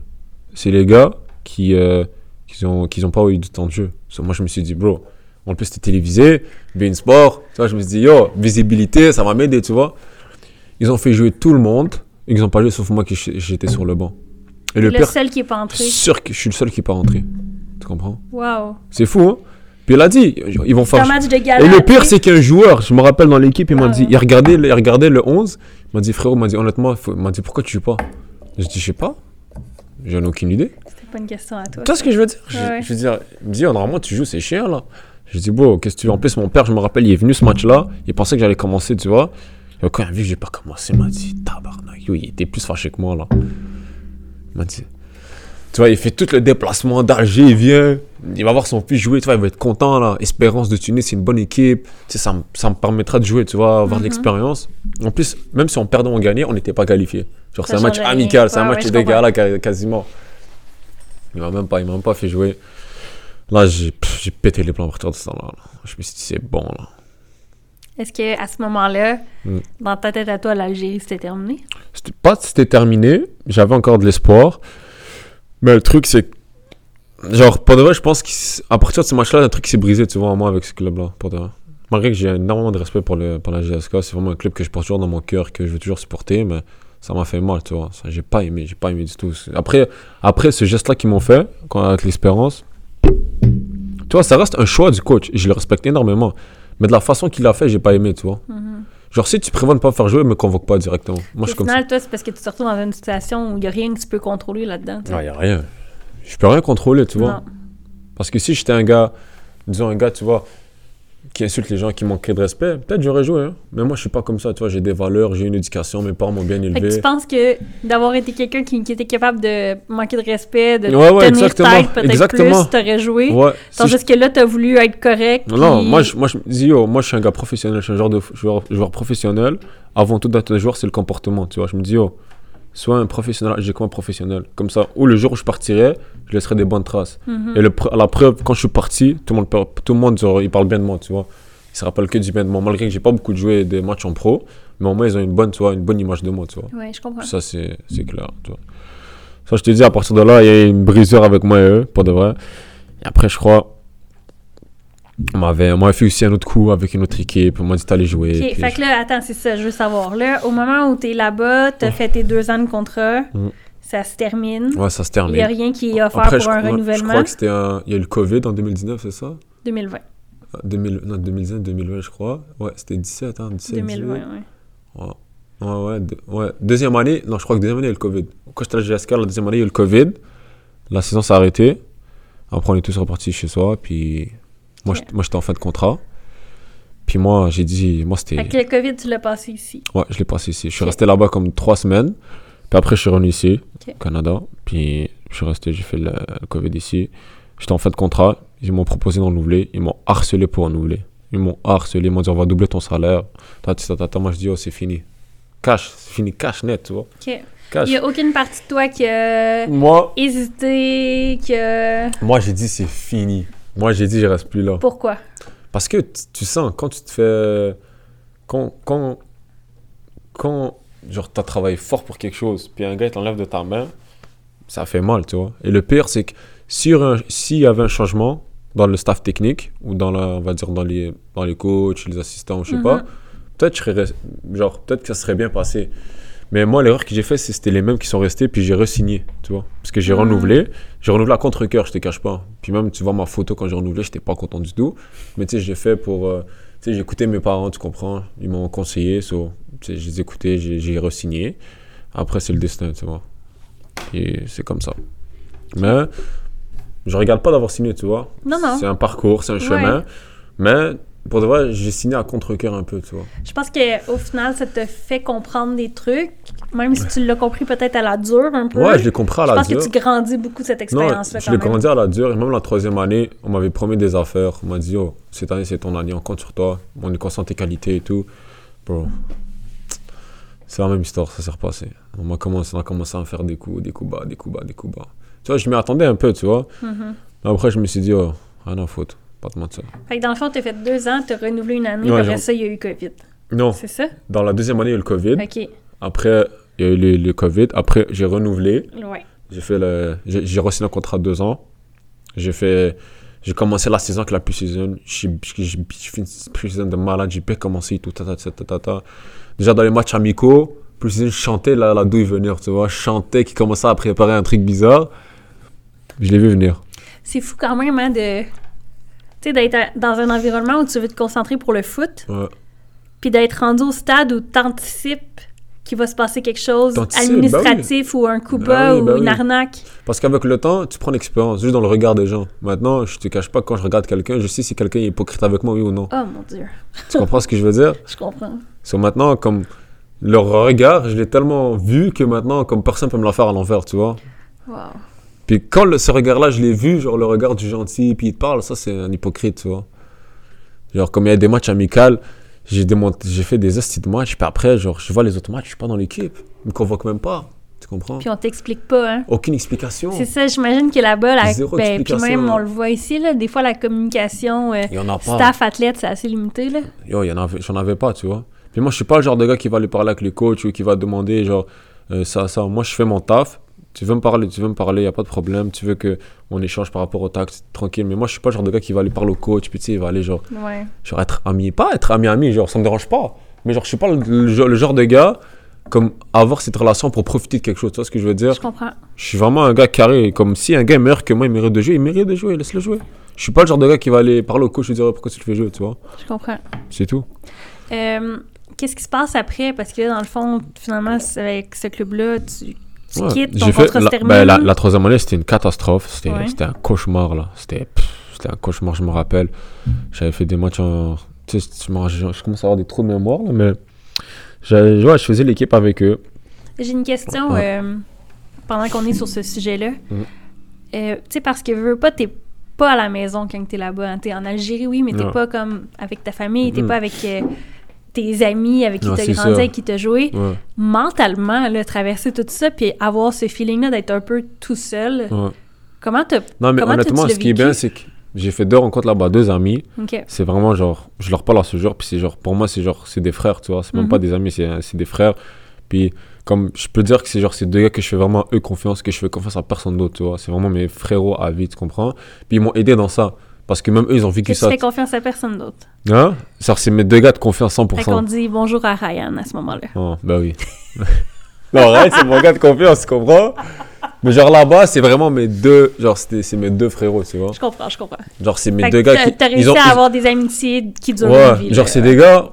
c'est les gars qui euh, qui ont, qui ont pas eu du temps de jeu. So, moi, je me suis dit, bro, en plus, c'était télévisé, Bein Sport. Tu vois, je me suis dit, yo, visibilité, ça va m'aider, tu vois. Ils ont fait jouer tout le monde. et Ils n'ont pas joué sauf moi qui j'étais sur le banc. Et le Le seul qui est pas entré. sûr que je suis le seul qui n'est pas rentré. Tu comprends? Wow. C'est fou, hein? Puis il a dit, ils vont faire. un match de gala. Et le pire, c'est qu'un joueur, je me rappelle dans l'équipe, il m'a Ah dit, il regardait, il regardait le 11, il m'a dit, frérot, il m'a dit, honnêtement, il m'a dit, pourquoi tu joues pas? Je dis, je sais pas, j'en ai aucune idée. C'était pas une question à toi. Tu vois ce que je veux dire? Je, Ouais, ouais. je veux dire, il me dit, oh, normalement, tu joues, c'est chiant, là. Je dis, bon, qu'est-ce que tu veux? En plus, mon père, je me rappelle, il est venu ce match-là, il pensait que j'allais commencer, tu vois. Et quand il a vu que j'ai pas commencé, il m'a dit, tabarnak, yo, il était plus fâché que moi, là. Il m'a dit, tu vois, il fait tout le déplacement d'Alger, il vient, il va voir son fils jouer, tu vois, il va être content, là. Espérance de Tunis, c'est une bonne équipe, tu sais, ça, me- ça me permettra de jouer, tu vois, avoir de Mhm. l'expérience. En plus, même si on perdait ou on gagnait, on n'était pas qualifié. Genre, c'est un match amical, c'est un Ouais, match ouais, de gala ca- quasiment. Il m'a même pas, il m'a même pas fait jouer. Là, j'ai pété les plans à partir de ce temps-là. là. Je me suis dit, c'est bon, là. Est-ce que à ce moment-là, Mm. dans ta tête à toi, l'Algérie, c'était terminé? C'était pas c'était terminé, j'avais encore de l'espoir. Mais le truc, c'est genre, pour de vrai, je pense qu'à partir de ce match-là, un truc s'est brisé, tu vois, en moi, avec ce club-là, pour de vrai. Malgré que j'ai énormément de respect pour, le, pour la GSK, c'est vraiment un club que je porte toujours dans mon cœur, que je veux toujours supporter, mais ça m'a fait mal, tu vois. J'ai pas aimé, j'ai pas aimé du tout. Après, après ce geste-là qu'ils m'ont fait, quand, avec l'espérance, tu vois, ça reste un choix du coach, je le respecte énormément. Mais de la façon qu'il l'a fait, j'ai pas aimé, tu vois. Mhm. Genre, si tu prévois de pas me faire jouer, me convoque pas directement. Moi, je suis comme ça. final, toi, c'est parce que tu te retrouves dans une situation où il n'y a rien que tu peux contrôler là-dedans. sais. Il a rien. Je peux rien contrôler, tu vois. Non. Parce que si j'étais un gars, disons un gars, tu vois, qui insulte les gens, qui manqueraient de respect, peut-être j'aurais joué. Hein. Mais moi, je suis pas comme ça, tu vois. J'ai des valeurs, j'ai une éducation, mes parents m'ont bien Fait que élevé. tu penses que d'avoir été quelqu'un qui, qui était capable de manquer de respect, de Ouais, ouais, tenir tête peut-être plus, t'aurais joué? Ouais. Tandis que là, t'as voulu être correct. Non, puis- moi je, moi, je me dis, yo, moi, je suis un gars professionnel, je suis un genre de joueur, joueur professionnel. Avant tout, d'être un joueur, c'est le comportement, tu vois. Je me dis, yo, sois un professionnel, j'ai un professionnel? Comme ça, ou le jour où je partirai, je laisserai des bonnes traces. Mhm. Et le, la preuve, quand je suis parti, tout le monde, tout le monde genre, il parle bien de moi, tu vois. Ils se rappellent que du bien de moi, malgré que j'ai pas beaucoup joué des matchs en pro, mais au moins ils ont une bonne, tu vois, une bonne image de moi, tu vois. Ouais, je comprends. Ça, c'est clair, tu vois. Ça, je te dis, à partir de là, il y a une brisure avec moi et eux, pour de vrai. Et après, je crois, on m'avait fait aussi un autre coup avec une autre équipe, on m'a dit d'aller jouer. Ok, puis fait que là, attends, c'est ça, je veux savoir. Là, au moment où t'es là-bas, t'as fait tes deux ans de contrat, Mhm. ça se termine. Ouais, ça se Il termine. n'y a rien qui est offert Après, pour je, un crois- je renouvellement. crois que c'était un... Il y a eu le Covid en 2019, c'est ça? 2020. 2000, Non, 2019, 2020, je crois. Ouais, c'était 17, hein, 17, 2020, 18. ouais. Ouais, ouais, ouais, ouais. Deuxième année, non, je crois que deuxième année, il y a eu le Covid. Quand j'étais à GSK, la deuxième année, il y a eu le Covid. La saison s'est arrêtée. Après, on est tous repartis chez soi. Puis, moi, j'étais- moi j'étais en fin de contrat. Puis, moi, j'ai dit, moi, c'était. Que le COVID, tu l'as passé ici. Ouais, je l'ai passé ici. Je suis resté là-bas comme trois semaines. Puis après, je suis revenu ici, au Canada. Puis, je suis resté, j'ai fait le, le Covid ici. J'étais en fin de contrat. Ils m'ont proposé de renouveler. Ils m'ont harcelé pour renouveler. Ils m'ont harcelé. Ils m'ont dit, on va doubler ton salaire. Tata, tata, tata. Moi, je dis, oh, c'est fini. Cash, c'est fini, cash net, tu vois. Ok. Cash. Il n'y a aucune partie de toi qui a Moi, hésité, qui a... moi j'ai dit, c'est fini. Moi, j'ai dit, je reste plus là. Pourquoi? Parce que tu, sens, quand tu te fais. Quand. Quand. Quand. Genre, t'as travaillé fort pour quelque chose, puis un gars il t'enlève de ta main, ça fait mal, tu vois. Et le pire, c'est que s'il s'il y avait un changement dans le staff technique, ou dans la, on va dire dans les, dans les coachs, les assistants, je sais Mhm. pas, peut-être peut-être que ça serait bien passé. Mais moi, l'erreur que j'ai fait, c'est c'était les mêmes qui sont restés, puis j'ai re-signé, tu vois. Parce que j'ai Mhm. renouvelé. J'ai renouvelé à contre-cœur, je te cache pas. Puis même, tu vois ma photo quand j'ai renouvelé, j'étais pas content du tout. Mais tu sais, j'ai fait pour. euh, tu sais, j'ai écouté mes parents, tu comprends. Ils m'ont conseillé, so, je les j'ai re-signé. Après, c'est le destin, tu vois. Et c'est comme ça. Mais je regarde pas d'avoir signé, tu vois. Non, non. C'est un parcours, c'est un chemin. Mais pour de vrai, j'ai signé à contre-cœur un peu, tu vois. Je pense qu'au final, ça te fait comprendre des trucs, même si tu l'as compris peut-être à la dure un peu. Ouais, je l'ai compris à Je la pense dure. que tu grandis beaucoup de cette expérience-là je l'ai grandi à la dure. Et même la troisième année, on m'avait promis des affaires. On m'a dit, oh, cette année, c'est ton année, on compte sur toi. On est conscient de tes qualités et tout. Bro, c'est la même histoire, ça s'est repassé. On, m'a commencé, on a commencé à me faire des coups, des coups bas, des coups bas, des coups bas. Tu vois, je m'y attendais un peu, tu vois. Mais après, je me suis dit, oh, rien à foutre. Pas te mentir. Fait que dans le fond, t'as fait deux ans, t'as renouvelé une année, Ouais, après ça, il y a eu COVID. Non, C'est ça? dans la deuxième année, il y a eu le Covid. OK. Après, il y a eu le, le Covid. Après, j'ai renouvelé. Ouais. J'ai fait le, j'ai reçu un contrat de deux ans. J'ai fait, j'ai commencé la saison avec la pre-season. J'ai fait une pre-season de malade. J'ai bien commencé tout, ta, ta, ta, ta, ta, ta. Déjà dans les matchs amicaux, pre-season, je chantais la, la douille venir, tu vois. Je chantais qui commençait à préparer un truc bizarre. Je l'ai vu venir. C'est fou quand même, hein, de... Tu sais, d'être dans un environnement où tu veux te concentrer pour le foot, Ouais. puis d'être rendu au stade où t'anticipes qu'il va se passer quelque chose T'anticipes, administratif ou un coup bas oui, ou bah une oui. arnaque. Parce qu'avec le temps, tu prends l'expérience, juste dans le regard des gens. Maintenant, je te cache pas, quand je regarde quelqu'un, je sais si quelqu'un est hypocrite avec moi, oui ou non. Oh mon Dieu, Tu comprends ce que je veux dire? je comprends. So maintenant, comme leur regard, je l'ai tellement vu que maintenant, comme personne peut me la faire à l'envers, tu vois? Wow. Puis quand le- ce regard-là, je l'ai vu, genre le regard du gentil, puis il te parle, ça c'est un hypocrite, tu vois. Genre, comme il y a des matchs amicaux, j'ai j'ai fait des estis de matchs, puis après, genre, je vois les autres matchs, je suis pas dans l'équipe. Ils me convoquent même pas. Tu comprends? Puis on t'explique pas, hein. Aucune explication. C'est ça, j'imagine que là-bas, la... Zéro ben, puis même on le voit ici, là, des fois la communication euh, staff athlète, c'est assez limité là. Yo, il y en avait, j'en avais pas, tu vois. Puis moi, je suis pas le genre de gars qui va aller parler avec les coachs ou qui va demander, genre, euh, ça, ça. Moi, je fais mon taf. Tu veux me parler, tu veux me parler, y a pas de problème. Tu veux que on échange par rapport au taxe, tranquille. Mais moi, je suis pas le genre de gars qui va aller parler au coach, puis tu sais, il va aller, genre, Ouais. genre être ami. Pas être ami-ami, genre, ça me dérange pas. Mais genre, je suis pas le, le genre- le genre de gars, comme, avoir cette relation pour profiter de quelque chose. Tu vois ce que je veux dire? Je comprends. Je suis vraiment un gars carré. Comme si un gars est meilleur que moi, il mérite de jouer, il mérite de jouer, laisse-le jouer. Je suis pas le genre de gars qui va aller parler au coach et dire pourquoi tu le fais jouer, tu vois? Je comprends. C'est tout. Euh, Qu'est-ce qui se passe après? Parce que là, dans le fond, finalement, avec ce club-là, tu, tu Ouais. quittes, ton J'ai fait la, ben, la, la troisième année, c'était une catastrophe. C'était Ouais. un cauchemar, là. C'était un cauchemar, je me rappelle. J'avais fait des matchs en. Tu sais, je, me- je, je commence à avoir des trous de mémoire, là, mais. Ouais, je faisais l'équipe avec eux. J'ai une question euh, pendant qu'on est sur ce sujet-là. Mhm. Euh, tu sais, parce que veux pas, t'es pas à la maison quand t'es là-bas. hein. T'es en Algérie, oui, mais t'es pas comme avec ta famille, t'es Mhm. pas avec euh, tes amis avec qui t'as c'est grandi, avec qui t'as joué. Ouais, Mentalement, là, traverser tout ça, puis avoir ce feeling-là d'être un peu tout seul, ouais. comment t'as... Non, mais honnêtement, ce qui est bien, c'est que j'ai fait deux rencontres là-bas, deux amis. C'est vraiment genre, je leur parle à ce jour, puis c'est genre, pour moi, c'est genre, c'est des frères, tu vois. C'est même Mhm. pas des amis, c'est c'est des frères. Puis, comme je peux dire que c'est genre, c'est deux gars que je fais vraiment eux confiance, que je fais confiance à personne d'autre, tu vois. C'est vraiment mes frérots à vie, tu comprends? Puis ils m'ont aidé dans ça. Parce que même eux, ils ont vécu Que tu ça. fais confiance à personne d'autre. Hein? Genre, c'est mes deux gars de confiance Fait qu'on 100%. dit bonjour à Ryan à ce moment-là. Oh, bah oui. non, Ryan, c'est mon gars de confiance, tu comprends? Mais genre là-bas, c'est vraiment mes deux, genre, c'était- c'est mes deux frérots, tu vois. Je comprends, je comprends. Genre, c'est mes Fait deux gars t'as- qui. T'as réussi ils ont, à ils- avoir des amitiés qui durent Ouais, une vie. genre c'est des gars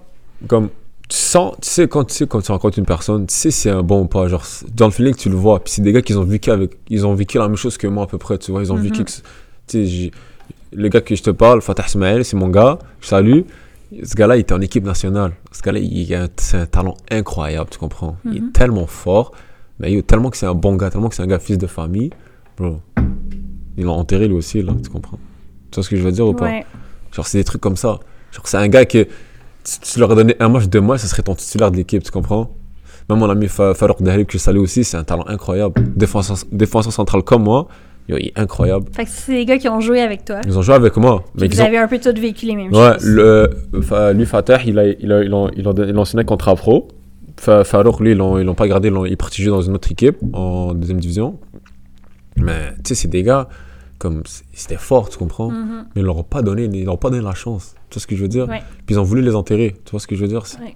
comme tu sens, tu sais quand tu sais quand tu rencontres une personne, tu sais si c'est un bon ou pas. Genre dans le feeling tu le vois. Puis c'est des gars qui ont vécu avec, ils ont vécu la même chose que moi à peu près. Tu vois, ils ont vécu. Mhm. que- Tu sais, j'ai- le gars que je te parle, Fatah Ismaël, c'est mon gars. Je salue. Ce gars-là, il était en équipe nationale. Ce gars-là, il a un, c'est un talent incroyable, tu comprends. Il Mhm. est tellement fort, mais il- tellement que c'est un bon gars, tellement que c'est un gars fils de famille, bro. Ils l'ont enterré lui aussi là, tu comprends. Tu vois ce que je veux dire ou pas? Ouais. Genre, c'est des trucs comme ça. Genre, c'est un gars que tu, tu leur as donné un match, deux mois, ce serait ton titulaire de l'équipe, tu comprends? Même mon ami Fa- Farouk Dahlib, que je salue aussi, c'est un talent incroyable. Défenseur, défenseur central comme moi, yo, il est incroyable. Fait que c'est des gars qui ont joué avec toi. Ils ont joué avec moi. Mais vous ils ont... avez un peu tous vécu les mêmes Ouais, choses. le, Fa- lui, Fatah, il a, il a, il a, il a, il a signé un contrat pro. Fa- Farouk, lui, ils l'ont, ils l'ont pas gardé, ils l'ont- il est dans une autre équipe, en deuxième division. Mais, tu sais, c'est des gars, comme, c'était fort, tu comprends? Mhm. mais ils leur ont pas donné, ils leur ont pas donné la chance. Tu vois ce que je veux dire? Ouais. Puis ils ont voulu les enterrer. Tu vois ce que je veux dire? Ouais.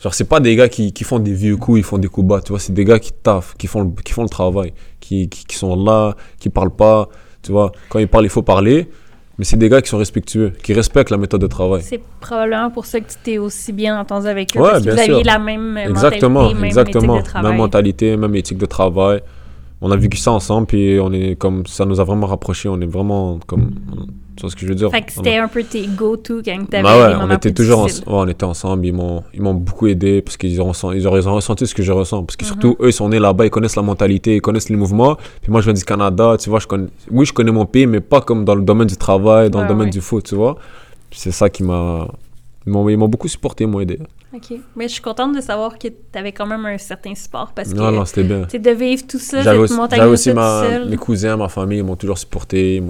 Genre c'est pas des gars qui, qui font des vieux coups, ils font des coups bas. Tu vois, c'est des gars qui taffent, qui font le, qui font le travail, qui, qui, qui sont là, qui parlent pas. Tu vois, quand ils parlent, il faut parler. Mais c'est des gars qui sont respectueux, qui respectent la méthode de travail. C'est probablement pour ça que tu t'es aussi bien entendu avec eux. Ouais, parce que vous aviez la même Exactement, mentalité, même exactement. éthique de travail. Même mentalité, même éthique de travail. On a vécu ça ensemble, puis on est comme ça nous a vraiment rapprochés. On est vraiment comme, tu vois ce que je veux dire? Fait que c'était un peu tes go-to quand t'avais Bah ouais, des on était toujours ouais, on était ensemble, ils m'ont ils m'ont beaucoup aidé parce qu'ils ont, ils ont, ressenti ce que je ressens parce que Mhm. surtout eux ils sont nés là-bas, ils connaissent la mentalité, ils connaissent les mouvements. Puis moi je viens du Canada, tu vois, je connais oui, je connais mon pays mais pas comme dans le domaine du travail, dans Ouais, le domaine du foot, tu vois. C'est ça qui m'a ils m'ont beaucoup supporté, m'ont aidé. OK. Mais je suis contente de savoir que t'avais quand même un certain support parce que Non non, c'était bien. tu de vivre tout ça, J'avais cette aussi, montagne j'avais russe aussi tout ma, mes cousins, ma famille, ils m'ont toujours supporté. ils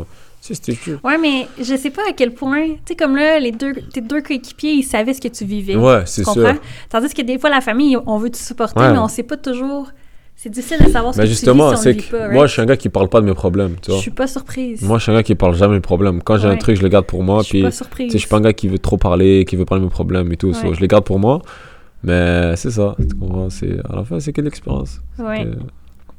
Ouais, mais je sais pas à quel point. Tu sais, comme là, les deux, tes deux coéquipiers, ils savaient ce que tu vivais. Ouais, c'est comprends? Tandis que des fois, la famille, on veut te supporter, Ouais. mais on sait pas toujours. C'est difficile de savoir ce Mais que justement, tu vis si on le vit moi, je suis un gars qui parle pas de mes problèmes, tu Je vois. suis pas surprise. Moi, je suis un gars qui parle jamais de mes problèmes. Quand j'ai un truc, je le garde pour moi. je suis pas surprise. je suis pas un gars qui veut trop parler, qui veut parler de mes problèmes et tout. so, Ouais. je les garde pour moi. Mais c'est ça, tu comprends? C'est, à la fin, c'est que l'expérience. Ouais.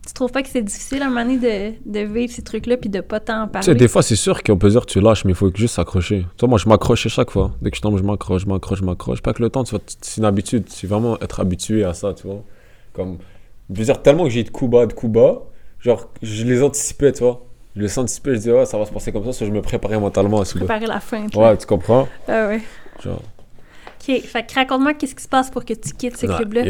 Tu trouves pas que c'est difficile à un moment donné de, de vivre ces trucs-là puis de pas t'en Tu parler? sais, des fois, c'est sûr qu'on peut dire tu lâches, mais il faut juste s'accrocher. Tu vois, moi, je m'accroche à chaque fois. Dès que je tombe, je m'accroche, je m'accroche, je m'accroche. Pas que le temps, tu vois, c'est une habitude. C'est vraiment être habitué à ça, tu vois. Comme, je veux dire, tellement que j'ai eu de coups bas, de coups bas, genre, je les anticipais, tu vois. Je les anticipais, je disais, ouais, ça va se passer comme ça, je me préparais mentalement à ce Préparer la fin. tu Ouais, tu comprends? Ah ouais. Genre, OK. Fait que raconte-moi qu'est-ce qui se passe pour que tu quittes ce Ouais, club-là.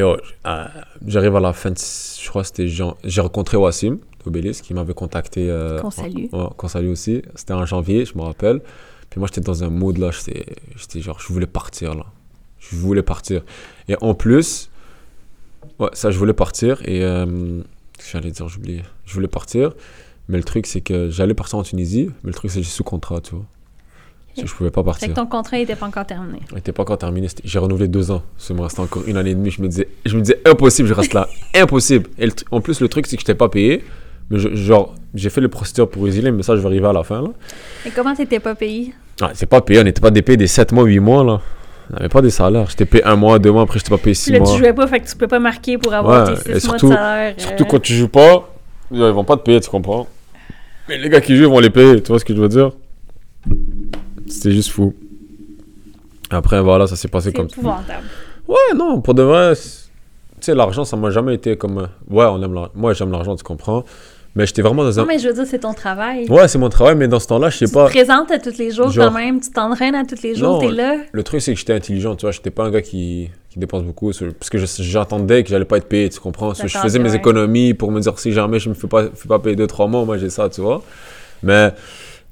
euh, j'arrive à la fin, de, je crois que c'était jan- J'ai rencontré Wassim, Obélis, qui m'avait contacté. euh, Qu'on salue. Ouais, qu'on salue aussi. C'était en janvier, je me rappelle. Puis moi, j'étais dans un mood là, j'étais genre, je voulais partir là. Je voulais partir. Et en plus, ouais, ça, je voulais partir. Et euh, qu'est-ce que j'allais dire, j'oubliais. Je voulais partir. Mais le truc, c'est que j'allais partir en Tunisie. Mais le truc, c'est que j'ai sous contrat, tu vois. Je pouvais pas Fait partir. que ton contrat n'était pas encore terminé. Il n'était pas encore terminé. J'ai renouvelé deux ans. Ça me restait encore une année et demie. Je me disais, je me disais impossible, je reste là. impossible. Et le en plus, le truc, c'est que je n'étais pas payé. Mais je- genre, j'ai fait les procédures pour résilier, mais ça, je vais arriver à la fin. Là. Et comment t'étais pas payé? Ah, c'est pas payé. On n'était pas des payés des 7 mois, 8 mois. là. On n'avait pas des salaires. J'étais payé un mois, deux mois. Après, je n'étais pas payé 6 Là, tu mois. jouais pas, fait que tu peux pas marquer pour avoir Ouais, tes et 6 mois surtout- de salaire. euh, Surtout quand tu joues pas, ils vont pas te payer, tu comprends. Mais les gars qui jouent, ils vont les payer. Tu vois ce que je veux dire? C'était juste fou. Après, voilà, ça s'est passé comme ça. Ouais, non, pour de vrai, tu sais, l'argent, ça m'a jamais été comme. Ouais, on aime l'argent. Moi, j'aime l'argent, tu comprends. Mais j'étais vraiment dans un. Non, mais je veux dire, c'est ton travail. Ouais, c'est mon travail, mais dans ce temps-là, je sais tu pas. te présentes à tous les jours Genre- quand même, tu t'entraînes à tous les jours, t'es là. Le truc, c'est que j'étais intelligent, tu vois. J'étais pas un gars qui, qui dépense beaucoup. Parce que je- j'attendais que j'allais pas être payé, tu comprends. Je faisais mes économies pour me dire si jamais je me fais pas, fais pas payer 2-3 mois, moi j'ai ça, tu vois. Mais,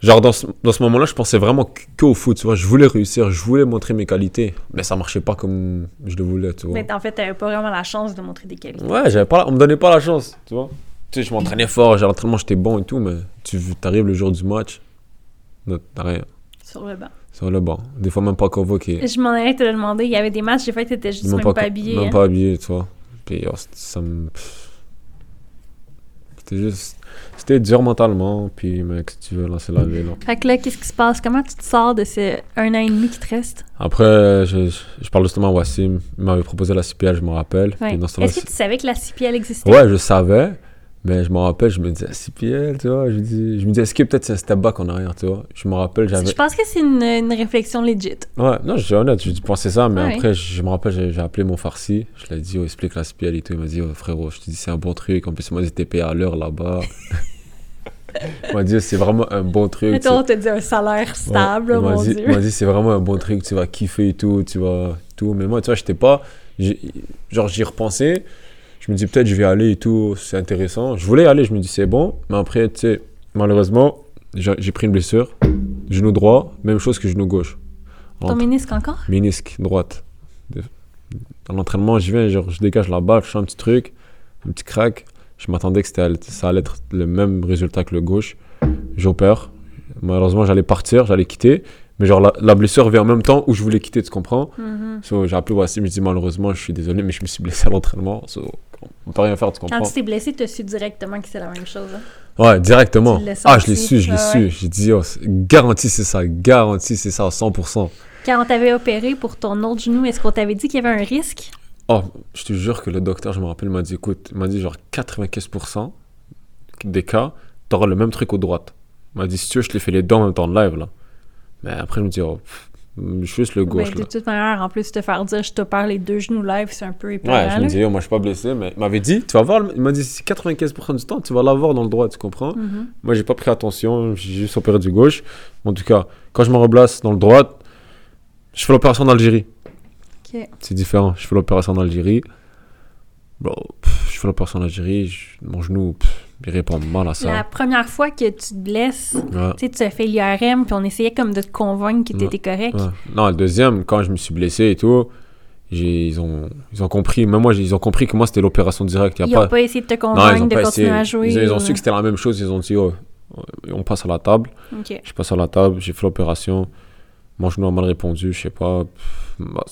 genre, dans ce, dans ce moment-là, je pensais vraiment qu'au foot, tu vois. Je voulais réussir, je voulais montrer mes qualités. Mais ça marchait pas comme je le voulais, tu vois. Mais en fait, t'avais pas vraiment la chance de montrer des qualités. Ouais, j'avais pas, on me donnait pas la chance, tu vois. Tu sais, je m'entraînais fort, j'ai l'entraînement, j'étais bon et tout, mais tu arrives le jour du match, t'as rien. Sur le banc. Sur le banc. Des fois, même pas convoqué. Je m'en allais te le demander. Il y avait des matchs, des fois, t'étais juste même, pas, habillé. Même hein. pas habillé, tu vois. Puis, oh, ça me. C'était juste. C'était dur mentalement, puis, mec, si tu veux, là, c'est la vie, là. Fait que là, qu'est-ce qui se passe? Comment tu te sors de ce un an et demi qui te reste? Après, je, je parle justement à Wassim, il m'avait proposé la CPL, je me rappelle. Ouais. Est-ce que tu savais que la CPL existait? Ouais, je savais, mais je me rappelle, je me disais, 6 PL, tu vois, je, dis, je me disais, est-ce que peut-être c'est un step back en arrière, tu vois. Je me rappelle, j'avais... Je pense que c'est une, une réflexion legit. Ouais, non, je suis honnête, je pensais ça, mais Ouais. après, je me rappelle, j'ai appelé mon farci, je lui ai dit, oh, explique la CPL et tout, il m'a dit, oh, frérot, je te dis, c'est un bon truc, en plus, dit, t'es payé à l'heure là-bas. il m'a dit, c'est vraiment un bon truc. Mais on te dit un salaire Ouais, stable, m'a mon dit, Dieu. il m'a dit, c'est vraiment un bon truc, tu vas kiffer et tout, tu vas tout. Mais moi, tu vois, j'étais pas. Genre, j'y repensais. Je me dis, peut-être je vais aller et tout, c'est intéressant. Je voulais aller, je me dis, c'est bon. Mais après, tu sais, malheureusement, j'ai pris une blessure. Genou droit, même chose que genou gauche. Ton ménisque encore? Ménisque droite. Dans l'entraînement, j'y vais, genre, je dégage la balle, je fais un petit truc, un petit crack. Je m'attendais que c'était- ça allait être le même résultat que le gauche. J'opère. Malheureusement, j'allais partir, j'allais quitter. Mais genre, la, la blessure vient en même temps où je voulais quitter, tu comprends? Mhm. So, J'ai appelé Wassim, je dis malheureusement, je suis désolé, mais je me suis blessé à l'entraînement. So, on peut rien faire, tu Quand comprends? tu t'es blessé, tu as su directement que c'est la même chose. hein? Ouais, directement. Ah, je l'ai su, je l'ai Ah su. ouais. J'ai dit, oh, c'est- garanti, c'est ça, garanti, c'est ça, à 100%. Quand on t'avait opéré pour ton autre genou, est-ce qu'on t'avait dit qu'il y avait un risque? Oh, je te jure que le docteur, je me rappelle, m'a dit, écoute, il m'a dit genre 95% des cas, t'auras le même truc aux droites. Il m'a dit, si tu veux, je te les fais les deux en même temps de live, là. Mais après, je me dis, oh, pff, juste le Ben, gauche, de là. toute manière, en plus, te faire dire je te perds les deux genoux live, c'est un peu Ouais, épeurant. je me dis, oh, moi, je suis pas blessé, mais il m'avait dit, tu vas voir, il m'a dit, si 95% du temps, tu vas l'avoir dans le droit, tu comprends? Mhm. Moi, j'ai pas pris attention, j'ai juste opéré du gauche. En tout cas, quand je me replace dans le droit, je fais l'opération d'Algérie. Ok. C'est différent. Je fais l'opération d'Algérie. Bon, pff, je fais l'opération d'Algérie, je- mon genou, pff, il répond mal à ça. La première fois que tu te blesses, Ouais, tu sais, tu as fait l'IRM, puis on essayait comme de te convaincre que Ouais. t'étais correct. ouais. Non, le deuxième, quand je me suis blessé et tout, ils, ont, ils ont compris, même moi, ils ont compris que moi, c'était l'opération directe. Ils n'ont pas... pas essayé de te convaincre ils de continuer à jouer. Ils, ils ont ou- su que c'était la même chose. Ils ont dit, oh, on passe à la table. Je passe à la table, j'ai fait l'opération. Mon genou a mal répondu, je sais pas. Bah,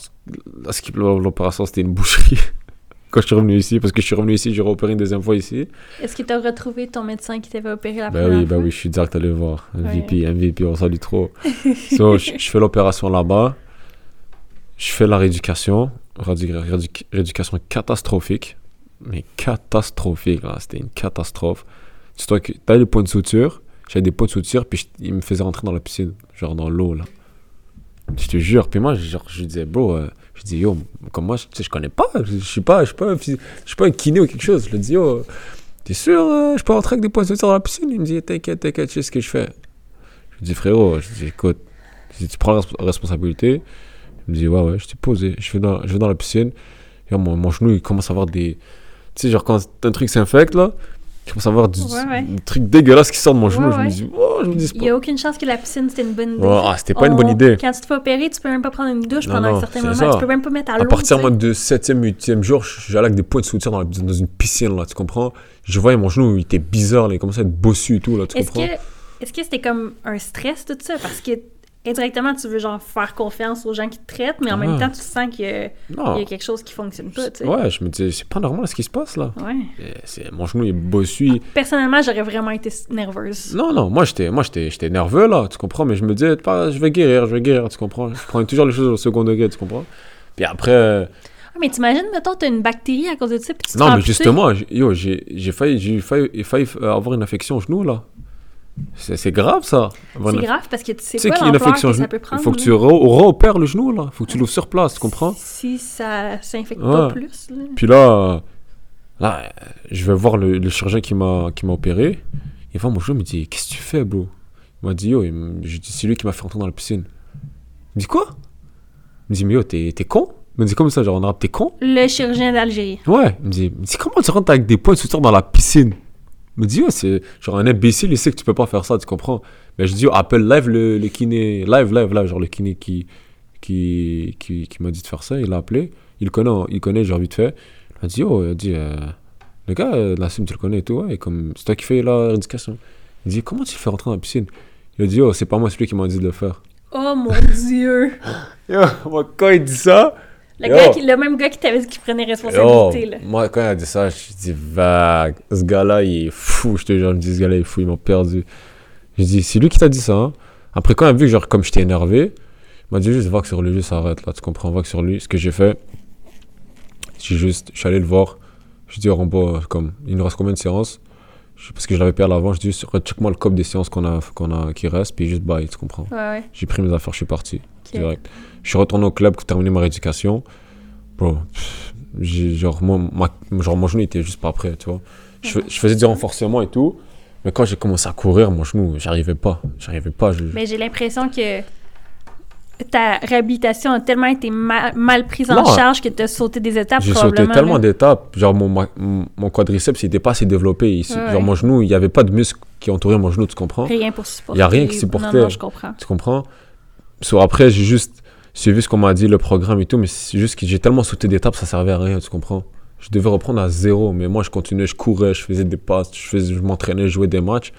l'opération, c'était une boucherie. Quand je suis revenu ici, parce que je suis revenu ici, j'ai réopéré une deuxième fois ici. Est-ce tu as retrouvé ton médecin qui t'avait opéré la Bah première oui, bah fois? oui, je suis direct allé voir. Ouais. MVP, MVP, on salue trop. so, je, je fais l'opération là-bas. Je fais la rééducation. Réédu- réédu- rééducation catastrophique. Mais catastrophique, là. C'était une catastrophe. Que t'as les points de suture. J'avais des points de suture, puis je- ils me faisaient rentrer dans la piscine. Genre dans l'eau, là. Je te jure. Puis moi, genre, je disais, bro, euh, je dis, yo, comme moi, je, je connais pas. Je, je suis pas, je suis pas, un je suis pas un kiné ou quelque chose. Je lui dis, yo, T'es sûr, euh, je peux rentrer avec des suture dans la piscine? Il me dit, t'inquiète, t'inquiète, tu sais ce que je fais. Je lui dis, frérot, je dis, écoute, tu prends la resp- responsabilité, il me dit, ouais, ouais, je t'ai posé. Je vais dans, je vais dans la piscine, et mon, mon genou, il commence à avoir des. Tu sais, genre, quand un truc s'infecte, là, il commence à avoir du, Ouais, ouais. des trucs dégueulasses qui sortent de mon genou. Ouais, je me dis, oh, je me dis, c'est Il n'y a aucune chance que la piscine, c'était une bonne idée. Ah, c'était pas une bonne On- idée. Quand tu te fais opérer, tu peux même pas prendre une douche Non, pendant non, un certain moment. ça. Tu peux même pas mettre à l'eau. À partir moi, de 7e, 8e jour, j'allais avec des points de suture dans, une piscine, là, tu comprends? Je voyais mon genou, il était bizarre, là, il commençait à être bossu et tout, là, tu Est-ce comprends? que est-ce que c'était comme un stress tout ça? Parce que indirectement tu veux genre faire confiance aux gens qui te traitent mais en même Ah. temps tu sens qu'il y a quelque chose qui fonctionne pas tu sais. Ouais, je me dis, c'est pas normal ce qui se passe là. Ouais. C'est- Mon genou il est bossu. Personnellement, j'aurais vraiment été nerveuse. Non, non, moi j'étais, moi j'étais, j'étais nerveux là, tu comprends, mais je me disais, pas, je vais guérir, je vais guérir, tu comprends. Je prenais toujours les choses au second degré, tu comprends. Puis après, euh, Ah, mais t'imagines, mettons, t'as une bactérie à cause de ça, puis tu te non, mais justement, j'ai- yo, j'ai, j'ai failli, j'ai failli, failli euh, avoir une infection au genou là. C'est, grave ça. C'est grave parce que tu sais Tu sais pas l'ampleur que ça peut prendre. Il faut que tu re- repères le genou là. faut que tu l'ouvres sur place, tu comprends? Si ça s'infecte Ouais. pas plus. Là. Puis là, là, je vais voir le, le chirurgien qui m'a, qui m'a opéré. Il voit mon genou, il me dit Qu'est-ce que tu fais, bro Il m'a dit Yo, il c'est lui qui m'a fait rentrer dans la piscine. Il me dit Quoi Il me dit Mais yo, t'es, t'es con Il me dit comme ça, genre en arabe, t'es con Le chirurgien d'Algérie. Ouais. Il me dit, il me dit Comment tu rentres avec des points de suture dans la piscine Il me dit Yo, c'est genre un imbécile, il sait que tu peux pas faire ça, tu comprends Mais je dis Yo, appelle live le, le kiné, live, live, live, genre le kiné qui, qui, qui, qui m'a dit de faire ça, il l'a appelé. Il connaît, il connaît, genre vite fait. Il m'a dit, oh, il a dit, euh, le gars, euh, Nassim, tu le connais et tout, ouais, et comme, c'est toi qui fais la rééducation. Il dit, comment tu le fais rentrer dans la piscine? Il a dit, oh, c'est pas moi, c'est lui qui m'a dit de le faire. Oh mon dieu! Yo, moi, quand il dit ça, Le, Yo. gars qui- le même gars qui t'avait dit qu'il prenait yo, responsabilité. là. moi, quand il a dit ça, je dis, vague, ce gars-là, il est fou, je te jure, je me dis, ce gars-là, il est fou, il m'a perdu. Je dis, c'est lui qui t'a dit ça, hein? Après, quand il a vu que, genre, comme j'étais énervé, il m'a dit juste, va que sur lui, juste arrête, là, tu comprends, va que sur lui. Ce que j'ai fait, j'ai juste, je suis allé le voir, je dis, Rambo, comme, il nous reste combien de séances? Parce que je l'avais payé à l'avant, je dis, juste, check-moi le cop des séances qu'on a, qu'on a, qui reste, puis juste bye, tu comprends? Ouais, ouais. J'ai pris mes affaires, je suis parti, Direct. Je suis retourné au club pour terminer ma rééducation. Bro, genre, moi, ma- genre, mon genou était juste pas prêt, tu vois. Je, fais- je faisais du renforcement et tout, mais quand j'ai commencé à courir, mon genou, j'arrivais pas. J'arrivais pas. je- Mais j'ai l'impression que ta réhabilitation a tellement été ma- mal prise en charge que tu as sauté des étapes J'ai sauté tellement d'étapes. Genre, mon, ma- mon quadriceps, il était pas assez développé. Il- Ouais, genre, ouais. mon genou, il y avait pas de muscle qui entourait mon genou, tu comprends? Rien pour supporter. Y a rien qui supportait. Non, non, je comprends. Tu comprends? So, Après, j'ai juste suivi ce qu'on m'a dit, le programme et tout, mais c'est juste que j'ai tellement sauté d'étapes, ça servait à rien, tu comprends? Je devais reprendre à zéro, mais moi, je continuais, je courais, je faisais des passes, je, faisais, je m'entraînais, je jouais des matchs.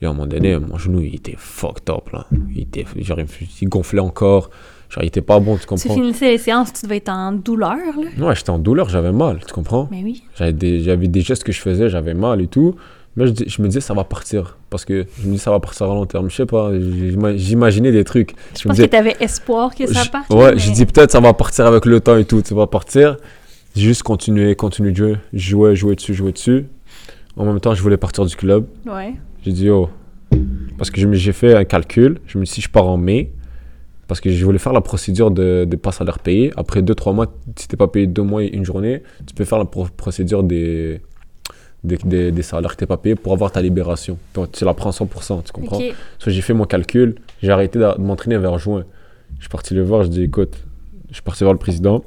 Et à un moment donné, mon genou, il était fucked up, là. Il, était, genre, il gonflait encore. Genre, il était pas bon, tu Tu comprends? finissais les séances, tu devais être en douleur, là. Ouais, j'étais en douleur, j'avais mal, tu comprends? Mais oui. J'avais des, j'avais des gestes que je faisais, j'avais mal et tout. Mais je, je me disais, ça va partir. Parce que je me dis, ça va partir à long terme. Je sais pas, j'ima- j'imaginais des trucs. Je me pense disais, que tu avais espoir que ça je- parte. Ouais, je dis peut-être ça va partir avec le temps et tout, ça va partir. J'ai juste continué, continué de jouer. Jouer, jouer dessus, jouer dessus. En même temps, je voulais partir du club. Ouais. J'ai dit, oh. Parce que je j'ai fait un calcul. Je me suis dit, si je pars en mai, parce que je voulais faire la procédure de, de pas salaire payé. Après 2-3 mois, si t'es pas payé 2 mois et une journée, tu peux faire la pro- procédure des, des, des, des salaires que t'es pas payé pour avoir ta libération. Donc, tu la prends 100%, tu comprends? Ok. So, j'ai fait mon calcul, j'ai arrêté de m'entraîner vers juin. Je suis parti le voir, je dis écoute, je suis parti voir le président.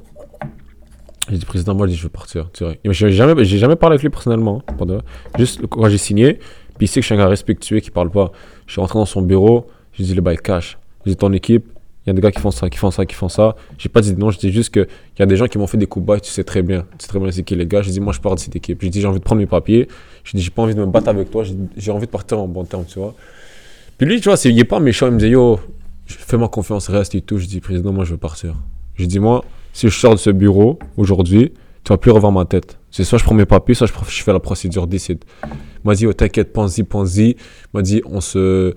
J'ai dit président, moi je dis je veux partir. tu J'ai jamais, jamais parlé avec lui personnellement. hein. Juste quand j'ai signé, puis il sait que je suis un gars respectueux qui parle pas. Je suis rentré dans son bureau, j'ai dit le bail cash. J'ai dit ton équipe, Il y a des gars qui font ça, qui font ça, qui font ça. J'ai pas dit non, je dis juste qu'il y a des gens qui m'ont fait des coups bas, tu sais très bien. Tu sais très bien c'est qui les gars. J'ai dit, moi, je pars de cette équipe. J'ai dit, j'ai envie de prendre mes papiers. J'ai dit, j'ai pas envie de me battre avec toi. J'ai- envie de partir en bon terme, tu vois. Puis lui, tu vois, c'est- il est pas méchant. Il me dit, yo, fais-moi confiance, reste et tout. Je dis, président, moi, je veux partir. J'ai dit, moi, si je sors de ce bureau aujourd'hui, tu vas plus revoir ma tête. C'est soit je prends mes papiers, soit je fais la procédure, décide. Il m'a dit, oh, t'inquiète, pense-y, pense-y. Il m'a dit, on se.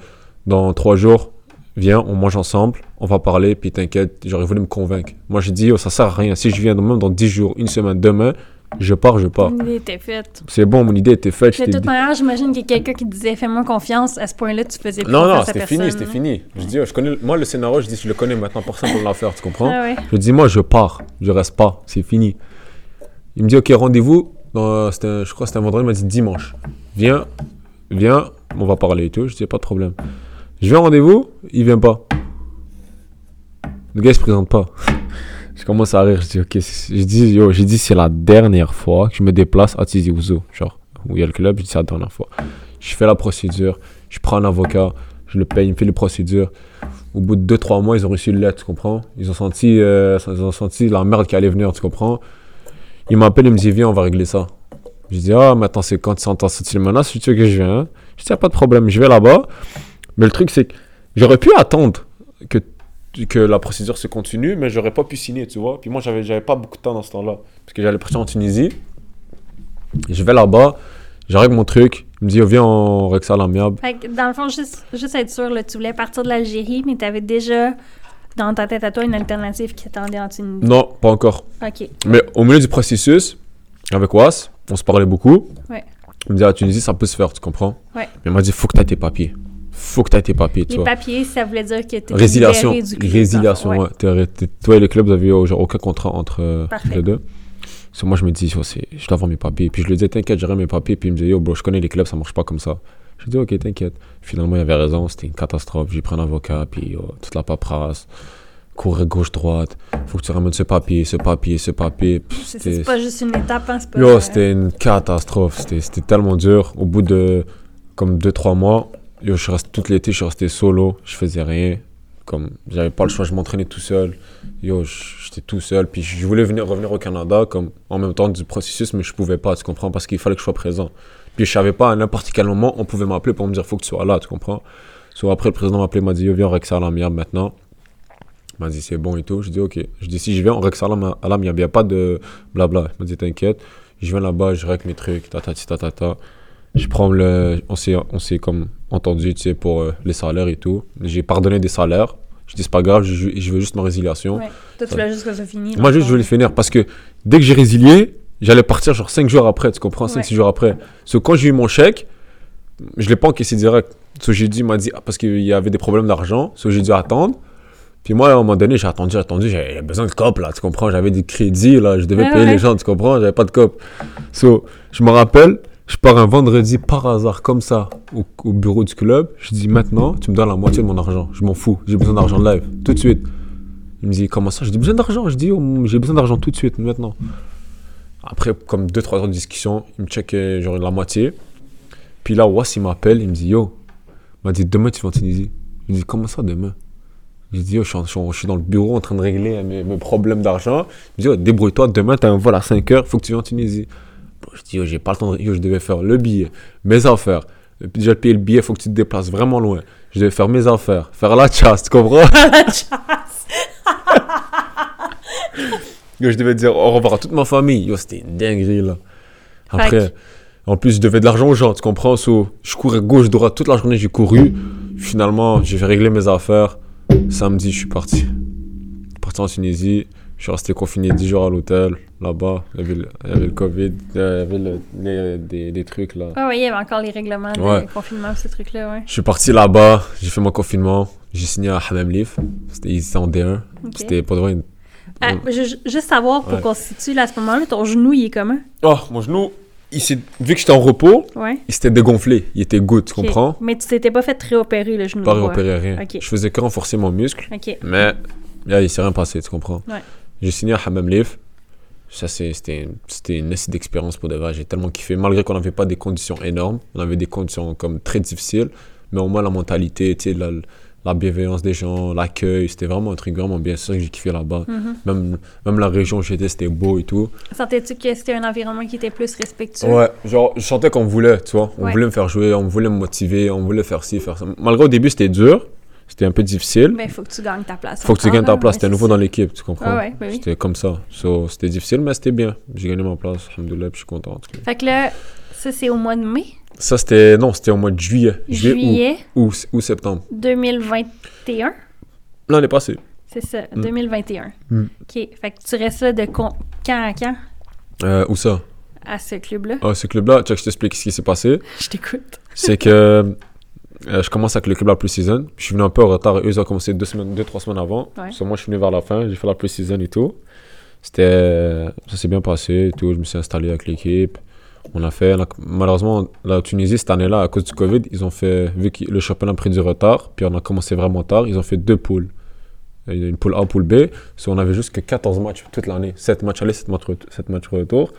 Dans trois jours, viens, on mange ensemble, on va parler, puis t'inquiète, j'aurais voulu me convaincre. Moi, j'ai dit, oh, ça sert à rien. Si je viens même dans 10 jours, une semaine, demain, je pars, je pars. L'idée était faite. C'est bon, mon idée était faite. De toute dit- manière, j'imagine qu'il y a quelqu'un qui disait fais-moi confiance. À ce point-là, tu faisais plus Non, non, c'était fini, c'était fini. Je dis, oh, je connais, moi, le scénario, je dis, je le connais maintenant, personne ne peut l'en faire, tu comprends? Ah ouais. Je dis, moi, je pars, je reste pas, c'est fini. Il me dit, ok, rendez-vous, dans- c'était un- je crois que c'était un vendredi, il m'a dit dimanche. Viens, viens, on va parler et tout. Je dis, pas de problème. Je vais en rendez-vous, il vient pas. Le gars, il se présente pas. Je commence à rire, je dis, ok, je dis, yo, j'ai dit, c'est la dernière fois que je me déplace à Tizi Ouzou, genre, où il y a le club, je dis, c'est la dernière fois. Je fais la procédure, je prends un avocat, je le paye, il me fait les procédures. Au bout de 2-3 mois, ils ont reçu une lettre, tu comprends? Ils ont senti, euh, ils ont senti la merde qui allait venir, tu comprends? Il m'appelle, il me dit Viens, on va régler ça. Je dis Ah, maintenant c'est quand tu entends cette menace, tu veux que je vienne? Je dis Ah, pas de problème, je vais là-bas. Mais le truc, c'est que j'aurais pu attendre que, que la procédure se continue, mais j'aurais pas pu signer, tu vois. Puis moi, j'avais j'avais pas beaucoup de temps dans ce temps-là. Parce que j'allais partir en Tunisie. Je vais là-bas, règle mon truc. Il me dit oh, Viens, on règle ça à l'amiable. Fait que, dans le fond, juste, juste être sûr, là, tu voulais partir de l'Algérie, mais tu avais déjà dans ta tête à toi une alternative qui attendait en Tunisie. Non, pas encore. OK. Mais au milieu du processus, avec Was, on se parlait beaucoup. Ouais. Il me dit, à Tunisie, ça peut se faire, tu comprends? Ouais. Mais il m'a dit, faut que tu aies tes papiers. Faut que tu aies tes papiers, Les papiers, ça voulait dire que tu Résiliation. du club, Résiliation, ouais. Toi et le club, vous avez genre aucun contrat entre euh, Parfait. les deux. So, moi, je me dis, oh, je dois avoir mes papiers. Puis je lui disais, t'inquiète, j'aurai mes papiers. Puis il me disait, yo, bro, je connais les clubs, ça marche pas comme ça. Je dis, ok, t'inquiète. Finalement, il avait raison, c'était une catastrophe. J'ai pris un avocat, puis toute la paperasse. Courir gauche-droite. Faut que tu ramènes ce papier, ce papier, ce papier. C'est pas juste une étape, hein, pas... Yo, euh, c'était une catastrophe. C'était c'était tellement dur. Au bout de comme 2-3 mois, yo, je suis resté tout l'été, je suis resté solo. Je faisais rien. Comme j'avais pas le choix, je m'entraînais tout seul. Yo, j'étais tout seul. Puis je voulais venir, revenir au Canada comme en même temps du processus, mais je pouvais pas, tu comprends, parce qu'il fallait que je sois présent. Puis je savais pas, à n'importe quel moment, on pouvait m'appeler pour me dire faut que tu sois là, tu comprends. Soit après, le président m'a appelé, m'a dit viens, on ça à maintenant. Il m'a dit c'est bon et tout. Je dis ok. Je dis si je viens, on ça à l'ami- à l'amiable. Il n'y a pas de blabla. Il m'a dit t'inquiète. Je viens là-bas, je règle mes trucs, ta ta ta. Je prends le. On s'est, on s'est comme entendu, tu sais, pour euh, les salaires et tout. J'ai pardonné des salaires. Je dis c'est pas grave, je, je veux juste ma résiliation. Ouais. Toi, tu voulais juste que ça finisse. Moi, juste, je voulais finir parce que dès que j'ai résilié, j'allais partir genre 5 jours après, tu comprends 5-6 Ouais. jours après. So, quand j'ai eu mon chèque, je l'ai pas encaissé direct. So, j'ai dit, m'a dit, ah, parce qu'il y avait des problèmes d'argent, so, j'ai dû attendre. Puis moi, à un moment donné, j'ai attendu, j'ai attendu, j'avais besoin de cop, là, tu comprends, j'avais des crédits, là, je devais Ouais, payer les gens, tu comprends, j'avais pas de cop. So, je me rappelle, je pars un vendredi par hasard, comme ça, au, au bureau du club. Je dis, maintenant, tu me donnes la moitié de mon argent, je m'en fous, j'ai besoin d'argent live, tout de suite. Il me dit, comment ça? Je dis, besoin d'argent. Je dis, oh, j'ai besoin d'argent tout de suite, maintenant. Après, comme 2-3 heures de discussion, il me check genre la moitié. Puis là, Was, il m'appelle, il me dit, yo, il m'a dit, demain, tu vas en Tunisie. Je dis, comment ça, demain? Je dis, yo, je suis, je je dans le bureau en train de régler mes, mes problèmes d'argent. Il me dit, yo, débrouille-toi, demain, t'as un vol à 5 heures, faut que tu viennes en Tunisie. Je dis, yo, j'ai pas le temps. Yo, je devais faire le billet, mes affaires. Déjà, payer le billet, faut que tu te déplaces vraiment loin. Je devais faire mes affaires, faire la chasse, tu comprends? La chasse. Yo, je devais dire au revoir à toute ma famille. Yo, c'était une dinguerie, là. Après, en plus, je devais de l'argent aux gens, tu comprends? So, je courais gauche, droite, toute la journée, j'ai couru. Finalement, j'ai réglé mes affaires. Samedi, je suis parti. Parti en Tunisie. Je suis resté confiné 10 jours à l'hôtel, là-bas. Il y avait le, il y avait le Covid, il y avait le- les- des, des trucs, là. Ah oui, il y avait encore les règlements de Ouais. confinement, ces trucs-là, ouais. Je suis parti là-bas, j'ai fait mon confinement. J'ai signé à Hammam Leaf. C'était ils étaient en D1. Ok. C'était pour de vrai une... Ah, ju- juste savoir, pour Ouais. qu'on se situe, là, à ce moment-là, ton genou, il est comment? Oh, mon genou, il vu que j'étais en repos, Ouais. il s'était dégonflé. Il était good, tu comprends? Mais tu t'étais pas fait réopérer, le genou Pas droit. réopérer rien. Ok. Je faisais que renforcer mon muscle, OK. mais là, il s'est rien passé, tu comprends? Ouais. J'ai signé à Hammam Leaf. Ça, c'était une, acide d'expérience pour de vrai. J'ai tellement kiffé. Malgré qu'on n'avait pas des conditions énormes, on avait des conditions comme très difficiles, mais au moins la mentalité, la, la bienveillance des gens, l'accueil, c'était vraiment un truc vraiment bien. C'est ça que j'ai kiffé là-bas. Mhm. Même, même la région où j'étais, c'était beau et tout. Sentais-tu que c'était un environnement qui était plus respectueux? Ouais, genre, je sentais qu'on voulait, tu vois. On Ouais. voulait me faire jouer, on voulait me motiver, on voulait faire ci, faire ça. Malgré au début, c'était dur, c'était un peu difficile. Mais faut que tu gagnes ta place. Faut que tu gagnes ta là. place, t'es nouveau dans l'équipe, tu comprends? Ah ouais, ben oui. C'était comme ça. So, c'était difficile, mais c'était bien. J'ai gagné ma place, alhamdoulilah, puis je suis content. en tout cas. Fait que là, ça, c'est au mois de mai, Ça, c'était. Non, c'était au mois de juillet. juillet ou, ou septembre. 2021. L'année passée. C'est ça, Mm. 2021. Mm. OK. Fait que tu restes là de con- quand à quand? Euh, où ça? à ce club-là? Ah, ce club-là, tu veux que je t'explique ce qui s'est passé. Je t'écoute. C'est que euh, je commence avec le club la pre-season. Je suis venu un peu en retard. Eux, ils ont commencé deux, semaines, deux trois semaines avant. Ouais. So, moi, je suis venu vers la fin. J'ai fait la pre-season et tout. C'était, ça s'est bien passé et tout. Je me suis installé avec l'équipe. On a fait, la- malheureusement, la Tunisie, cette année-là, à cause du Covid, ils ont fait, vu que le championnat a pris du retard, puis on a commencé vraiment tard, ils ont fait deux poules. A Une poule A, poule B. So, on avait juste que 14 matchs toute l'année. 7 matchs aller, 7 matchs, ret- sept matchs retour.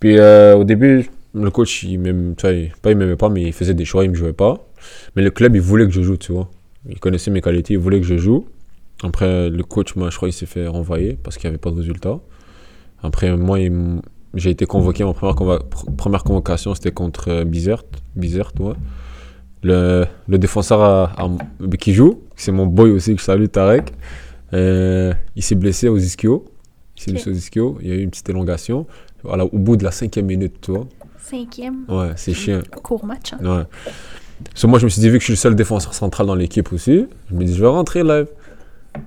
Puis euh, au début, le coach, il il- pas il m'aimait pas, mais il faisait des choix, il me jouait pas. Mais le club, il voulait que je joue, tu vois. Il connaissait mes qualités, il voulait que je joue. Après, le coach, moi, je crois, il s'est fait renvoyer parce qu'il n'y avait pas de résultat. Après, moi, il j'ai été convoqué. Ma première, première convocation, c'était contre euh, Bizert. Bizert, ouais. Le, le défenseur à- à- qui joue, c'est mon boy aussi, que je salue, Tarek. Euh, il s'est blessé aux ischio. Il s'est blessé aux ischio. Il y a eu une petite élongation. Voilà, au bout de la cinquième minute, tu vois. Cinquième. Ouais, c'est chiant. Court match. hein. Ouais. So, moi, je me suis dit, vu que je suis le seul défenseur central dans l'équipe aussi, je me dis, je vais rentrer live.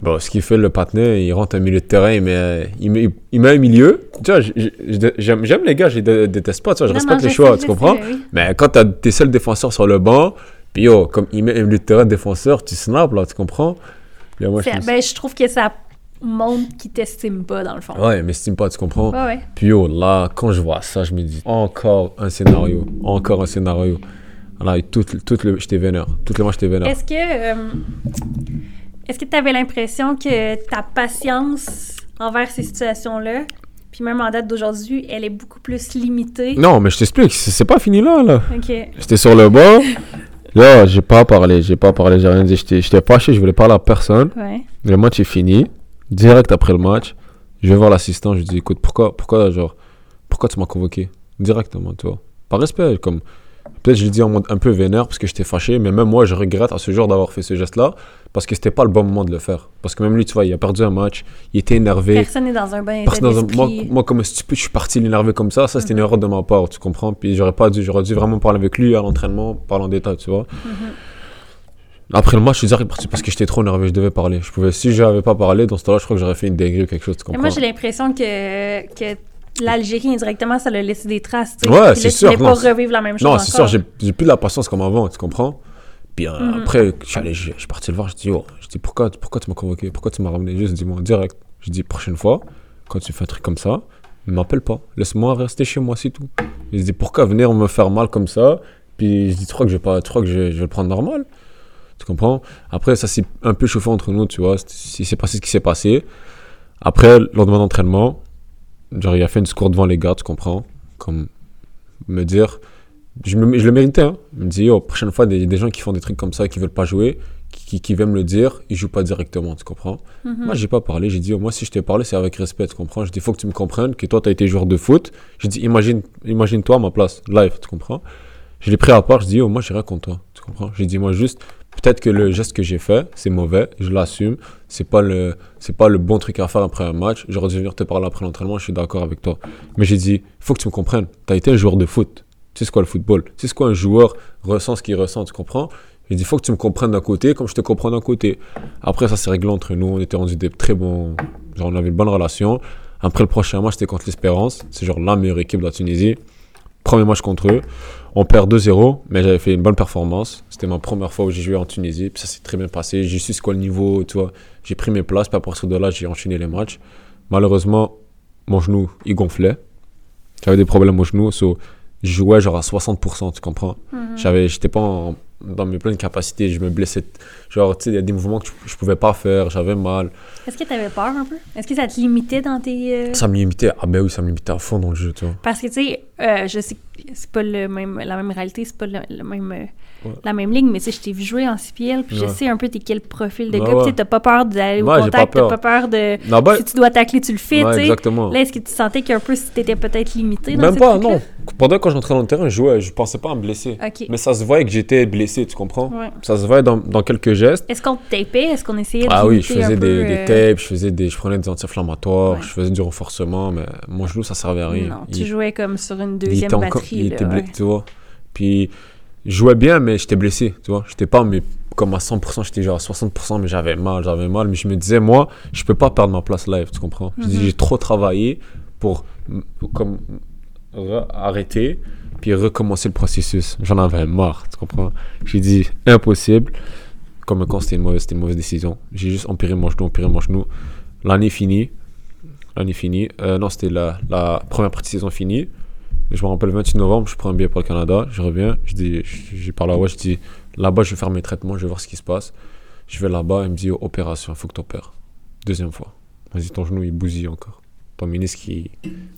Bon, ce qu'il fait, le partenaire, il rentre un milieu de terrain, il met, il met, il met un milieu. Tu vois, j'aime j'aime les gars, je les déteste pas, tu vois, je Non, respecte non, les choix, tu comprends? sais, oui. Mais quand t'as tes seuls défenseurs sur le banc, puis yo, comme il met un milieu de terrain défenseur, tu snaps, là, tu comprends? Puis là, moi, je me ben, je trouve que ça montre qu'il t'estime pas, dans le fond. Ouais, mais estime pas, tu comprends? Ouais, ouais. Puis yo, là, quand je vois ça, je me dis, encore un scénario, encore un scénario. Et tout, tout le, j'étais vénère. Tout le match, j'étais vénère. Est-ce que euh, est-ce que tu avais l'impression que ta patience envers ces situations-là, puis même en date d'aujourd'hui, elle est beaucoup plus limitée? Non, mais je t'explique, c'est pas fini là, là. Ok. J'étais sur le banc. Là, j'ai pas parlé, j'ai pas parlé, j'ai rien dit. J'étais fâché, je voulais parler à personne. Ouais. Le match est fini. Direct après le match, je vais voir l'assistant, je lui dis écoute, pourquoi, pourquoi, genre, pourquoi tu m'as convoqué? Directement, tu vois. Par respect, comme. Peut-être je l'ai dit en mode un peu vénère parce que j'étais fâché, mais même moi, je regrette à ce jour d'avoir fait ce geste-là parce que c'était pas le bon moment de le faire. Parce que même lui, tu vois, il a perdu un match, il était énervé. Personne n'est dans un que dans un- moi, moi, comme un stupide, je suis parti l'énerver comme ça. Ça, c'était une erreur de ma part, tu comprends? Puis j'aurais pas dû, j'aurais dû vraiment parler avec lui à l'entraînement, parler en détail, tu vois. Après le match, je suis parti parce que j'étais trop énervé, je devais parler. Je pouvais, si j'avais pas parlé, dans ce temps-là, je crois que j'aurais fait une dinguerie ou quelque chose, tu comprends. moi, j'ai l'impression que, que l'Algérie, indirectement, ça l'a laissé des traces. tu sais. Ouais, c'est sûr, Tu non, pas revivre la même chose non, c'est sûr, j'ai plus de la patience comme avant, tu comprends? Puis euh, Mhm. après, je suis allé, je, je suis parti le voir, je dis, oh, je dis, pourquoi, pourquoi tu m'as convoqué? Pourquoi tu m'as ramené? Juste dis-moi direct. Je dis, prochaine fois, quand tu fais un truc comme ça, ne m'appelle pas. Laisse-moi rester chez moi, c'est tout. Je dis, pourquoi venir me faire mal comme ça? Puis je dis, tu crois que je vais, pas, tu crois que je, vais- je vais le prendre normal? Tu comprends? Après, ça s'est un peu chauffé entre nous, tu vois. C'est c'est passé ce qui s'est passé. Après, le lendemain d'entraînement, genre, il a fait une discours devant les gars, tu comprends? Comme me dire, je, me- je le méritais, hein. Il me dit, oh, prochaine fois, des, des gens qui font des trucs comme ça, qui veulent pas jouer, qui, qui, qui viennent me le dire, ils jouent pas directement, tu comprends? Mhm. Moi, j'ai pas parlé, j'ai dit, oh, moi, si je t'ai parlé, c'est avec respect, tu comprends? Je dis, faut que tu me comprennes que toi, tu as été joueur de foot. J'ai dit, imagine, imagine-toi à ma place, live, tu comprends? Je l'ai pris à part, je dis, oh, moi, j'ai rien contre toi, tu comprends? J'ai dit, moi, juste, peut-être que le geste que j'ai fait, c'est mauvais, je l'assume, c'est pas le pas le bon truc à faire après un match, j'aurais dû venir te parler après l'entraînement, je suis d'accord avec toi. Mais j'ai dit, faut que tu me comprennes, tu as été un joueur de foot. Tu sais ce quoi le football Tu sais ce quoi un joueur ressent ce qu'il ressent, tu comprends? J'ai dit, faut que tu me comprennes d'un côté comme je te comprends d'un côté. Après, ça s'est réglé entre nous, on était rendus des très bons. Genre, on avait une bonne relation. Après le prochain match, c'était contre l'Espérance. C'est genre la meilleure équipe de la Tunisie. Premier match contre eux. On perd 2-0, mais j'avais fait une bonne performance. C'était ma première fois où j'ai joué en Tunisie. Puis ça s'est très bien passé. J'ai su ce quoi le niveau, tu vois. J'ai pris mes places. Puis à partir de là, j'ai enchaîné les matchs. Malheureusement, mon genou, il gonflait. J'avais des problèmes au genou. So, je jouais genre à 60%, tu comprends? Mhm. J'avais, J'étais pas en- dans mes pleines capacités. Je me blessais. Genre, tu sais, il y a des mouvements que je, je pouvais pas faire. J'avais mal. Est-ce que tu avais peur un peu? Est-ce que ça te limitait dans tes... euh, Ça me limitait. Ah ben oui, ça me limitait à fond dans le jeu, tu vois. Parce que, tu sais, euh, je sais que c'est pas le même, la même réalité, c'est pas le, le même, euh, Ouais. la même ligne, mais tu sais, je t'ai vu jouer en CPL, puis je sais un peu t'es quel profil de Ouais, gars, tu t'as pas peur d'aller au contact, t'as pas peur de... Là-bas, Si tu dois tacler, tu le fais, tu sais. exactement. Là, est-ce que tu sentais qu'un peu, si t'étais peut-être limité dans Même pas, non. Pendant quand j'entrais dans le terrain, je jouais, je pensais pas à me blesser. Mais ça se voyait que j'étais blessé, tu comprends? Ça se voyait dans, dans quelques gestes. Est-ce qu'on te tapait? Est-ce qu'on essayait de Ah oui, je faisais peu, des, euh, tapes, je, faisais des, je prenais des anti-inflammatoires, je faisais du renforcement, mais mon genou, ça servait à rien. Non, tu jouais comme sur une deuxième batterie. il était blessé, ouais. tu vois. Puis, je jouais bien, mais j'étais blessé, tu vois. J'étais pas mais comme à 100%, j'étais genre à 60%, mais j'avais mal, j'avais mal. Mais je me disais, moi, je peux pas perdre ma place live, tu comprends? Je dis, Mhm. j'ai trop travaillé pour, comme, arrêter, puis recommencer le processus. J'en avais marre, tu comprends? J'ai dit, impossible. Comme quand c'était une mauvaise, c'était une mauvaise décision. J'ai juste empiré mon genou, empiré mon genou. L'année finie. L'année finie. Euh, non, c'était la, la première partie de saison finie. Je me rappelle, le 28 novembre, je prends un billet pour le Canada. Je reviens. Je dis, j'ai parlé à ouais, je dis, là-bas, je vais faire mes traitements, je vais voir ce qui se passe. Je vais là-bas, il me dit, opération, il faut que tu opères. Deuxième fois. Vas-y, ton genou, il bousille encore. Ton ministre, il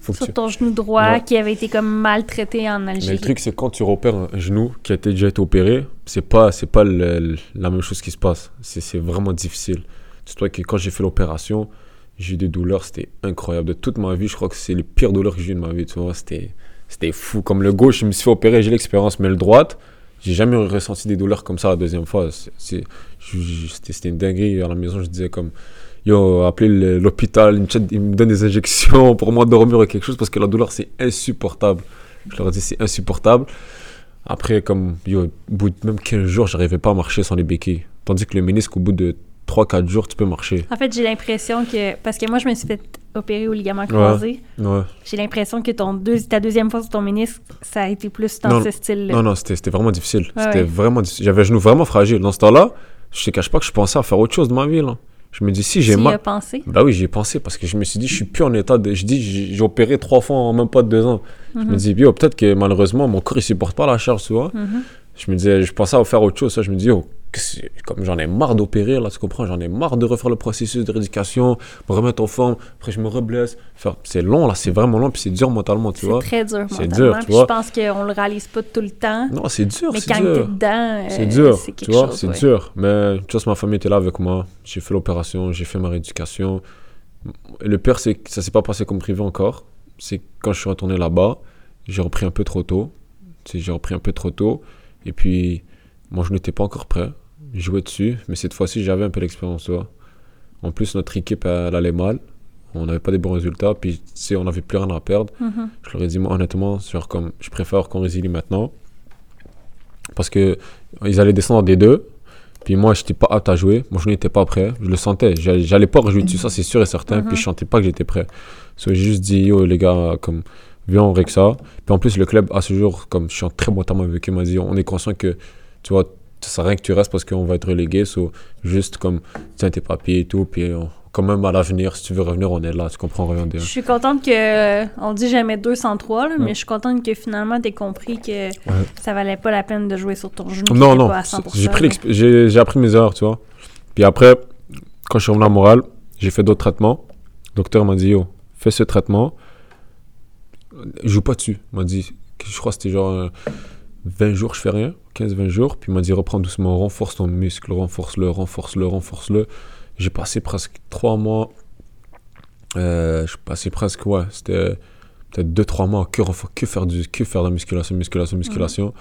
faut que tu... Sur ton genou droit Ouais. qui avait été comme maltraité en Mais Algérie. le truc, c'est quand tu repères un genou qui a été, déjà été opéré, c'est pas, c'est pas le- le- la même chose qui se passe. C'est, c'est vraiment difficile. Dis-toi que quand j'ai fait l'opération, j'ai eu des douleurs, c'était incroyable. De toute ma vie, je crois que c'est les pires douleurs que j'ai eues de ma vie. Tu vois, c'était, c'était fou. Comme le gauche, je me suis fait opérer, j'ai l'expérience, mais le droite, j'ai jamais ressenti des douleurs comme ça la deuxième fois. C'était, une dinguerie. À la maison, je disais comme, yo, appelez le- l'hôpital, ils me donnent des injections pour moi dormir ou quelque chose parce que la douleur, c'est insupportable. Je leur ai dit, c'est insupportable. Après, comme, yo, au bout de même 15 jours, j'arrivais pas à marcher sans les béquilles. Tandis que le ménisque, au bout de 3-4 jours, tu peux marcher. En fait, j'ai l'impression que... Parce que moi, je me suis fait opérer au ligament croisé. Ouais. J'ai l'impression que ton deux, ta deuxième fois sur ton ménisque, ça a été plus dans Non, ce style-là. Non, non, c'était vraiment difficile. Ouais, c'était vraiment difficile. J'avais un genou vraiment fragile. Dans ce temps-là, je te cache pas que je pensais à faire autre chose de ma vie, là. Je me dis, si j'ai mal. as pensé? Bah oui, j'y ai pensé parce que je me suis dit, je suis plus en état de. Je dis, j'ai j'ai opéré trois fois en même pas deux ans. Je me Mhm. dis, peut-être que malheureusement, mon corps, il supporte pas la charge, tu vois. Mhm. Je me disais, je pensais à faire autre chose. Ça, je me dis, oh, comme j'en ai marre d'opérer, là, tu comprends, j'en ai marre de refaire le processus de rééducation, me remettre en forme, après je me reblesse. C'est long, là, c'est vraiment long, puis c'est dur mentalement, tu C'est vois. très dur C'est mentalement. dur, tu vois. Je pense qu'on le réalise pas tout le temps. Non, c'est dur, mais c'est quand dur. t'es dedans, euh, C'est dur, c'est tu vois, c'est ouais. dur. Mais tu vois, ma famille était là avec moi. J'ai fait l'opération, j'ai fait ma rééducation. Le pire, c'est que ça s'est pas passé comme prévu encore. C'est que quand je suis retourné là-bas, j'ai repris un peu trop tôt. J'ai repris un peu trop tôt. Et puis, moi, je n'étais pas encore prêt. Je jouais dessus, mais cette fois-ci, j'avais un peu vois. En plus, notre équipe, elle allait mal. On n'avait pas des bons résultats. Puis, sais, on n'avait plus rien à perdre. Mhm. Je leur ai dit, moi, honnêtement, genre, comme, je préfère qu'on résilie maintenant. Parce que ils allaient descendre des deux. Puis moi, je n'étais pas apte à jouer. Moi, je n'étais pas prêt. Je le sentais. J'allais pas rejouer dessus, ça, c'est sûr et certain. Mhm. Puis je sentais pas que j'étais prêt. So, j'ai juste dit, yo, les gars, comme, viens, on règle ça. Puis en plus, le club, à ce jour, comme je suis en très bon terme avec eux, m'a dit, on est conscient que, tu vois, ça sert à rien que tu restes parce qu'on va être relégué. So, juste comme, tiens tes papiers et tout. Puis on- quand même, à l'avenir, si tu veux revenir, on est là. Tu comprends, rien Je suis contente que. euh, On dit jamais 203, là, mais Ouais. je suis contente que finalement t'aies compris que ça valait pas la peine de jouer sur ton genou. Non, non, pas à 100%, j'ai j'ai appris mes erreurs, tu vois. Puis après, quand je suis revenu à Montréal, j'ai fait d'autres traitements. Le docteur m'a dit, yo, fais ce traitement. Joue pas dessus. Il m'a dit, je crois que c'était genre euh, 20 jours, je fais rien, 15-20 jours. Puis il m'a dit, reprends doucement, renforce ton muscle, renforce-le, renforce-le, renforce-le. J'ai passé presque 3 mois. Euh, je passais presque, ouais, c'était peut-être 2-3 mois que, que, faire du, que faire de la musculation, musculation, musculation.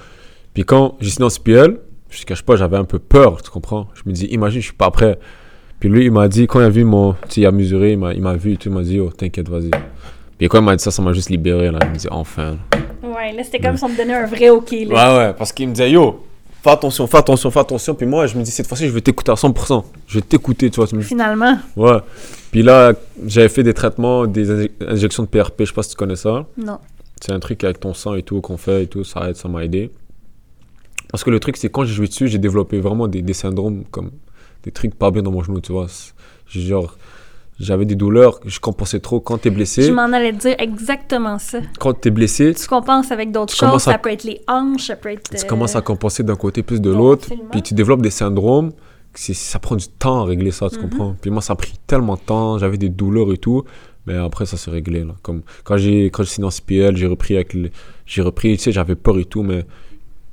Puis quand j'ai signé en SPL, je te cache pas, j'avais un peu peur, tu comprends Je me dis, imagine, je suis pas prêt. Puis lui, il m'a dit, quand il a vu mon. Tu sais, il a mesuré, il m'a, il m'a vu et tout, il m'a dit, oh, t'inquiète, vas-y. Puis quand il m'a dit ça, ça m'a juste libéré, là. Il me dit, enfin. Ouais, là c'était comme si on me donnait un vrai OK. Là. Ouais, ouais, parce qu'il me disait, yo, fais attention, fais attention, fais attention. Puis moi, je me dis, cette fois-ci, je vais t'écouter à 100%. Je vais t'écouter, tu vois. tu me- Finalement, Ouais. Puis là, j'avais fait des traitements, des inje- injections de PRP, je sais pas si tu connais ça. non. C'est un truc avec ton sang et tout qu'on fait et tout, ça aide, ça m'a aidé. Parce que le truc, c'est quand j'ai joué dessus, j'ai développé vraiment des, des syndromes comme des trucs pas bien dans mon genou, tu vois. Genre, j'avais des douleurs, je compensais trop. Quand t'es Je blessé, m'en allais dire exactement ça. quand t'es blessé, Tu compenses avec d'autres choses. à- Ça peut être les hanches, ça peut être. tu euh, commences à compenser d'un côté plus de l'autre, puis tu développes des syndromes. Ça prend du temps à régler ça, tu Mhm. comprends? Puis moi, ça a pris tellement de temps, j'avais des douleurs et tout. Mais après, ça s'est réglé. Là. Comme, quand j'ai quand signé en CPL, j'ai repris avec les- J'ai repris, tu sais, j'avais peur et tout, mais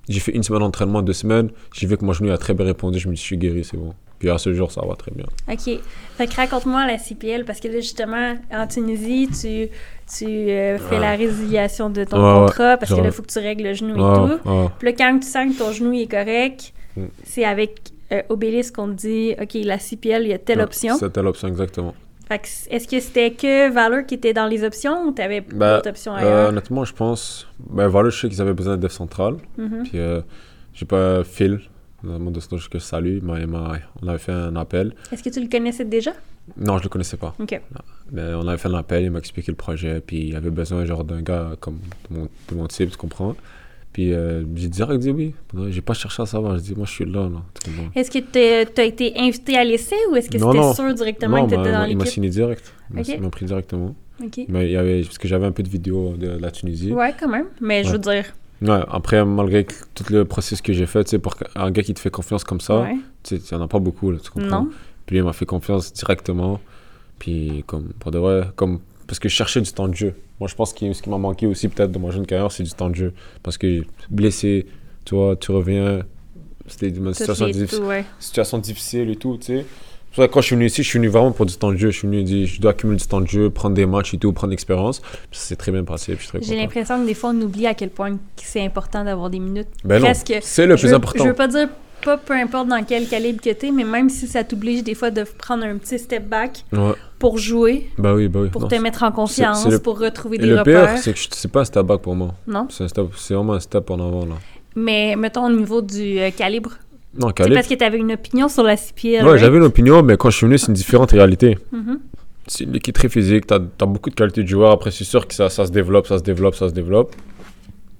j'ai fait une semaine d'entraînement, deux semaines. J'ai vu que mon genou a très bien répondu. Je me je suis guéri, c'est bon. Puis à ce jour, ça va très bien. OK. Fait que raconte-moi la CPL, parce que là, justement, en Tunisie, tu, tu euh, fais la résiliation de ton contrat, parce que là, il faut que tu règles le genou et tout. Puis là, quand tu sens que ton genou est correct, Mm. c'est avec euh, Obélisque qu'on te dit, OK, la CPL, il y a telle option. C'est telle option, exactement. Fait que est-ce que c'était que Valor qui était dans les options ou t'avais Bah, d'autres options Euh, ailleurs? honnêtement, je pense. Ben voilà, je sais qu'ils avaient besoin de dev central. Mhm. Puis euh, j'ai pas Phil, euh, mon dosto que je salue, on avait fait un appel. Est-ce que tu le connaissais déjà? Non, je le connaissais pas. OK. Mais on avait fait un appel, il m'a expliqué le projet, puis il avait besoin genre d'un gars comme de mon, de mon type, tu comprends? Puis euh, j'ai direct dit oui. J'ai pas cherché à savoir, j'ai dit moi je suis là? Est-ce que tu as été invité à l'essai ou est-ce que c'était sûr directement Non, que tu étais dans il m'a l'équipe? signé direct. Il m'a- Ok. il m'a pris directement. OK. Mais il y avait, parce que j'avais un peu de vidéos de la Tunisie. Ouais, quand même. Mais je veux dire, Ouais, après, malgré tout le processus que j'ai fait, tu sais, pour un gars qui te fait confiance comme ça, ouais. tu sais, il n'y en a pas beaucoup, là, tu comprends? Non. Puis il m'a fait confiance directement. Puis, comme, pour de vrai, comme, parce que je cherchais du temps de jeu. Moi, je pense que ce qui m'a manqué aussi, peut-être, dans ma jeune carrière, c'est du temps de jeu. Parce que blessé, tu vois, tu reviens, c'était une situation, ouais. situation difficile et tout, tu sais. Ça quand je suis venu ici, je suis venu vraiment pour du temps de jeu. Je suis venu dire, je dois accumuler du temps de jeu, prendre des matchs et tout, prendre l'expérience. Ça s'est très bien passé, J'ai l'impression que des fois, on oublie à quel point c'est important d'avoir des minutes. Ben c'est le plus veux- important. Je veux pas dire pas peu importe dans quel calibre que t'es, mais même si ça t'oblige des fois de prendre un petit step back Ouais, pour jouer, oui, bah oui. pour Non, te mettre en confiance, le- pour retrouver Et des le repères. pire, c'est que c'est pas un step back pour moi. Non? C'est vraiment un step en avant, là. Mais mettons au niveau du euh, calibre. Non, C'est parce que t'avais une opinion sur la CPL. Ouais, right? j'avais une opinion, mais quand je suis venu, c'est une différente réalité. Mhm. C'est une équipe très physique, t'as as beaucoup de qualité de joueurs. Après, c'est sûr que ça, ça se développe, ça se développe, ça se développe.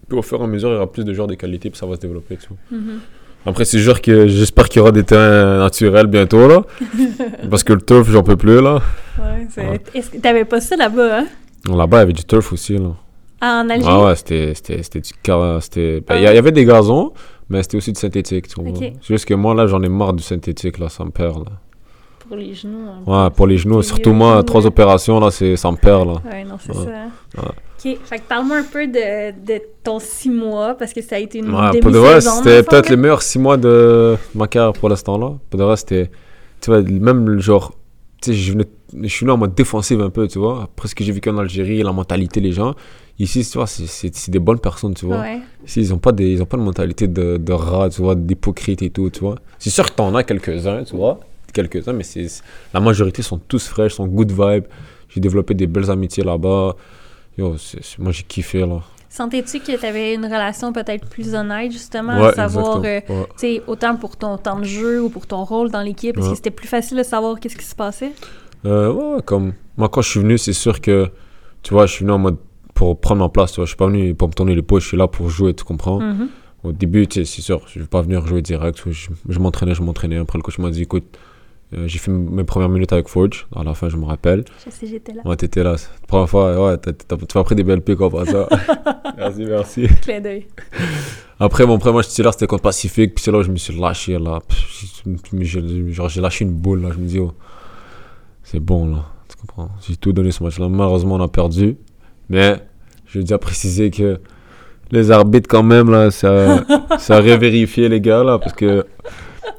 Puis au fur et à mesure, il y aura plus de joueurs de qualité, puis ça va se développer, tu. Mhm. Après, c'est sûr que j'espère qu'il y aura des terrains naturels bientôt, là. parce que le turf, j'en peux plus, là. Ouais, c'est- Ouais. Est-ce que t'avais pas ça là-bas, hein? Là-bas, il y avait du turf aussi, là. En Algérie? Ah ouais, c'était c'était- c'était du c'était ben, Ah Il y, a- il y avait des gazons, mais c'était aussi du synthétique, tu vois. Ok. C'est juste que moi, là, j'en ai marre du synthétique, là, ça me perd, là. Pour les genoux. hein. Ouais, pour les genoux, surtout moi, trois ouais. opérations, là, ça me perd, là. Ouais, non, c'est Ouais. ça. Ouais. OK. Fait que parle-moi un peu de, de ton six mois, parce que ça a été une Ouais, pour de vrai, c'était peut-être les meilleurs six mois de ma carrière pour l'instant, là. Pour de vrai, c'était, tu vois, même genre, tu sais, je, venais- je suis là en mode défensif un peu, tu vois. Après ce que j'ai vécu en Algérie, la mentalité, les gens. Ici, tu vois, c'est- des bonnes personnes, tu vois. Ouais. Ici, ils ont pas des, ils ont pas de mentalité de, de rat, tu vois, d'hypocrite et tout, tu vois. C'est sûr que t'en as quelques-uns, tu vois, quelques-uns, mais c'est la majorité sont tous fraîches, sont good vibe. J'ai développé des belles amitiés là-bas. Yo, moi j'ai kiffé là. Sentais-tu que tu avais une relation peut-être plus honnête, justement, Ouais, à savoir, euh, Ouais. tu sais, autant pour ton temps de jeu ou pour ton rôle dans l'équipe, est-ce que c'était plus facile de savoir qu'est-ce qui se passait? Euh, ouais, comme moi quand je suis venu, c'est sûr que tu vois, je suis venu en mode pour prendre ma place, tu vois, je suis pas venu pour me tourner les pouces, je suis là pour jouer, tu comprends? Mhm. Au début, tu sais, c'est sûr, je vais pas venir jouer direct, je, je m'entraînais, je m'entraînais. Après le coach m'a dit écoute, euh, j'ai fait mes premières minutes avec Forge, à la fin, je me rappelle. Je sais, j'étais là. Ouais, t'étais là. La première fois, ouais, tu m'as pris des belles piques après ça. merci, merci. Clin d'œil. Après, mon premier match titulaire, c'était contre Pacifique. Puis c'est là où je me suis lâché, là. Pff, Genre, j'ai lâché une boule, là. Je me dis, oh, c'est bon, là. Tu comprends? J'ai tout donné ce match-là. Malheureusement, on a perdu. Mais, je veux déjà préciser que les arbitres, quand même, là, ça, ça a revérifié, les gars, là. Parce que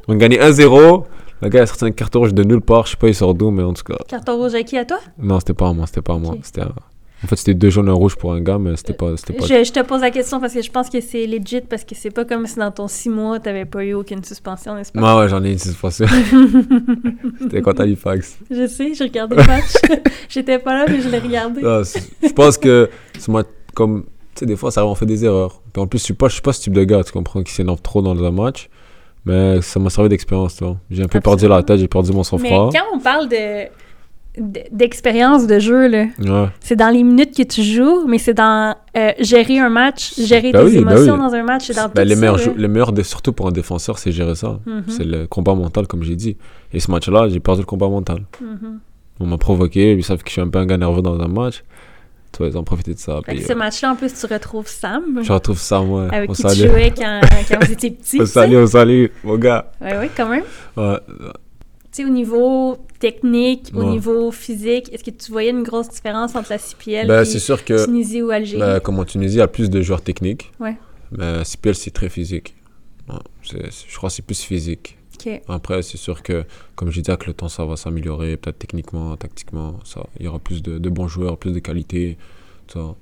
on a gagné 1-0. Le gars a sorti un carton rouge de nulle part. Je sais pas, il sort d'où, mais en tout cas. Carton rouge à qui, à toi? Non, c'était pas à moi, c'était pas à moi. C'était à- En fait, c'était deux jaunes et un rouge pour un gars, mais c'était pas. C'était pas... Je, je te pose la question parce que je pense que c'est legit, parce que c'est pas comme si dans ton six mois, t'avais pas eu aucune suspension, n'est-ce pas? Ouais, ouais, j'en ai une suspension. c'était contre Halifax. Je sais, j'ai regardé le match. J'étais pas là, mais je l'ai regardé. C'est- je pense que ce match, comme. Tu sais, des fois, ça on fait des erreurs. Puis en plus, je suis pas, je suis pas ce type de gars, tu comprends, qui s'énerve trop dans un match. Mais ça m'a servi d'expérience, tu vois. J'ai un peu perdu la tête, j'ai perdu mon mais sang-froid. quand on parle de- d'expérience de jeu, là, Ouais. c'est dans les minutes que tu joues, mais c'est dans euh, gérer un match, gérer Ben tes oui, ben émotions oui. dans un match, c'est dans Ben, tout ça, meilleurs, dé- surtout pour un défenseur, c'est gérer ça. Mhm, C'est le combat mental, comme j'ai dit. Et ce match-là, j'ai perdu le combat mental. mhm. On m'a provoqué, ils savent que je suis un peu un gars nerveux dans un match. Tu vois, ils ont profité de ça. Fait Puis, que ce euh, match-là, en plus, tu retrouves Sam, je retrouve ça, moi. avec on qui tu jouais quand, quand vous étiez petit. On salue, on salue, mon gars. Ouais, ouais, quand même. Ouais. Sais, au niveau technique, au niveau physique, est-ce que tu voyais une grosse différence entre la CPL Ben, et c'est sûr que Tunisie ou Algérie? ben, comme en Tunisie, il y a plus de joueurs techniques. Ouais. Mais CPL, c'est très physique. Je crois que c'est plus physique. Après, c'est sûr que, comme je dis, avec le temps, ça va s'améliorer, peut-être techniquement, tactiquement. Ça, il y aura plus de, de bons joueurs, plus de qualité. ça.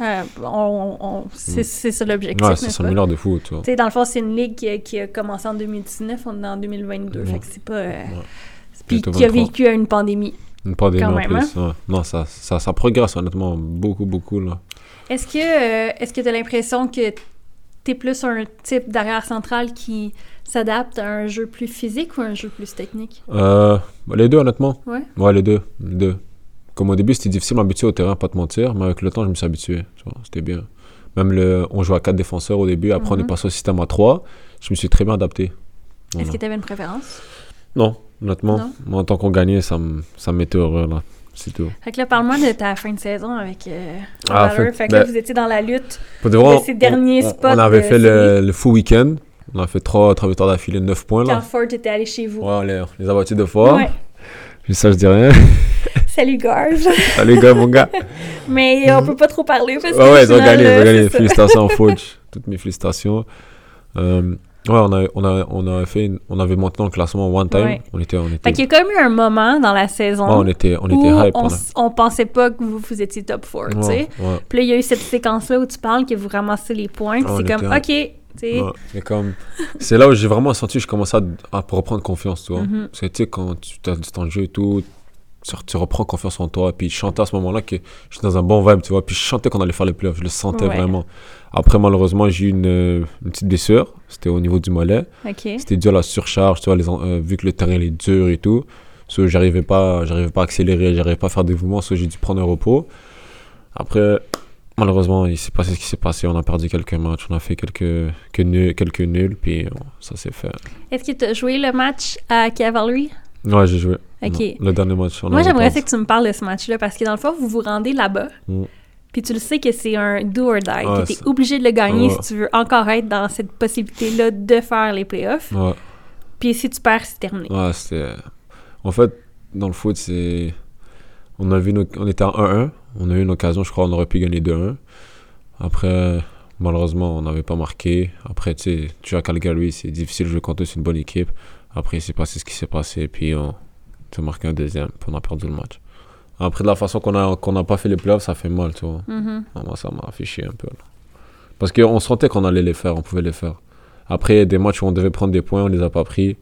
Euh, on, on- c'est Mm. c'est ça l'objectif, Ouais, n'est-ce pas? s'améliore de fou. Tu sais, dans le fond, c'est une ligue qui a, qui a commencé en 2019, on est en 2022, Ouais. fait que c'est pas... euh, Ouais. Puis qui a 23. vécu à une pandémie. Une pandémie Quand en même, plus. ouais. Non, ça, ça, ça progresse honnêtement beaucoup, beaucoup. Là. Est-ce que euh, est-ce que tu as l'impression que tu es plus un type d'arrière central qui s'adapte à un jeu plus physique ou un jeu plus technique? Euh, les deux, honnêtement. Ouais. Ouais, les deux. Les deux. Comme au début, c'était difficile de m'habituer au terrain, pas te mentir, mais avec le temps, je me suis habitué. C'était bien. Même le, on jouait à 4 défenseurs au début, après on est Mhm. passé au système à 3. Je me suis très bien adapté. Est-ce que tu avais une préférence? Non, honnêtement. Non? Moi, en tant qu'on gagnait, ça me ça me mettait heureux, là. C'est tout. Fait que là, parle-moi de ta fin de saison avec euh, Ah, fait- Fait que là, ben- vous étiez dans la lutte. Pour de ces derniers on, spots on avait fait le, le full week-end. On a fait 3, trois victoires d'affilée, 9 points, Quand là. Ford était allé chez vous. Ouais, on les, les a battus deux fois. Ouais. Puis ça, je dis rien. Salut, Garge. Salut, gars, mon gars. Mais euh, on peut pas trop parler parce que. Ouais, ouais, ils ont gagné, ils gagné. Félicitations, Forge. Toutes mes félicitations. Euh, ouais, on a, on a, on a fait, une- on avait monté dans le classement one time. Ouais. On était, on était, Fait qu'il y a quand même eu un moment dans la saison ouais, on était, on où était hype. on, pensait pas que vous, vous étiez top 4, tu sais. Ouais, ouais, Puis là, il y a eu cette séquence-là où tu parles que vous ramassez les points. C'est comme, OK. Ouais. Mais comme, c'est là où j'ai vraiment senti que je commençais à, à reprendre confiance, tu vois. Mhm. Parce que tu sais, quand tu as de jeu et tout, tu, reprends confiance en toi. Puis je chantais à ce moment-là que j'étais dans un bon vibe, tu vois. Puis je chantais qu'on allait faire les playoffs. Je le sentais Ouais. vraiment. Après, malheureusement, j'ai eu une, une petite blessure. C'était au niveau du mollet. C'était dû à la surcharge, tu vois, les euh, vu que le terrain il est dur et tout. So, j'arrivais pas, j'arrivais pas à accélérer, j'arrivais pas à faire des mouvements, so, j'ai dû prendre un repos. Après, malheureusement, il s'est passé ce qui s'est passé. On a perdu quelques matchs, on a fait quelques, que quelques nuls, puis bon, ça s'est fait. Est-ce que tu as joué le match à Cavalry? Ouais, j'ai joué. Le dernier match. on Moi, j'aimerais que tu me parles de ce match-là parce que dans le fond, vous vous rendez là-bas. Mm. Puis tu le sais que c'est un do or die, Ouais, que tu es obligé de le gagner Ouais. si tu veux encore être dans cette possibilité-là de faire les playoffs. Ouais, Puis si tu perds, c'est terminé. ouais, c'était. En fait, dans le foot, c'est. On, a vu une- on était à 1-1. On a eu une occasion, je crois, on aurait pu gagner 2-1. Après, malheureusement, on n'avait pas marqué. Après, tu sais, tu à Calgary, c'est difficile de jouer contre eux, c'est une bonne équipe. Après, il s'est passé ce qui s'est passé, puis on a marqué un deuxième, puis on a perdu le match. Après, de la façon qu'on a qu'on n'a pas fait les playoffs, ça fait mal, tu vois. Mhm. Ah, Moi, ça m'a fait chier un peu. là. Parce qu'on sentait qu'on allait les faire, on pouvait les faire. Après, des matchs où on devait prendre des points, on les a pas pris.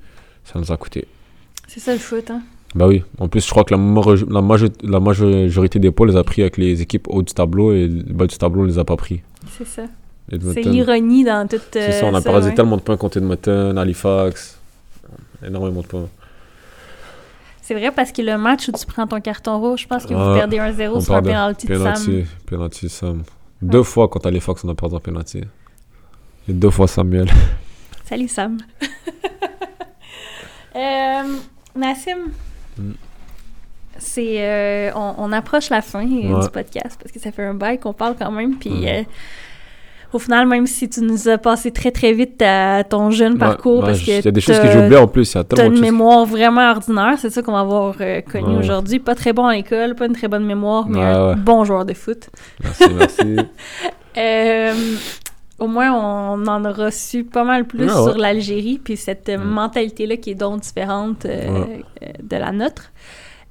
Ça nous a coûté. C'est ça le foot, hein? Bah oui, en plus, je crois que la, majorité des points les a pris avec les équipes haut du tableau et le bas du tableau, on les a pas pris. C'est ça. C'est l'ironie dans toute. C'est ça, euh, on a perdu ouais. tellement de points contre Edmonton, Halifax. Énormément de points. C'est vrai parce que le match où tu prends ton carton rouge, je pense que vous Ouais. perdez 1-0 On sur un perd penalty de Sam. Penalty, penalty Sam. Deux fois contre Halifax, on a perdu un penalty. Et deux fois Samuel. Salut Sam. Euh, Nassim, Mm. c'est euh, on, on approche la fin euh, Ouais. du podcast parce que ça fait un bail qu'on parle quand même. Puis Mm. euh, au final, même si tu nous as passé très très vite à ton jeune parcours Ouais, parce que Il y a des choses que oubliées en plus. Il y a T'as tellement de une mémoire vraiment ordinaire, c'est ça qu'on va avoir connu aujourd'hui. Pas très bon à l'école, pas une très bonne mémoire, mais un bon joueur de foot. Merci, merci. Au moins, on en a reçu pas mal plus ouais. sur l'Algérie, puis cette Mm. mentalité-là qui est donc différente euh, Ouais. de la nôtre.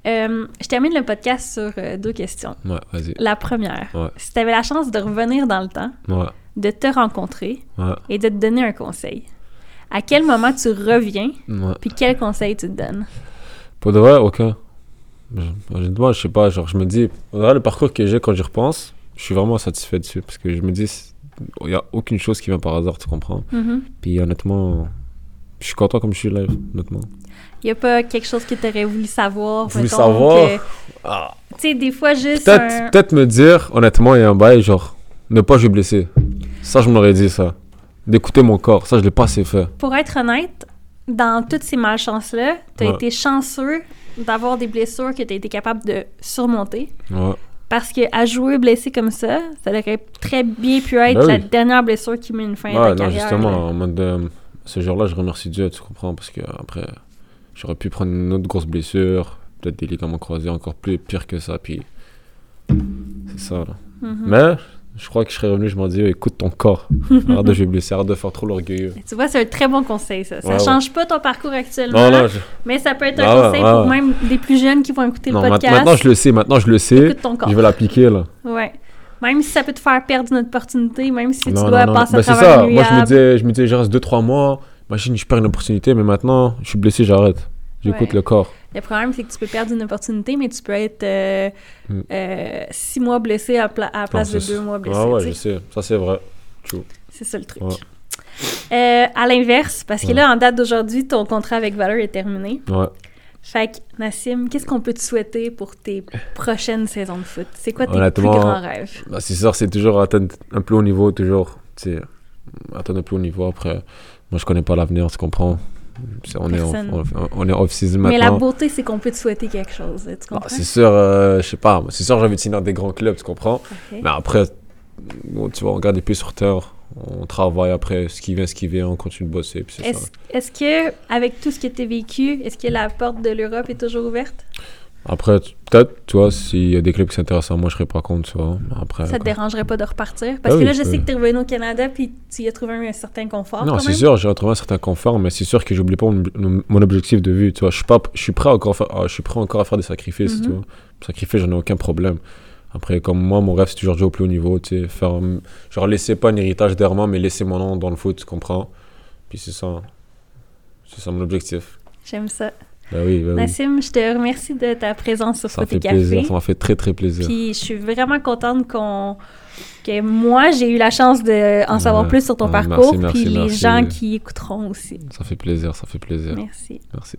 Euh, je termine le podcast sur euh, deux questions. ouais, vas-y. La première, Ouais. si tu avais la chance de revenir dans le temps, Ouais, de te rencontrer et de te donner un conseil, à quel moment tu reviens, puis quel conseil tu te donnes? Pour de vrai, aucun. Je- Honnêtement, je sais pas, genre, je me dis, le parcours que j'ai quand j'y repense, je suis vraiment satisfait dessus. Parce que je me dis, il n'y a aucune chose qui vient par hasard, tu comprends? Mhm. Puis honnêtement, je suis content comme je suis là, honnêtement. Il n'y a pas quelque chose que tu aurais voulu savoir? Voulu savoir? Ah. Tu sais, des fois, juste Peut-être un- me dire, honnêtement, il y a un bail, genre, ne pas jouer blessé. Ça, je m'aurais dit ça. D'écouter mon corps, ça, je l'ai pas assez fait. Pour être honnête, dans toutes ces malchances-là, tu as Ouais. été chanceux d'avoir des blessures que tu as été capable de surmonter. Ouais. Parce que à jouer blessé comme ça, ça aurait très bien pu être Ben la dernière blessure qui met une fin Ouais, à ta non, carrière. justement, là. en mode de- ce jour-là, je remercie Dieu, tu comprends, parce que après, j'aurais pu prendre une autre grosse blessure, peut-être des ligaments croisés encore plus pire que ça. Puis c'est ça. Là. Mhm. Mais je crois que je serais revenu, je m'en dis, écoute ton corps. Arrête de jouer blessé, arrête de faire trop l'orgueilleux. Tu vois, c'est un très bon conseil, ça. Ça Ouais, ouais. change pas ton parcours actuellement, Non, non, je- mais ça peut être un Ah conseil pour même des plus jeunes qui vont écouter non, le podcast. maintenant je le sais, maintenant je le sais. Écoute ton corps. Je vais l'appliquer là. Ouais. Même si ça peut te faire perdre une opportunité, même si tu dois passer Ben, à c'est travers ça. Moi je me disais, je me disais, je reste 2-3 mois. Imagine, je perds une opportunité, mais maintenant je suis blessé, j'arrête. J'écoute Ouais. le corps. Le problème, c'est que tu peux perdre une opportunité, mais tu peux être euh, Mm. euh, six mois blessé à, pla- à la place Non, de deux mois blessé. Ah ouais, je sais. Ça c'est vrai. C'est ça le truc. Ouais. Euh, à l'inverse, parce que Ouais. là, en date d'aujourd'hui, ton contrat avec Valor est terminé. Ouais. Fait que, Nassim, qu'est-ce qu'on peut te souhaiter pour tes prochaines saisons de foot? C'est quoi tes Honnêtement, plus grands rêves? Bah, c'est sûr, c'est toujours atteindre un plus haut niveau, toujours. Atteindre un plus haut niveau. Après, moi je connais pas l'avenir, tu comprends. On, est Personne. on, est off-season Mais la beauté, c'est qu'on peut te souhaiter quelque chose. Tu Ah, comprends? c'est sûr, euh, je sais pas, c'est sûr, j'ai envie de signer dans des grands clubs, tu comprends? Mais après, bon, tu vois, on garde les pieds sur terre, on travaille après, ce qui vient, ce qui vient, on continue de bosser, Est-ce que, avec tout ce que tu as vécu, est-ce que la porte de l'Europe est toujours ouverte? Après, peut-être, tu vois, s'il y a des clubs qui s'intéressent à moi, je serais pas contre, tu vois. Après, Ça te quoi. dérangerait pas de repartir? Parce Ah que oui, là, je sais que tu es revenu au Canada puis tu y as trouvé un certain confort. Non, c'est sûr, j'ai retrouvé un certain confort, mais c'est sûr que j'oublie pas mon, mon objectif de vue, tu vois. Je suis pas, je suis prêt encore, à faire- ah, je suis prêt encore à faire des sacrifices, Mhm. tu vois. Sacrifier, j'en ai aucun problème. Après, comme moi, mon rêve, c'est toujours de jouer au plus haut niveau, tu sais. Faire, genre, laisser pas un héritage derrière moi, mais laisser mon nom dans le foot, tu comprends? Puis c'est ça. C'est ça mon objectif. J'aime ça. Bah oui, oui. Nassim, je te remercie de ta présence sur fait Café. plaisir, ça m'a fait très très plaisir. Puis je suis vraiment contente qu'on que moi j'ai eu la chance de en savoir Ouais. plus sur ton parcours, merci, puis merci, les gens qui écouteront aussi. Ça fait plaisir, ça fait plaisir. Merci. Merci.